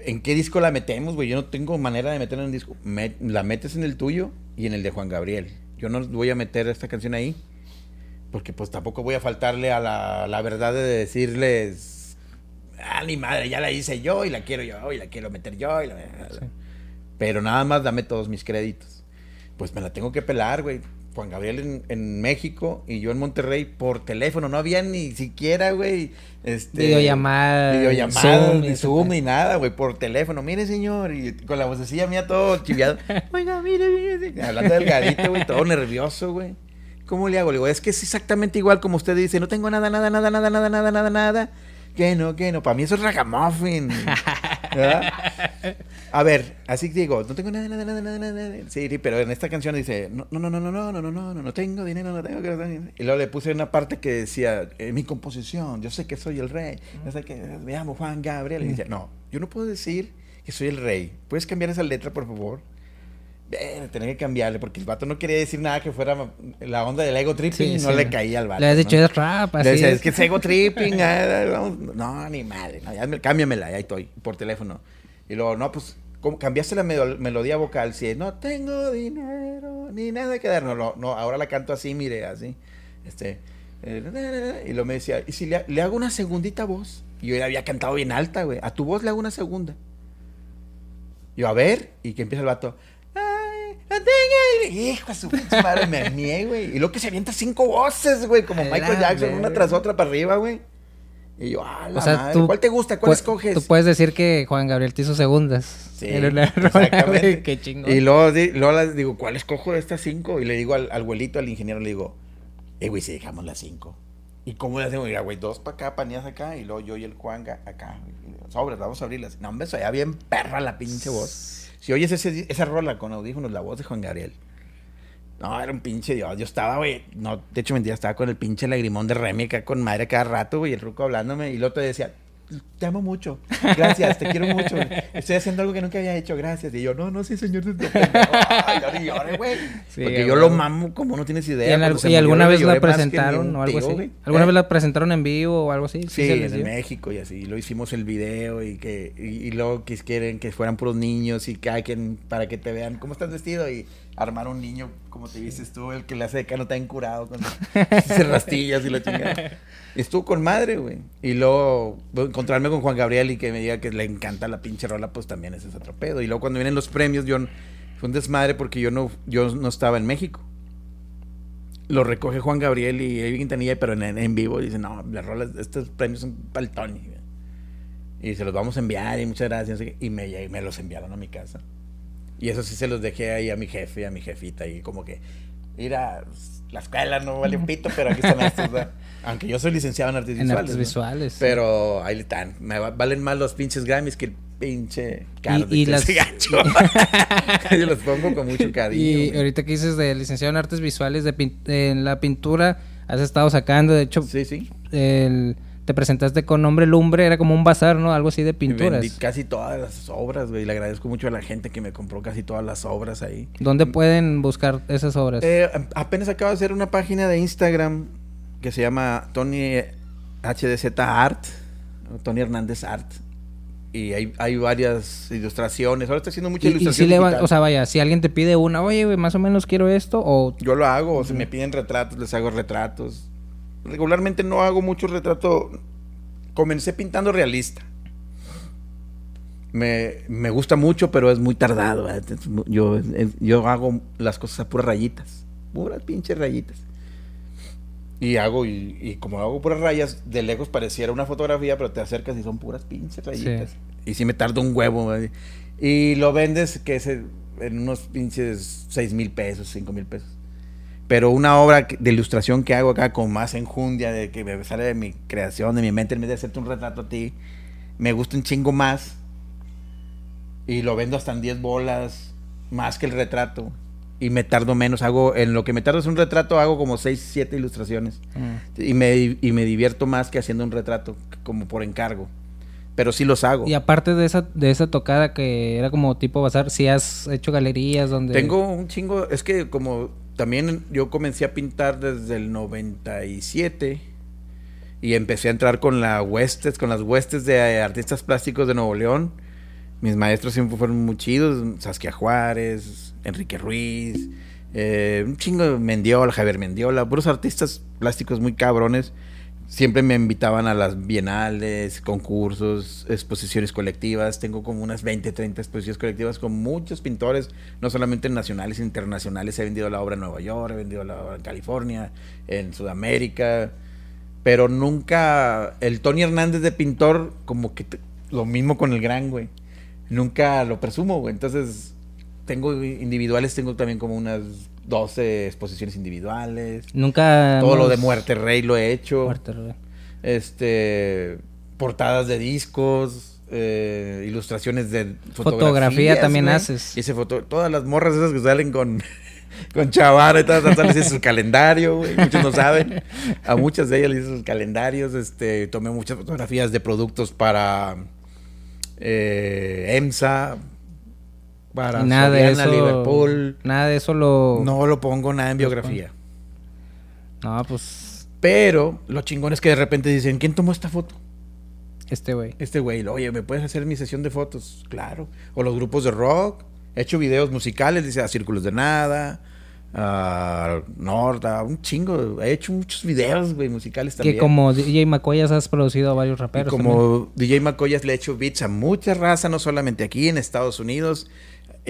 ¿En qué disco la metemos, güey? Yo no tengo manera de meterla en un disco. Me- la metes en el tuyo y en el de Juan Gabriel. Yo no voy a meter esta canción ahí. Porque pues tampoco voy a faltarle a la, la verdad de decirles, ah, ni madre, ya la hice yo y la quiero yo y la quiero meter yo. y la- Sí. Pero nada más dame todos mis créditos. Pues me la tengo que pelar, güey. Juan Gabriel en, en México y yo en Monterrey por teléfono. No había ni siquiera, güey. Este, Videollamada, Videollamada, Zoom, ni ni Zoom, ni nada, güey. Por teléfono. Mire, señor. Y con la vocecilla mía todo chiviado. Oiga, mire, mire. Hablando delgadito, güey. Todo nervioso, güey. ¿Cómo le hago? Le digo, es que es exactamente igual como usted dice. No tengo nada, nada, nada, nada, nada, nada, nada, nada. Que no, que no. Para mí eso es ragamuffin. ¿verdad? A ver, así digo, no tengo nada, nada, nada, nada, nada. Sí, pero en esta canción dice, no, no, no, no, no, no, no, no, no, no, tengo dinero, no tengo Y luego le puse una parte que decía, en mi composición, yo sé que soy el rey, yo sé que me llamo Juan Gabriel. Y dice, no, yo no puedo decir que soy el rey. ¿Puedes cambiar esa letra, por favor? Bien, tenía que cambiarle porque el vato no quería decir nada que fuera la onda del ego tripping Sí, no sí. le caía al vato. Le has ¿no? dicho es rap, así. Le decía, es. es que es ego tripping. vamos". no, ni madre. No, ya me- cámbiamela, ya estoy, por teléfono. Y luego, no, pues, ¿cómo cambiaste la melo- melodía vocal. Si es, no tengo dinero, ni nada que dar. No, no, no, ahora la canto así, mire, así. Este. eh, y luego me decía, ¿y si le, le hago una segundita voz? Y yo ya había cantado bien alta, güey. A tu voz le hago una segunda. Yo, a ver, y que empieza el vato. Ay, no tengo dinero". Hijo de su pinche madre, me armé, güey. Y luego que se avienta cinco voces, güey, como Michael Jackson, una tras otra para arriba, güey. Y yo, ah, la O sea, madre, tú- ¿cuál te gusta? ¿Cuál escoges? Tú puedes decir que Juan Gabriel te hizo segundas. Sí, exactamente. Qué chingón. Y luego, di- luego las digo, ¿cuál escojo de estas cinco? Y le digo al, al abuelito, al ingeniero, le digo, eh, güey, si dejamos las cinco. ¿Y cómo le hacemos? Mira, güey, dos para acá, panías acá, y luego yo y el Juanga acá. Sobres, vamos a abrirlas. No, hombre, soy bien perra la pinche voz. Si oyes ese, esa rola con audífonos, la voz de Juan Gabriel. No, era un pinche dios. Yo estaba, güey, no, de hecho mentira, estaba con el pinche lagrimón de Remy acá con madre cada rato, güey, el ruco hablándome, y el otro decía, te amo mucho, gracias, te quiero mucho, estoy haciendo algo que nunca había hecho, gracias. Y yo, no, no, sí, señor. Ay, llore, güey. Sí, Porque yo lo mamo como no tienes ¿Y, idea. en al- y alguna vez la lloré que presentaron o algo tío, así? güey. ¿Alguna ¿Eh? vez la presentaron en vivo o algo así? Sí, en? México y así. Lo hicimos el video y que y, y luego que quieren que fueran puros niños y cada quien para que te vean cómo estás vestido y armar un niño como te vistes tú, el que le hace de cano tan curado con rastillas y la chingada. Estuvo con madre, güey. Y luego bueno, encontrarme con Juan Gabriel y que me diga que le encanta la pinche rola, pues también ese es otro pedo. Y luego cuando vienen los premios, yo fue un desmadre porque yo no yo no estaba en México lo recoge Juan Gabriel y Evi Quintanilla, pero en, en vivo dice, no, las rolas, estos premios son para el Tony. güey". Y se los vamos a enviar y muchas gracias. Y me, y me los enviaron a mi casa. Y eso sí se los dejé ahí a mi jefe, a mi jefita. Y como que, mira, la escuela no vale un pito, pero aquí están estos. ¿verdad? Aunque yo soy licenciado en artes En visuales. artes ¿no? visuales. Pero ahí están. Me va- valen más los pinches Grammys que el pinche card y de las- ese gacho. yo los pongo con mucho cariño. Y güey. ahorita que dices de licenciado en artes visuales, de pin- en la pintura, has estado sacando, de hecho, Sí, sí. el- te presentaste con Nombre Lumbre, era como un bazar, ¿no? Algo así de pinturas. Vendí casi todas las obras, güey. Le agradezco mucho a la gente que me compró casi todas las obras ahí. ¿Dónde pueden buscar esas obras? Eh, apenas acabo de hacer una página de Instagram que se llama Tony HDZ Art, Tony Hernández Art. Y hay, hay varias ilustraciones. Ahora estoy haciendo mucha y, y ilustración. si le va- digital. o sea, vaya, si alguien te pide una, oye, güey, más o menos quiero esto, o Yo lo hago, o si me piden retratos, les hago retratos. Regularmente no hago mucho retrato. Comencé pintando realista. Me, me gusta mucho, pero es muy tardado. Yo, yo hago las cosas a puras rayitas. Puras pinches rayitas. Y hago, y, y como hago puras rayas, de lejos pareciera una fotografía, pero te acercas y son puras pinches rayitas. Y sí me tarda un huevo. ¿verdad? Y lo vendes que es en unos pinches 6 mil pesos, 5 mil pesos. Pero una obra de ilustración que hago acá con más enjundia, de que me sale de mi creación, de mi mente, en vez de hacerte un retrato a ti, me gusta un chingo más. Y lo vendo hasta en 10 bolas, más que el retrato. Y me tardo menos, hago, en lo que me tardo es un retrato, hago como 6, 7 ilustraciones. Mm. Y me, y me divierto más que haciendo un retrato, como por encargo. Pero sí los hago. Y aparte de esa, de esa tocada que era como tipo bazar, si has hecho galerías donde... Tengo un chingo, es que como también yo comencé a pintar desde el 97 y empecé a entrar con la huestes, con las huestes de artistas plásticos de Nuevo León. Mis maestros siempre fueron muy chidos, Saskia Juárez, Enrique Ruiz, eh, un chingo de Mendiola, Javier Mendiola, puros artistas plásticos muy cabrones. Siempre me invitaban a las bienales, concursos, exposiciones colectivas. Tengo como unas 20, 30 exposiciones colectivas con muchos pintores, no solamente nacionales, internacionales. He vendido la obra en Nueva York, he vendido la obra en California, en Sudamérica. Pero nunca el Tony Hernández de pintor, como que lo mismo con el gran, güey. Nunca lo presumo, güey. Entonces, tengo individuales, tengo también como unas 12 exposiciones individuales. Nunca. Todo lo de Muerte Rey lo he hecho. Muerte Rey. Este. Portadas de discos. Eh, ilustraciones de fotografía también haces. Y ese foto, todas las morras esas que salen con, con chavar y todas salen en su calendario, güey. Muchos no saben. A muchas de ellas les hice sus calendarios. Este, tomé muchas fotografías de productos para eh, EMSA, para nada de eso, Liverpool. Nada de eso lo. No lo pongo nada en biografía. No, pues. Pero lo chingón es que de repente dicen: ¿Quién tomó esta foto? Este güey. Este güey. Oye, ¿me puedes hacer mi sesión de fotos? Claro. O los grupos de rock. He hecho videos musicales, dice a Círculos de Nada, a Norda, un chingo. He hecho muchos videos, güey, musicales también. Que como DJ Macoyas has producido a varios raperos. como DJ Macoyas le he hecho beats a mucha raza, no solamente aquí en Estados Unidos,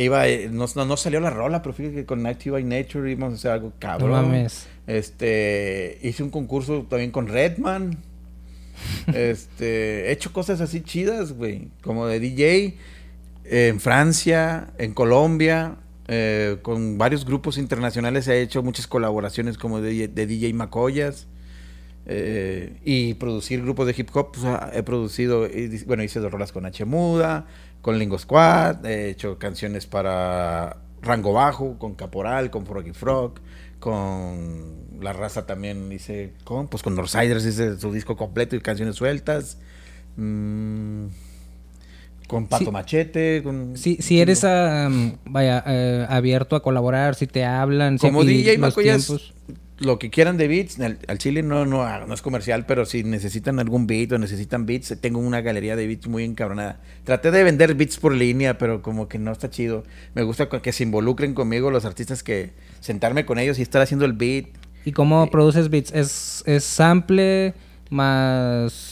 iba, eh, no, no, salió la rola, pero fíjate que con Active by Nature íbamos a hacer algo cabrón. No mames. Este, hice un concurso también con Redman. este, he hecho cosas así chidas, güey, como de DJ en Francia, en Colombia, eh, con varios grupos internacionales he hecho muchas colaboraciones como de, DJ Macoyas. Eh, y producir grupos de hip hop, pues, ah, he producido, bueno, hice dos rolas con H Muda, con Lingo Squad, he hecho canciones para Rango Bajo, con Caporal, con Froggy Frog, con La Raza también hice, con, pues con Northsiders hice su disco completo y canciones sueltas. Mm, con Pato Machete, con... Si, si eres, vaya, eh, abierto a colaborar, si te hablan... Como DJ Macoyas, lo que quieran de beats. Al, chile no, no, no es comercial, pero si necesitan algún beat o necesitan beats, tengo una galería de beats muy encabronada. Traté de vender beats por línea, pero como que no está chido. Me gusta que se involucren conmigo los artistas que sentarme con ellos y estar haciendo el beat. ¿Y cómo produces beats? ¿Es, ¿Es sample más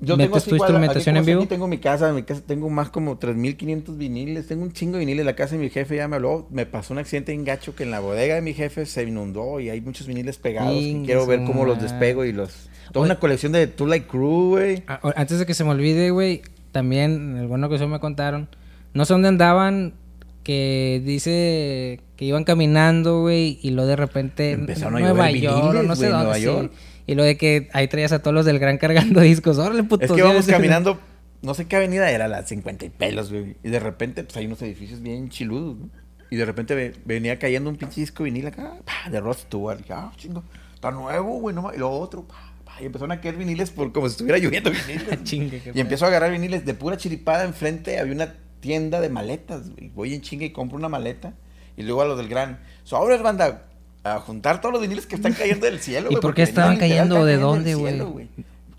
yo tengo tu instrumentación en vivo? tengo mi casa, en mi casa tengo más como 3500 viniles, tengo un chingo de viniles, la casa de mi jefe ya me habló, me pasó un accidente en gacho que en la bodega de mi jefe se inundó y hay muchos viniles pegados, quiero ver cómo los despego y los toda una colección de Two Light Crew, güey. Ah, antes de que se me olvide, güey, también el bueno que eso me contaron, no sé dónde andaban que dice que iban caminando, güey, y luego de repente empezaron a Nueva York, no sé dónde, Nueva York. Y lo de que ahí traías a todos los del gran cargando discos. Órale, puto. Es que íbamos caminando, no sé qué avenida era, la 50 y pelos, güey. Y de repente, pues hay unos edificios bien chiludos, ¿no? Y de repente venía cayendo un pinche disco vinil acá, pa, de Rod Stewart. Y, ah, chingo, está nuevo, güey, no Y lo otro, pa, pa, y empezaron a caer viniles por como si estuviera lloviendo viniles. chingue, y empiezo a agarrar viniles de pura chiripada enfrente. Había una tienda de maletas, güey. Voy en chinga y compro una maleta. Y luego a los del gran, sobres, banda, a juntar todos los viniles que están cayendo del cielo, ¿Y por qué estaban cayendo? ¿De dónde, güey?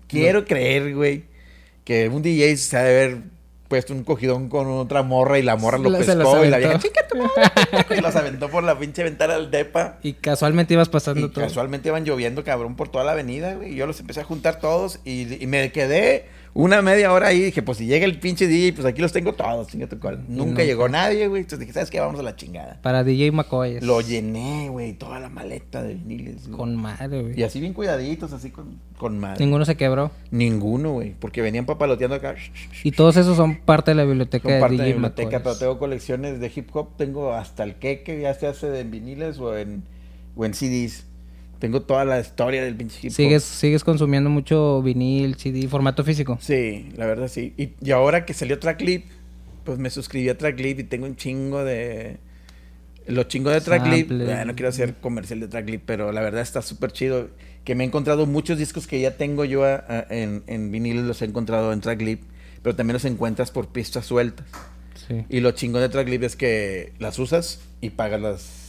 Quiero creer, güey, que un DJ se ha de haber puesto un cogidón con otra morra y la morra lo pescó y la vieja, chica y los aventó por la pinche ventana del depa. Y casualmente ibas pasando y casualmente iban lloviendo, cabrón, por toda la avenida, güey. Y yo los empecé a juntar todos y, y me quedé una media hora ahí dije, pues si llega el pinche DJ, pues aquí los tengo todos, chingate cual. Nunca llegó nadie, güey. Entonces dije, ¿sabes qué? Vamos a la chingada. Para DJ McCoy. Lo llené, güey, toda la maleta de viniles. Con madre, güey. Y así bien cuidaditos, así con, con madre. ¿Ninguno se quebró? Ninguno, güey. Porque venían papaloteando acá. Y todos esos son parte de la biblioteca son de parte de la biblioteca, pero tengo colecciones de hip hop. Tengo hasta el queque, ya se hace en viniles o en, o en CDs. Tengo toda la historia del pinche hip ¿Sigues, ¿Sigues consumiendo mucho vinil, CD, formato físico? Sí, la verdad sí. Y, ahora que salió Tracklip, pues me suscribí a Tracklip y tengo un chingo de... Los chingos de Tracklip. no quiero hacer comercial de Tracklip, pero la verdad está súper chido. Que me he encontrado muchos discos que ya tengo yo en, en vinil, los he encontrado en Tracklip, pero también los encuentras por pistas sueltas. Sí. Y lo chingón de Tracklip es que las usas y pagas las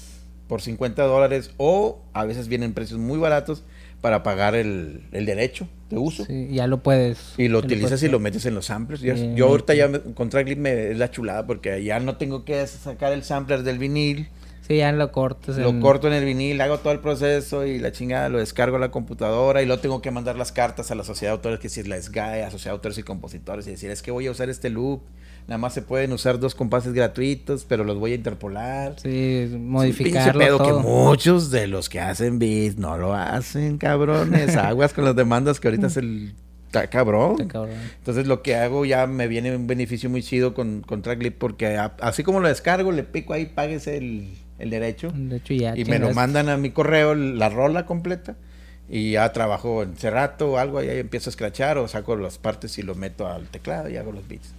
por 50 dólares o a veces vienen precios muy baratos para pagar el, derecho de uso. Sí, ya lo puedes. Y lo utilizas y lo metes en los samplers. Yo, ahorita ya me, con Tracklip me es la chulada porque ya no tengo que sacar el sampler del vinil Sí, ya lo cortas. Lo en- corto en el vinil, hago todo el proceso y la chingada lo descargo a la computadora y luego tengo que mandar las cartas a la sociedad de autores, que si es la SGAE, a Sociedad de Autores y Compositores, y decir, es que voy a usar este loop, nada más se pueden usar dos compases gratuitos, pero los voy a interpolar. Sí, Es un modificarlo pinche pedo todo. que muchos de los que hacen beats no lo hacen, cabrones. Aguas con las demandas que ahorita es el... Está cabrón. Está cabrón. Entonces lo que hago ya me viene un beneficio muy chido con, con Tracklip porque a- así como lo descargo, le pico ahí, páguese el, el derecho De hecho, ya. y me lo mandan a mi correo la rola completa y ya trabajo en Cerato o algo, ahí empiezo a escrachar o saco las partes y lo meto al teclado y hago los beats.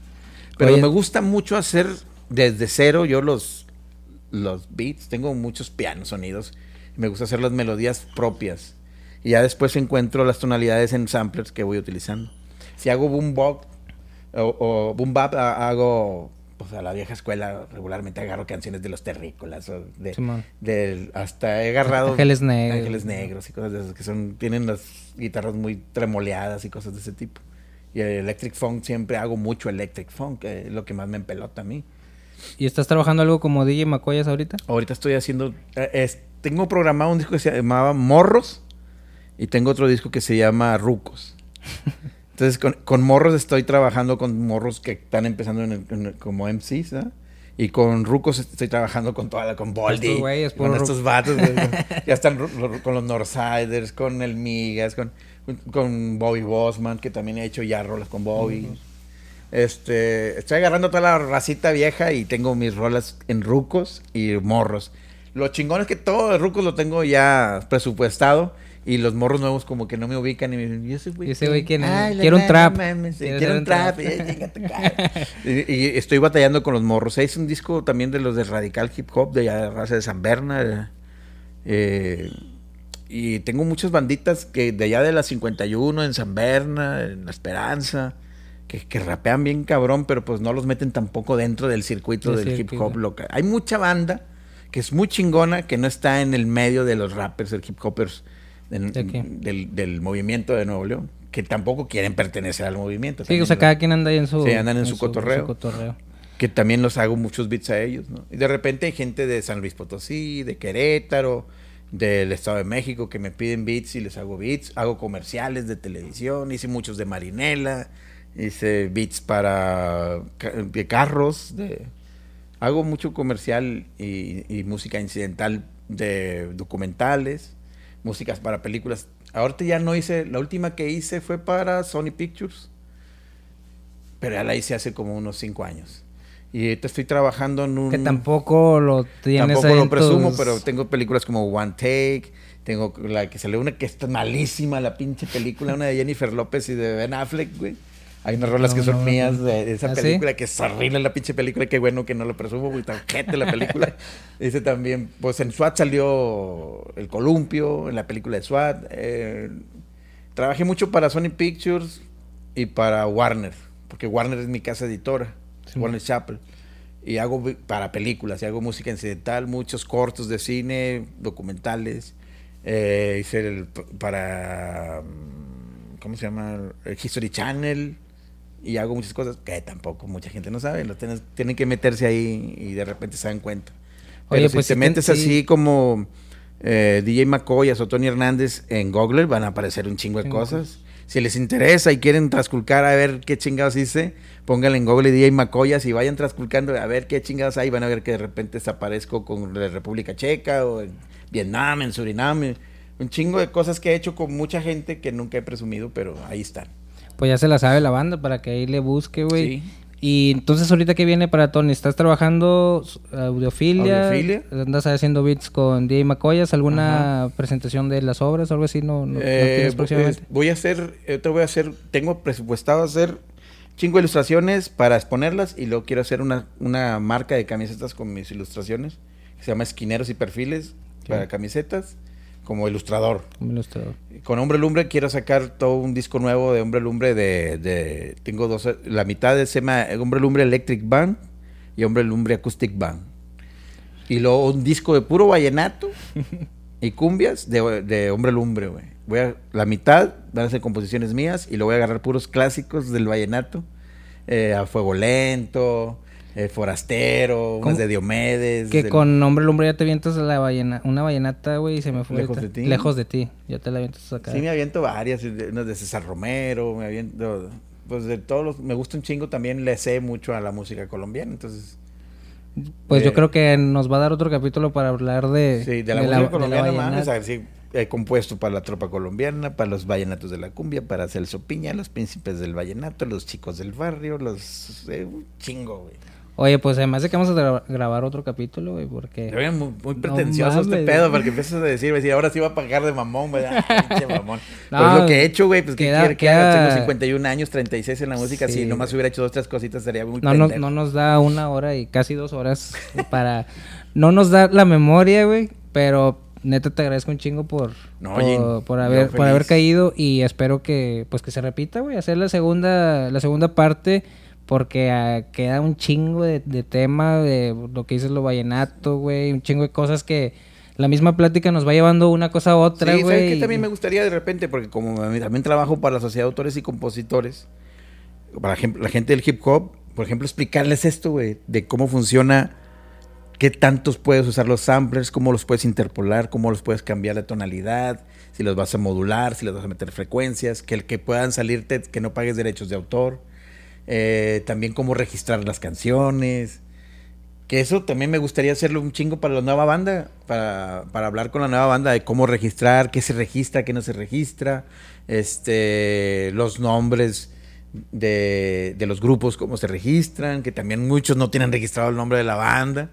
Pero Oye. me gusta mucho hacer desde cero yo los, los beats, tengo muchos pianos, sonidos, me gusta hacer las melodías propias y ya después encuentro las tonalidades en samplers que voy utilizando. Si hago boom bop o, o boom bap, ha- hago pues a la vieja escuela regularmente agarro canciones de los terrícolas o de, hasta he agarrado Ángeles Negros. Ángeles negros y cosas de esas que son tienen las guitarras muy tremoleadas y cosas de ese tipo y el electric funk siempre hago mucho electric funk que es lo que más me empelota a mí ¿Y estás trabajando algo como DJ Macoyas ahorita? ahorita estoy haciendo eh, es- tengo programado un disco que se llamaba Morros y tengo otro disco que se llama Rucos entonces con, con Morros estoy trabajando con morros que están empezando en el- en el- como MCs ¿ah? y con Rucos estoy trabajando con toda la con Boldy con estos vatos ya están con los Northsiders con el Migas con, con Bobby Bosman que también he hecho ya rolas con Bobby este, estoy agarrando toda la racita vieja y tengo mis rolas en rucos y morros. Lo chingón es que todo de rucos lo tengo ya presupuestado y los morros nuevos como que no me ubican y me dicen, ¿y ese güey? ¿Y ese güey quién es? La Quiero un trap. Quiero un trap. eh, y, estoy batallando con los morros. Es un disco también de los de Radical Hip Hop de de raza de San Berna. eh, y tengo muchas banditas que de allá de la 51, en San Berna, en La Esperanza, que, que rapean bien cabrón, pero pues no los meten tampoco dentro del circuito Del hip hop local. Hay mucha banda que es muy chingona, que no está en el medio de los rappers, el hip hoppers del, del, del movimiento de Nuevo León, que tampoco quieren pertenecer al movimiento. Sí, o sea, cada quien anda ahí en su... Sí, andan en su cotorreo. cotorreo. que también los hago muchos beats a ellos, ¿no? Y de repente hay gente de San Luis Potosí, de Querétaro, del Estado de México que me piden beats y les hago beats. Hago comerciales de televisión, hice muchos de Marinela, hice beats para de carros, de... hago mucho comercial y, y música incidental de documentales, músicas para películas. Ahorita ya no hice, la última que hice fue para Sony Pictures, pero ya la hice hace como unos cinco años. Y ahorita estoy trabajando en un... Que tampoco lo tienes Tampoco ahí lo presumo, tus- pero tengo películas como One Take, tengo la que salió una que está malísima, la pinche película, una de Jennifer López y de Ben Affleck, güey. Hay unas rolas No, que son no, mías de, esa ¿Ah, sí? película, que es horrible la pinche película, qué bueno que no lo presumo, güey, tan ojete la película. Dice también, pues en SWAT salió El Columpio, en la película de SWAT. eh, trabajé mucho para Sony Pictures y para Warner, porque Warner es mi casa editora, Sí. Warner Chappell. Y hago para películas, y hago música incidental, muchos cortos de cine, documentales. Eh, hice el para, mm, ¿cómo se llama? El History Channel. Y hago muchas cosas que tampoco mucha gente no sabe. Lo tienes- tienen que meterse ahí y de repente se dan cuenta. Pero Oye, si pues te metes sí. así como eh, DJ McCoyas o Tony Hernández en Google, van a aparecer un Chingo de cosas. Si les interesa y quieren transculcar a ver qué chingados hice, pónganle en Google DJ Macoyas y vayan transculcando a ver qué chingados hay. Van a ver que de repente desaparezco con la República Checa o en Vietnam, en Surinam. Un chingo de cosas que he hecho con mucha gente que nunca he presumido, pero ahí están. Pues ya se la sabe la banda para que ahí le busque, güey. Sí. Y entonces ahorita que viene para Tony, ¿estás trabajando audiofilia? Audiofilia. ¿Andas haciendo beats con DJ Macoyas? ¿Alguna presentación de las obras o algo así? ¿No, no, no Eh, tienes vo- próximamente? es- voy a hacer, eh, te voy a hacer, tengo presupuestado hacer chingo de ilustraciones para exponerlas y luego quiero hacer una, una marca de camisetas con mis ilustraciones que se llama Esquineros y Perfiles para camisetas como ilustrador. Como ilustrador. Con Hombre Lumbre quiero sacar todo un disco nuevo de Hombre Lumbre de, de- tengo dos, la mitad se llama Hombre Lumbre Electric Band y Hombre Lumbre Acoustic Band. Y luego un disco de puro vallenato y cumbias de, de Hombre Lumbre, güey. Voy a, la mitad van a ser composiciones mías y lo voy a agarrar puros clásicos del vallenato. eh, a Fuego Lento, El Forastero, ¿Cómo? unas de Diomedes. Que del- con nombre lumbre ya te avientas la ballena, una vallenata, güey, y se me fue. Lejos ahorita. de ti. Lejos de ti. Ya te la avientas acá. Sí, me aviento varias, unas de César Romero, me aviento, pues de todos los, me gusta un chingo también, le sé mucho a la música colombiana, entonces, Pues yo Eh, creo que nos va a dar otro capítulo para hablar de, sí, de la de música la colombiana, mames, a ver si he compuesto para la tropa colombiana, para los vallenatos de la cumbia, para Celso Piña, los príncipes del vallenato, los chicos del barrio, los, eh, un chingo, güey. Oye, pues además de que vamos a gra- grabar otro capítulo, güey, porque... Te vean muy, muy No pretencioso este mames, pedo, güey. porque empiezas a decir, decir, ahora sí va a pagar de mamón, güey. Ah, pinche mamón. No, pues lo que he hecho, güey, pues que queda- quiere que haga? Tengo 51 años, 36 en la música, Sí, si nomás güey. hubiera hecho dos, tres cositas, estaría muy No, no, no nos da una hora y casi dos horas para... No nos da la memoria, güey, pero neta te agradezco un chingo por, No, por, por yo haber, por haber caído y espero que pues que se repita, güey, hacer la segunda, la segunda parte porque ah, queda un chingo de, de tema de lo que dices lo vallenato, güey, un chingo de cosas que la misma plática nos va llevando una cosa a otra, Sí, ¿sabes güey. qué y- también me gustaría de repente? Porque como también trabajo para la Sociedad de Autores y Compositores, para la gente del hip hop, por ejemplo, explicarles esto, güey, de cómo funciona, qué tantos puedes usar los samplers, cómo los puedes interpolar, cómo los puedes cambiar de tonalidad, si los vas a modular, si les vas a meter frecuencias, que el que puedan salirte, que no pagues derechos de autor, eh, también cómo registrar las canciones. Que eso también me gustaría hacerlo un chingo para la nueva banda, para, para hablar con la nueva banda de cómo registrar, qué se registra, qué no se registra, este, los nombres de, de los grupos, cómo se registran, que también muchos no tienen registrado el nombre de la banda.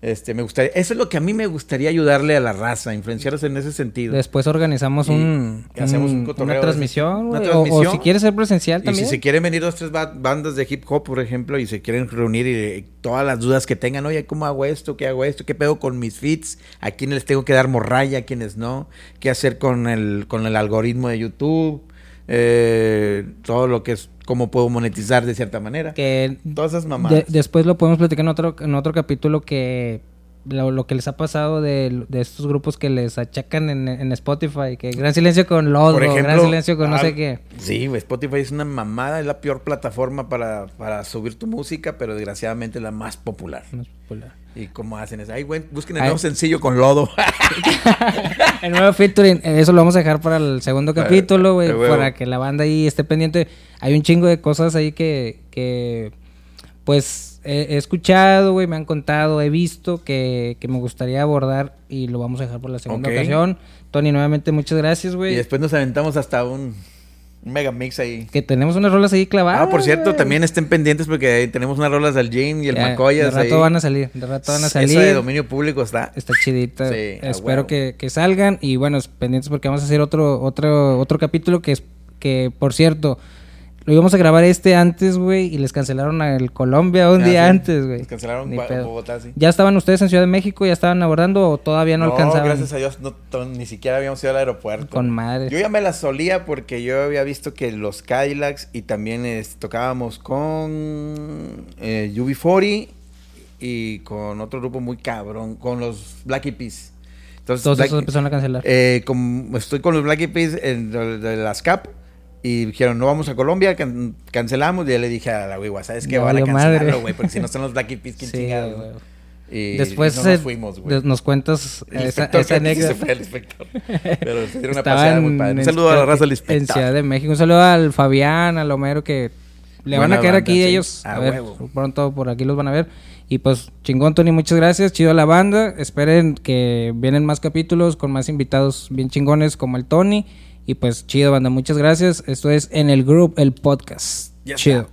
Este, me gustaría, eso es lo que a mí me gustaría ayudarle a la raza, influenciarlos en ese sentido. Después organizamos Y un, hacemos un un- cotorreo una transmisión, una o- si quieres ser presencial Y también. si se quieren venir dos, tres ba- bandas de hip hop, por ejemplo, y se quieren reunir y, y todas las dudas que tengan, oye, ¿cómo hago esto? ¿Qué hago esto? ¿Qué pedo con mis feeds? ¿A quiénes les tengo que dar morralla? ¿A quiénes no? ¿Qué hacer con el, con el algoritmo de YouTube? Eh, todo lo que es, cómo puedo monetizar de cierta manera. que Todas esas mamadas. de- después lo podemos platicar en otro, en otro capítulo que lo, lo que les ha pasado de, de estos grupos que les achacan en, en Spotify, que Gran Silencio con Lodo, ejemplo, Gran Silencio con no ah, sé qué. Sí, Spotify es una mamada, es la peor plataforma para, para subir tu música, pero desgraciadamente es la más popular. Es popular. ¿Y cómo hacen eso? Ay, güey, busquen el Ay. nuevo sencillo con lodo. El nuevo featuring, eh, eso lo vamos a dejar para el segundo capítulo, güey, para que la banda ahí esté pendiente. Hay un chingo de cosas ahí que, que pues, he, he escuchado, güey, me han contado, he visto que, que me gustaría abordar y lo vamos a dejar por la segunda ocasión. Tony, nuevamente muchas gracias, y güey. después nos aventamos hasta un, un mega mix ahí. Que tenemos unas rolas ahí clavadas. Ah, por cierto, también estén pendientes porque ahí tenemos unas rolas del Jim y el Ya, Macoyas De rato ahí. van a salir, de rato van a salir. Eso de dominio público está. Está chidita. Sí, Espero que, que salgan. Y bueno, pendientes porque vamos a hacer otro, otro, otro capítulo que es que, por cierto, lo íbamos a grabar este antes, güey, y les cancelaron al Colombia un Ah, día sí. antes, güey. Nos cancelaron pedo. Bogotá, sí. ¿Ya estaban ustedes en Ciudad de México? ¿Ya estaban abordando o todavía no, alcanzaban? gracias a Dios, no, to- ni siquiera habíamos ido al aeropuerto. Con madre. Yo ya me la solía porque yo había visto que los Cadillacs y también es- tocábamos con eh, UB40 y con otro grupo muy cabrón, con los Black Eyed Peas. Entonces, Todos Black- esos empezaron a cancelar. eh, como estoy con los Black Eyed Peas en de, de las CAP y dijeron, no vamos a Colombia, can- cancelamos. Y ya le dije a la güey, ¿sabes qué? Ya Van a cancelarlo, güey, porque si no están los Black Eyed Peas, ¿quién Sí, chingados? güey. Y Después no nos eh, fuimos, güey. nos cuentas El esa, esa sí se anécdota. fue el inspector. Pero se dieron una paseada muy padre. Un en- saludo a la raza del En inspector. Ciudad de México. Un saludo al Fabián, al Homero, que le van Buena a caer banda, aquí sí. ellos. A A ver, huevo. pronto por aquí los van a ver. Y pues, chingón, Tony, muchas gracias. Chido a la banda. Esperen que vienen más capítulos con más invitados bien chingones como el Tony. Y pues, chido, banda, muchas gracias. Esto es En el Group, el podcast. Ya chido.